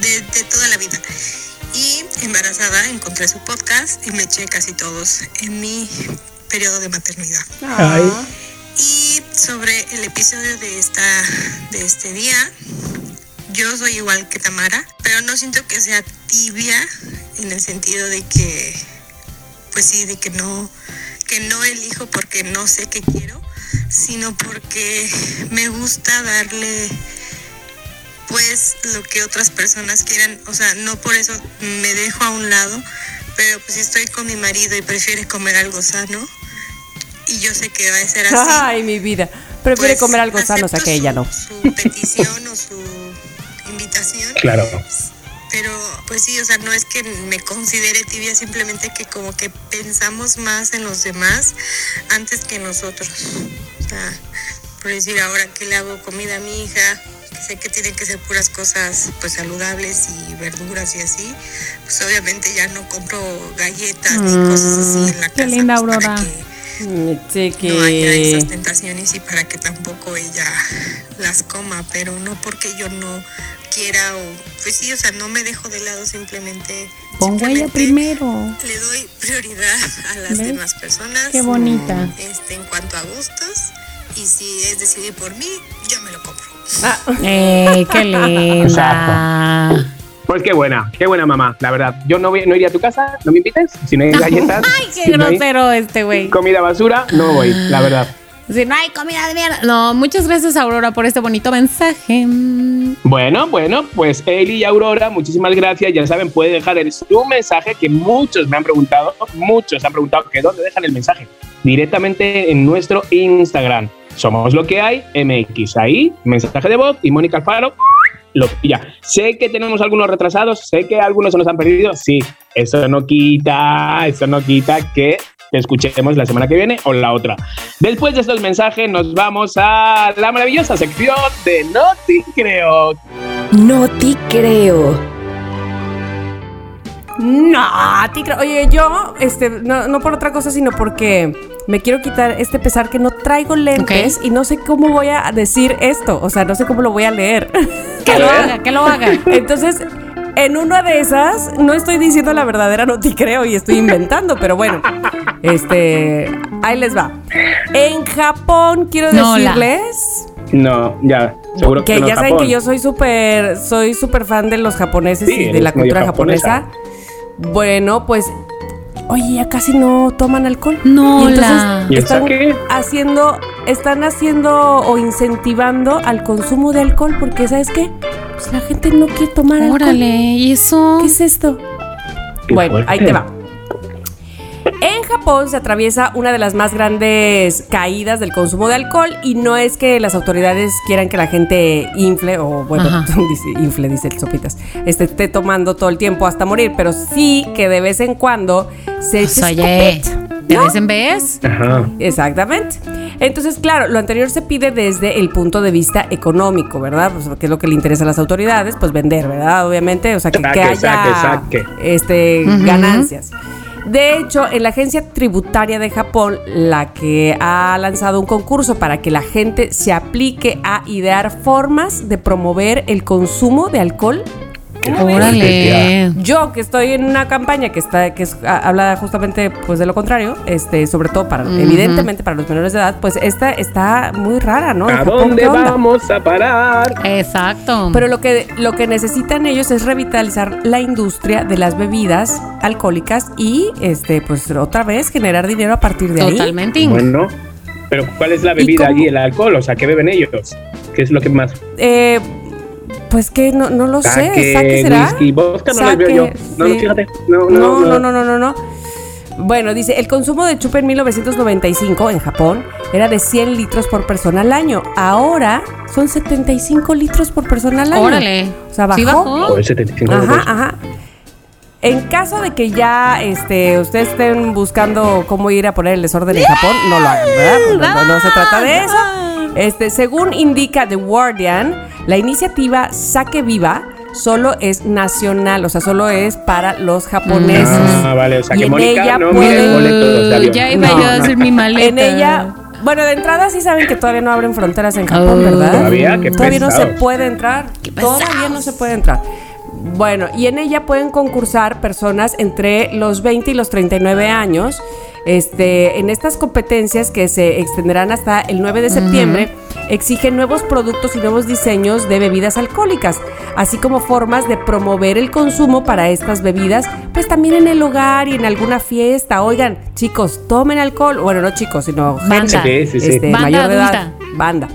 [SPEAKER 6] de, de toda la vida. Y embarazada encontré su podcast y me eché casi todos en mi periodo de maternidad.
[SPEAKER 3] Ay.
[SPEAKER 6] Y sobre el episodio de esta de este día, yo soy igual que Tamara, pero no siento que sea tibia en el sentido de que pues sí, de que no que no elijo porque no sé qué quiero, sino porque me gusta darle pues lo que otras personas quieran, o sea, no por eso me dejo a un lado, pero pues si estoy con mi marido y prefiere comer algo sano y yo sé que va a ser así.
[SPEAKER 4] Ay, mi vida. Prefiere
[SPEAKER 6] pues,
[SPEAKER 4] comer algo sano, o sea que ella no.
[SPEAKER 6] Su petición o su invitación.
[SPEAKER 3] Claro.
[SPEAKER 6] Pero pues sí, o sea, no es que me considere tibia, simplemente que como que pensamos más en los demás antes que nosotros. O sea, por decir ahora que le hago comida a mi hija, que sé que tienen que ser puras cosas pues saludables y verduras y así, pues obviamente ya no compro galletas ni cosas así en la
[SPEAKER 2] qué
[SPEAKER 6] casa.
[SPEAKER 2] linda,
[SPEAKER 6] pues, para
[SPEAKER 2] Aurora.
[SPEAKER 6] que
[SPEAKER 4] Mm, Sí,
[SPEAKER 6] no haya esas
[SPEAKER 4] que.
[SPEAKER 6] tentaciones y para que tampoco ella las coma, pero no porque yo no quiera o pues sí, o sea, no me dejo de lado simplemente
[SPEAKER 2] Pongo a ella
[SPEAKER 6] simplemente
[SPEAKER 2] primero.
[SPEAKER 6] Le doy prioridad a las
[SPEAKER 2] ¿Ves?
[SPEAKER 6] demás personas.
[SPEAKER 2] Qué bonita.
[SPEAKER 6] Este, en cuanto a gustos y si es decidir por mí, yo me lo compro.
[SPEAKER 4] Ah,
[SPEAKER 2] Eh, qué linda.
[SPEAKER 3] Pues qué buena, qué buena mamá, la verdad. Yo no, voy, no iría a tu casa, no me invites. Si no hay galletas,
[SPEAKER 2] Ay, qué
[SPEAKER 3] si no hay
[SPEAKER 2] grosero este güey.
[SPEAKER 3] comida basura, no voy, la verdad.
[SPEAKER 2] Si no hay comida de mierda. No, muchas gracias, Aurora, por este bonito mensaje.
[SPEAKER 3] Bueno, bueno, pues Eli y Aurora, muchísimas gracias. Ya saben, puede dejar el, su mensaje que muchos me han preguntado, muchos han preguntado que dónde dejan el mensaje. Directamente en nuestro Instagram. Somos lo que hay, MX. Ahí, mensaje de voz y Mónica Alfaro lo pilla. Sé que tenemos algunos retrasados, sé que algunos se nos han perdido. Sí, eso no quita, eso no quita que te escuchemos la semana que viene o la otra. Después de estos mensajes, nos vamos a la maravillosa sección de No Te Creo.
[SPEAKER 7] No te creo.
[SPEAKER 4] No, ti creo. Oye, yo, este, no, no por otra cosa, sino porque me quiero quitar este pesar que no traigo lentes y no sé cómo voy a decir esto. O sea, no sé cómo lo voy a leer.
[SPEAKER 2] Que lo haga, que lo haga.
[SPEAKER 4] Entonces, en una de esas, no estoy diciendo la verdadera, no te creo y estoy inventando, pero bueno, este, ahí les va. En Japón, quiero
[SPEAKER 2] No, la-
[SPEAKER 4] decirles
[SPEAKER 3] No, ya, seguro que,
[SPEAKER 4] que
[SPEAKER 3] no
[SPEAKER 4] ya saben que yo soy súper, soy súper fan de los japoneses
[SPEAKER 3] Sí,
[SPEAKER 4] y de la cultura
[SPEAKER 3] japonesa.
[SPEAKER 4] japonesa. Bueno, pues, oye, ya casi no toman alcohol.
[SPEAKER 2] No,
[SPEAKER 4] Y entonces
[SPEAKER 2] la-
[SPEAKER 3] ¿Y eso
[SPEAKER 4] están
[SPEAKER 3] qué?
[SPEAKER 4] haciendo, están haciendo o incentivando al consumo de alcohol porque, ¿sabes qué? Pues la gente no quiere tomar alcohol.
[SPEAKER 2] Órale, ¿y eso?
[SPEAKER 4] ¿Qué es esto?
[SPEAKER 3] Qué
[SPEAKER 4] bueno,
[SPEAKER 3] fuerte.
[SPEAKER 4] ahí te va. En Japón se atraviesa una de las más grandes caídas del consumo de alcohol y no es que las autoridades quieran que la gente infle o bueno, dice, infle dice el sopitas, este, esté tomando todo el tiempo hasta morir, pero sí que de vez en cuando se
[SPEAKER 2] Pues,
[SPEAKER 4] eche
[SPEAKER 2] oye,
[SPEAKER 4] escopeta,
[SPEAKER 2] ¿de
[SPEAKER 4] ¿no?
[SPEAKER 2] vez en vez?
[SPEAKER 3] Ajá.
[SPEAKER 4] Exactamente. Entonces, claro, lo anterior se pide desde el punto de vista económico, ¿verdad? Pues, que es lo que le interesa a las autoridades, pues vender, ¿verdad? Obviamente, o sea, que, que
[SPEAKER 3] Saque,
[SPEAKER 4] haya
[SPEAKER 3] saque, saque.
[SPEAKER 4] Este, ganancias. De hecho, en la agencia tributaria de Japón, la que ha lanzado un concurso para que la gente se aplique a idear formas de promover el consumo de alcohol
[SPEAKER 2] Órale.
[SPEAKER 4] yo que estoy en una campaña que está que es- a- habla justamente pues de lo contrario, este sobre todo para evidentemente para los menores de edad, pues esta está muy rara, ¿no?
[SPEAKER 3] ¿A
[SPEAKER 4] Japón,
[SPEAKER 3] dónde vamos a parar?
[SPEAKER 2] Exacto.
[SPEAKER 4] Pero lo que lo que necesitan ellos es revitalizar la industria de las bebidas alcohólicas y este pues otra vez generar dinero a partir de ahí.
[SPEAKER 2] Totalmente.
[SPEAKER 3] Bueno, pero ¿cuál es la
[SPEAKER 4] ¿Y
[SPEAKER 3] bebida allí? El alcohol, o sea, ¿qué beben ellos? ¿Qué es lo que más?
[SPEAKER 4] Eh, pues que no, no lo sé, ¿saque será?
[SPEAKER 3] whisky, vodka no veo yo. No,
[SPEAKER 4] sí.
[SPEAKER 3] fíjate. No,
[SPEAKER 4] No,
[SPEAKER 3] no,
[SPEAKER 4] no, no, no, no, no. Bueno, dice, el consumo de chupe en 1995 en Japón era de 100 litros por persona al año. Ahora son 75 litros por persona al año.
[SPEAKER 2] Órale.
[SPEAKER 4] O sea, bajó.
[SPEAKER 2] ¿Sí bajó?
[SPEAKER 3] Joder, 75
[SPEAKER 4] Ajá, ajá. En caso de que ya este, ustedes estén buscando cómo ir a poner el desorden en Japón, no lo hagan, ¿verdad? No, no, no se trata de eso. Este, según indica The Guardian, la iniciativa Saque Viva solo es nacional, o sea, solo es para los japoneses.
[SPEAKER 3] Ah, vale, o sea
[SPEAKER 4] Y
[SPEAKER 3] que
[SPEAKER 4] en
[SPEAKER 3] Mónica
[SPEAKER 4] ella
[SPEAKER 3] no
[SPEAKER 4] puede-.
[SPEAKER 2] Ya iba
[SPEAKER 4] No,
[SPEAKER 2] yo a
[SPEAKER 4] no.
[SPEAKER 2] hacer mi maleta.
[SPEAKER 4] En ella, bueno, de entrada sí saben que todavía no abren fronteras en Japón,
[SPEAKER 2] Oh.
[SPEAKER 4] ¿verdad?
[SPEAKER 3] Todavía, qué
[SPEAKER 4] Todavía no se puede entrar. Todavía no se puede entrar. Bueno, y en ella pueden concursar personas entre los 20 y los 39 años. Este, en estas competencias que se extenderán hasta el 9 de septiembre, exigen nuevos productos y nuevos diseños de bebidas alcohólicas, así como formas de promover el consumo para estas bebidas, pues también en el hogar y en alguna fiesta. Oigan, chicos, tomen alcohol. Bueno, no chicos, sino
[SPEAKER 2] Banda.
[SPEAKER 3] Sí,
[SPEAKER 4] gente
[SPEAKER 3] sí, sí.
[SPEAKER 4] este,
[SPEAKER 2] Banda
[SPEAKER 4] mayor de edad. Banda.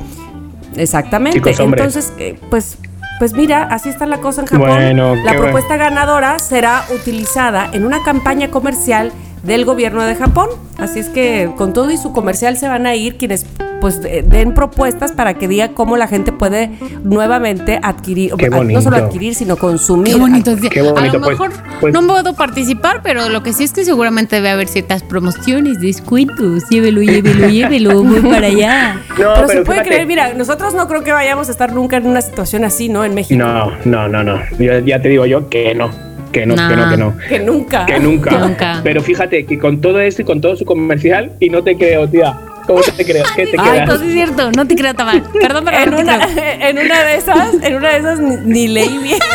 [SPEAKER 4] Exactamente.
[SPEAKER 3] Chicos.
[SPEAKER 4] Entonces, eh, pues, pues mira, así está la cosa en Japón.
[SPEAKER 3] Bueno,
[SPEAKER 4] la propuesta ganadora será utilizada en una campaña comercial del gobierno de Japón. Así es que con todo y su comercial se van a ir quienes pues de- den propuestas para que diga cómo la gente puede nuevamente adquirir,
[SPEAKER 3] Qué
[SPEAKER 4] no solo adquirir, sino consumir.
[SPEAKER 2] Qué bonito.
[SPEAKER 3] Qué
[SPEAKER 2] a
[SPEAKER 3] bonito,
[SPEAKER 2] lo
[SPEAKER 3] pues,
[SPEAKER 2] mejor
[SPEAKER 3] pues.
[SPEAKER 2] no puedo participar, pero lo que sí es que seguramente debe haber ciertas promociones, descuentos. Llévelo, llévelo, llévelo. Voy para allá.
[SPEAKER 3] No,
[SPEAKER 4] Pero,
[SPEAKER 3] pero,
[SPEAKER 4] se puede
[SPEAKER 3] fíjate.
[SPEAKER 4] creer, mira, nosotros no creo que vayamos a estar nunca en una situación así, ¿no? En México.
[SPEAKER 3] No, no, no, no. Yo, ya te digo yo que no. Que no, que no,
[SPEAKER 2] Nah.
[SPEAKER 3] que no.
[SPEAKER 4] Que nunca.
[SPEAKER 3] Que nunca.
[SPEAKER 2] Que nunca.
[SPEAKER 3] Pero fíjate que con todo esto y con todo su comercial, y no te creo, tía. ¿Cómo te creo? ¿Qué te
[SPEAKER 2] Ay, pues es cierto. No te creo, Tamar. Perdón, pero
[SPEAKER 4] En
[SPEAKER 2] no te
[SPEAKER 4] una, en una de esas, en una de esas ni, ni leí bien.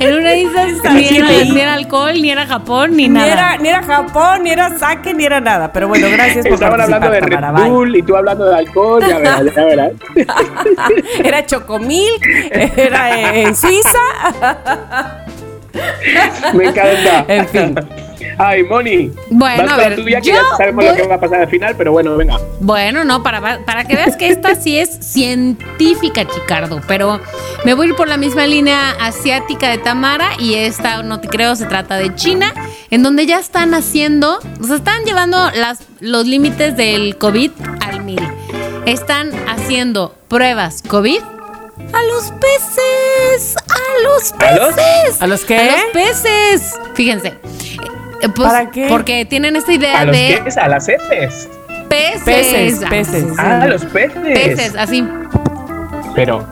[SPEAKER 2] En una de esas ni era, ni era alcohol, ni era Japón, ni
[SPEAKER 4] Ni
[SPEAKER 2] nada.
[SPEAKER 4] era, ni era Japón, ni era saque, ni era nada. Pero bueno, gracias por
[SPEAKER 3] Estaban hablando de Red. Bull y tú hablando de alcohol, ya verás, ya verás.
[SPEAKER 4] Era Chocomilk, era eh, en Suiza.
[SPEAKER 3] Me encanta.
[SPEAKER 4] En fin.
[SPEAKER 3] Ay, Moni.
[SPEAKER 2] Bueno,
[SPEAKER 3] vas
[SPEAKER 2] a ver,
[SPEAKER 3] tuya, que
[SPEAKER 2] yo
[SPEAKER 3] ya sabemos lo que va a pasar al final, pero bueno, venga.
[SPEAKER 2] Bueno, no, para, para que veas que esta sí es científica, Chicardo, pero me voy a ir por la misma línea asiática de Tamara y esta, no te creo, se trata de China, en donde ya están haciendo, o sea, están llevando las, los límites del COVID al mil. Están haciendo pruebas COVID a los peces, a los
[SPEAKER 3] ¿A los?
[SPEAKER 2] peces.
[SPEAKER 4] ¿A los qué?
[SPEAKER 2] A los peces. Fíjense. eh, pues,
[SPEAKER 4] ¿Para qué?
[SPEAKER 2] Porque tienen esta idea
[SPEAKER 3] ¿A los
[SPEAKER 2] de?
[SPEAKER 3] ¿A las heces?
[SPEAKER 2] peces.
[SPEAKER 4] Peces,
[SPEAKER 2] Ah,
[SPEAKER 4] peces.
[SPEAKER 3] Ah, los peces.
[SPEAKER 2] Peces, así,
[SPEAKER 3] Pero,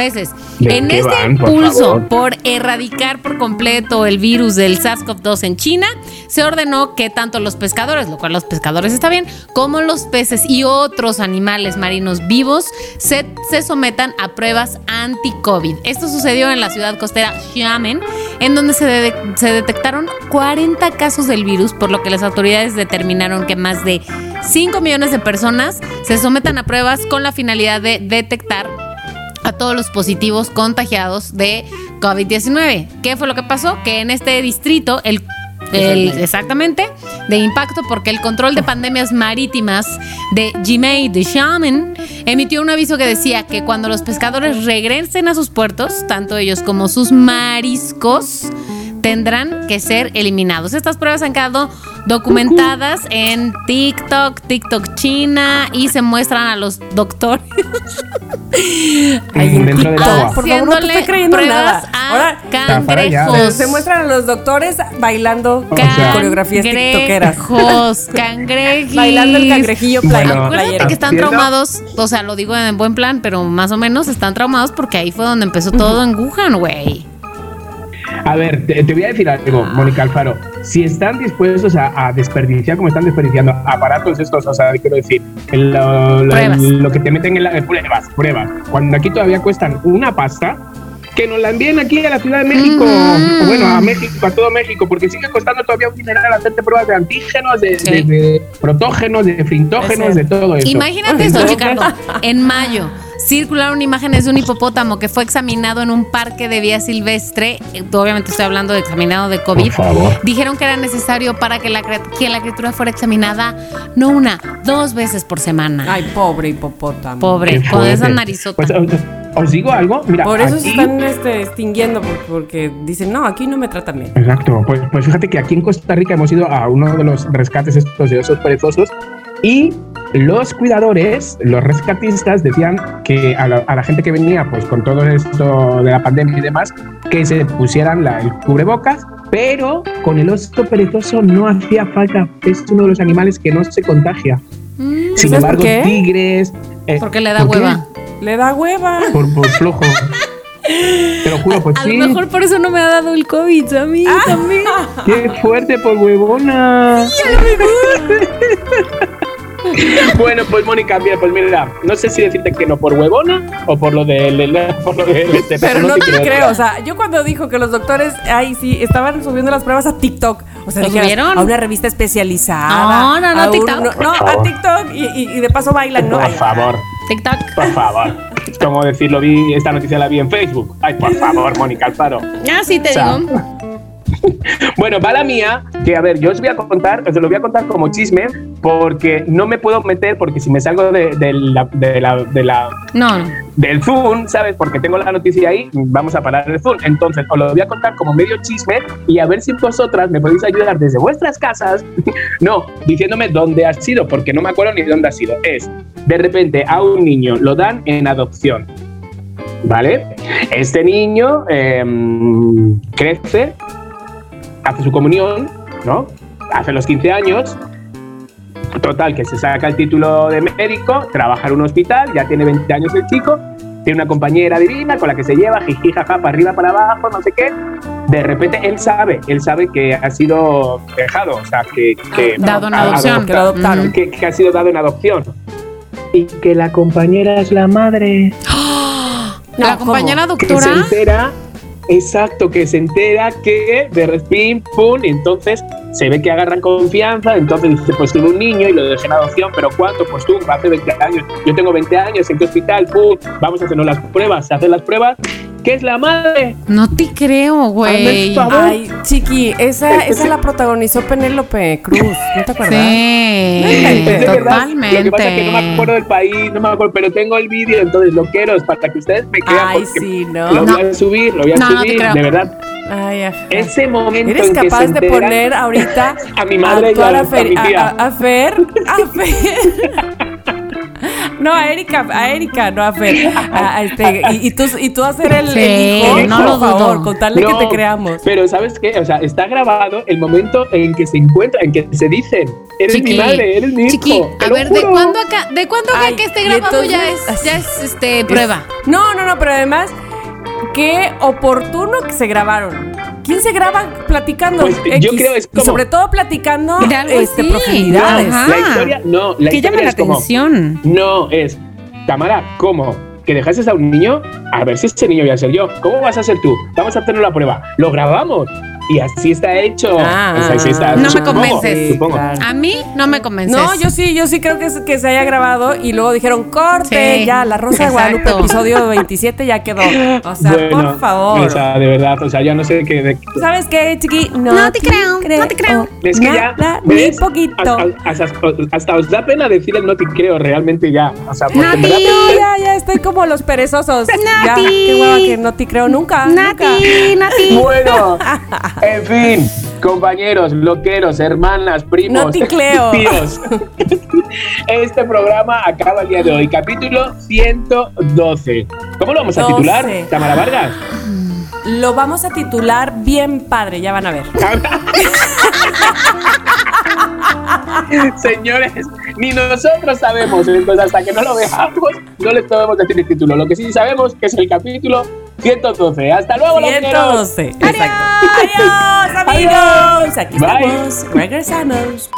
[SPEAKER 2] peces.
[SPEAKER 3] ¿De
[SPEAKER 2] En este
[SPEAKER 3] van,
[SPEAKER 2] impulso por erradicar por completo el virus del SARS-CoV-2 en China, se ordenó que tanto los pescadores, lo cual los pescadores está bien, como los peces y otros animales marinos vivos se, se sometan a pruebas anti-COVID. Esto sucedió en la ciudad costera Xiamen, en donde se, de- se detectaron 40 casos del virus, por lo que las autoridades determinaron que más de 5 millones de personas se sometan a pruebas con la finalidad de detectar a todos los positivos contagiados de COVID-19. ¿Qué fue lo que pasó? Que en este distrito, el, el- exactamente, de impacto, porque el control de pandemias marítimas de Jimei de Xiamen emitió un aviso que decía que cuando los pescadores regresen a sus puertos, tanto ellos como sus mariscos, tendrán que ser eliminados. Estas pruebas han quedado documentadas en TikTok, TikTok China y se muestran a los doctores
[SPEAKER 4] Ay,
[SPEAKER 3] Dentro del agua.
[SPEAKER 4] Por favor, no te estoy creyendo
[SPEAKER 2] pruebas
[SPEAKER 4] nada. Ahora,
[SPEAKER 2] cangrejos.
[SPEAKER 4] Se muestran a los doctores bailando
[SPEAKER 3] O sea-
[SPEAKER 4] coreografías tiktokeras.
[SPEAKER 2] Cangrejos, cangrejos.
[SPEAKER 4] Bailando el cangrejillo play-
[SPEAKER 3] Bueno,
[SPEAKER 2] Acuérdate
[SPEAKER 4] playero.
[SPEAKER 2] que están traumados, o sea, lo digo en buen plan, pero más o menos están traumados porque ahí fue donde empezó todo en Wuhan, güey.
[SPEAKER 3] A ver, te, te voy a decir algo, Mónica Alfaro. Si están dispuestos a, a desperdiciar como están desperdiciando aparatos estos, o sea, quiero decir, lo, lo- lo que te meten en la eh, pruebas, pruebas. Cuando aquí todavía cuestan una pasta, que nos la envíen aquí a la Ciudad de México,
[SPEAKER 2] Mm.
[SPEAKER 3] o bueno, a México, a todo México, porque sigue costando todavía un dineral hacerte pruebas de antígenos, de,
[SPEAKER 2] Sí.
[SPEAKER 3] de- de protógenos, de frintógenos,
[SPEAKER 4] Es
[SPEAKER 3] de todo eso.
[SPEAKER 2] Imagínate esto,
[SPEAKER 3] Entonces,
[SPEAKER 2] Chicardo. En mayo circularon imágenes de un hipopótamo que fue examinado en un parque de vía silvestre. Eh, Obviamente estoy hablando de examinado de COVID.
[SPEAKER 3] Por favor.
[SPEAKER 2] Dijeron que era necesario para que la, que la criatura fuera examinada no una, dos veces por semana.
[SPEAKER 4] Ay, pobre hipopótamo.
[SPEAKER 2] Pobre, con esa narizota.
[SPEAKER 3] Pues, os, os digo algo, mira,
[SPEAKER 4] Por eso se están este, extinguiendo, porque, porque dicen, no, aquí no me tratan bien.
[SPEAKER 3] Exacto, pues, pues fíjate que aquí en Costa Rica hemos ido a uno de los rescates estos de osos perezosos y los cuidadores, los rescatistas decían que a la, a la gente que venía pues con todo esto de la pandemia y demás, que se pusieran la, el cubrebocas, pero con el oso perezoso no hacía falta, es uno de los animales que no se contagia.
[SPEAKER 2] Mm,
[SPEAKER 3] Sin
[SPEAKER 4] ¿Sabes por
[SPEAKER 3] embargo,
[SPEAKER 4] qué?
[SPEAKER 3] tigres... eh,
[SPEAKER 2] porque le da
[SPEAKER 3] ¿por qué?
[SPEAKER 2] hueva.
[SPEAKER 4] Le da hueva.
[SPEAKER 3] Por, por flojo. Te lo juro, pues
[SPEAKER 2] A
[SPEAKER 3] sí.
[SPEAKER 2] lo mejor por eso no me ha dado el COVID, a mí también.
[SPEAKER 3] ¡Qué fuerte por huevona! bueno, pues Mónica, mira, pues mira, no sé si decirte que no por huevona o por lo del por lo del este,
[SPEAKER 4] Pero no te creo, o sea, yo cuando dijo que los doctores, ay, sí, estaban subiendo las pruebas a TikTok, o sea,
[SPEAKER 2] ¿Lo
[SPEAKER 4] dijeras,
[SPEAKER 2] subieron?
[SPEAKER 4] a una revista especializada.
[SPEAKER 2] No, no, no,
[SPEAKER 4] a un-
[SPEAKER 2] TikTok.
[SPEAKER 4] no, a. TikTok y, y- y de paso bailan, ¿no?
[SPEAKER 3] por
[SPEAKER 4] Ay,
[SPEAKER 3] favor,
[SPEAKER 2] TikTok.
[SPEAKER 3] por favor. Como decirlo, vi esta noticia la vi en Facebook. Ay, por favor, Mónica Alfaro.
[SPEAKER 2] Ah, sí, te
[SPEAKER 3] O sea,
[SPEAKER 2] digo.
[SPEAKER 3] Bueno, va la mía, que a ver, yo os voy a contar, os lo voy a contar como chisme, porque no me puedo meter, porque si me salgo de, de la, de la- de la-
[SPEAKER 2] No,
[SPEAKER 3] del Zoom, ¿sabes? Porque tengo la noticia ahí, vamos a parar el Zoom. Entonces, os lo voy a contar como medio chisme y a ver si vosotras me podéis ayudar desde vuestras casas, no, diciéndome dónde ha sido, porque no me acuerdo ni dónde ha sido. Es, de repente, a un niño lo dan en adopción, ¿vale? Este niño em, crece, hace su comunión, ¿no? Hace los 15 años, Total, que se saca el título de médico, trabaja en un hospital, ya tiene 20 años el chico, tiene una compañera divina con la que se lleva, jiji, jaja, para arriba, para abajo, no sé qué. De repente él sabe, él sabe que ha sido dejado, o sea, que, que
[SPEAKER 2] Dado en
[SPEAKER 3] ha-
[SPEAKER 2] adopción.
[SPEAKER 4] Que lo adoptaron.
[SPEAKER 3] Que, que ha sido dado en adopción. Y que la compañera es la madre.
[SPEAKER 2] la
[SPEAKER 4] ¿cómo?
[SPEAKER 2] compañera
[SPEAKER 3] Que se
[SPEAKER 2] doctora.
[SPEAKER 3] entera, exacto, que se entera que de repente, pum, entonces se ve que agarran confianza, entonces dice, pues tuve un niño y lo dejé en adopción, pero ¿cuánto? Pues tú, hace 20 años, yo tengo 20 años, ¿en qué hospital? Pum, vamos a hacernos las pruebas, se hacen las pruebas, ¿qué es la madre?
[SPEAKER 2] No te creo, güey.
[SPEAKER 4] Ay, chiqui, esa, esa la protagonizó Penélope Cruz, ¿no te acuerdas?
[SPEAKER 2] Sí,
[SPEAKER 3] verdad, Lo que pasa es que no me
[SPEAKER 2] totalmente.
[SPEAKER 3] acuerdo del país, no me acuerdo, pero tengo el vídeo, entonces lo quiero, es para que ustedes me crean.
[SPEAKER 4] Ay, sí,
[SPEAKER 3] Lo
[SPEAKER 4] ¿no?
[SPEAKER 3] voy a subir, lo voy a
[SPEAKER 2] No, no te
[SPEAKER 3] subir,
[SPEAKER 2] creo.
[SPEAKER 3] de verdad.
[SPEAKER 4] Ay, ajá.
[SPEAKER 3] Ese momento
[SPEAKER 4] ¿Eres
[SPEAKER 3] en que se
[SPEAKER 4] capaz de poner ahorita
[SPEAKER 3] A mi madre y
[SPEAKER 4] actuar
[SPEAKER 3] a-
[SPEAKER 4] Fer-
[SPEAKER 3] tía.
[SPEAKER 4] a- a- a Fer? A Fer. No, a Erika, a Erika, no a Fer. A- a este, y, y tú, y tú hacer el, el
[SPEAKER 2] Sí,
[SPEAKER 4] hijo,
[SPEAKER 2] no
[SPEAKER 4] por
[SPEAKER 2] lo
[SPEAKER 4] favor, contarle que
[SPEAKER 3] No,
[SPEAKER 4] te creamos.
[SPEAKER 3] Pero ¿sabes qué? O sea, está grabado el momento en que se encuentran, en que se dicen, eres
[SPEAKER 2] Chiqui,
[SPEAKER 3] mi madre, eres mi hijo.
[SPEAKER 2] Chiqui, a ver, ¿de cuándo acá, de cuándo acá
[SPEAKER 4] Ay,
[SPEAKER 2] que esté grabado ya es, ya es este prueba?
[SPEAKER 4] No, no, no, pero además, qué oportuno que se grabaron. ¿Quién se graba platicando?
[SPEAKER 3] Pues, yo creo es como-
[SPEAKER 4] sobre todo platicando
[SPEAKER 2] De algo
[SPEAKER 4] este,
[SPEAKER 2] así.
[SPEAKER 4] profundidades.
[SPEAKER 2] Ajá.
[SPEAKER 3] La historia, no, la
[SPEAKER 2] que
[SPEAKER 3] historia
[SPEAKER 2] llama la
[SPEAKER 3] es como,
[SPEAKER 2] atención.
[SPEAKER 3] no, es, Tamara, ¿cómo? ¿Que dejases a un niño? A ver si ese niño voy a ser yo. ¿Cómo vas a ser tú? Vamos a hacernos la prueba. Lo grabamos. Y así está hecho.
[SPEAKER 4] Ah.
[SPEAKER 3] Así está-
[SPEAKER 2] No me convences.
[SPEAKER 3] supongo.
[SPEAKER 4] Claro.
[SPEAKER 2] A mí no me convences.
[SPEAKER 4] No, yo sí, yo sí creo que, es- que se haya grabado y luego dijeron corte,
[SPEAKER 2] Sí,
[SPEAKER 4] ya, la Rosa de Guadalupe, episodio 27 ya quedó. O sea,
[SPEAKER 3] Bueno,
[SPEAKER 4] por favor.
[SPEAKER 3] O sea, de verdad, o sea, ya no sé qué. de-
[SPEAKER 4] ¿Sabes qué, chiqui? No,
[SPEAKER 2] No te creo, no te creo.
[SPEAKER 3] Es que ya.
[SPEAKER 4] Ni
[SPEAKER 3] ¿ves?
[SPEAKER 4] poquito.
[SPEAKER 3] Hasta, hasta- hasta os da pena decir el no te creo, realmente ya. O sea, porque me da pena.
[SPEAKER 4] No, ya, ya estoy como los perezosos. Ya,
[SPEAKER 2] Nati.
[SPEAKER 4] qué hueva que no te creo nunca. nunca.
[SPEAKER 2] Nati, Nati.
[SPEAKER 3] Bueno, En fin, compañeros, loqueros, hermanas, primos,
[SPEAKER 4] No
[SPEAKER 3] tíos. Este programa acaba el día de hoy, capítulo 112. ¿Cómo lo vamos a
[SPEAKER 4] 12.
[SPEAKER 3] titular, Tamara Vargas?
[SPEAKER 4] Lo vamos a titular bien padre, ya van a ver.
[SPEAKER 3] Señores, ni nosotros sabemos, entonces hasta que no lo veamos, no les podemos decir el título. Lo que sí sabemos que es el capítulo 112. Hasta luego, loqueros.
[SPEAKER 4] 112. Exacto. Adiós, amigos. Aquí
[SPEAKER 3] Bye.
[SPEAKER 4] estamos. Regresamos.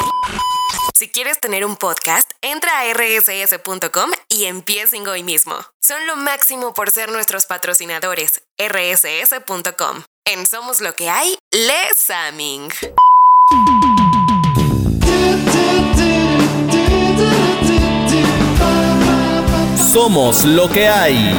[SPEAKER 8] Si quieres tener un podcast, entra a rss.com y empiecen hoy mismo. Son lo máximo por ser nuestros patrocinadores. rss.com. En Somos lo que hay, Les Saming.
[SPEAKER 1] Somos lo que hay.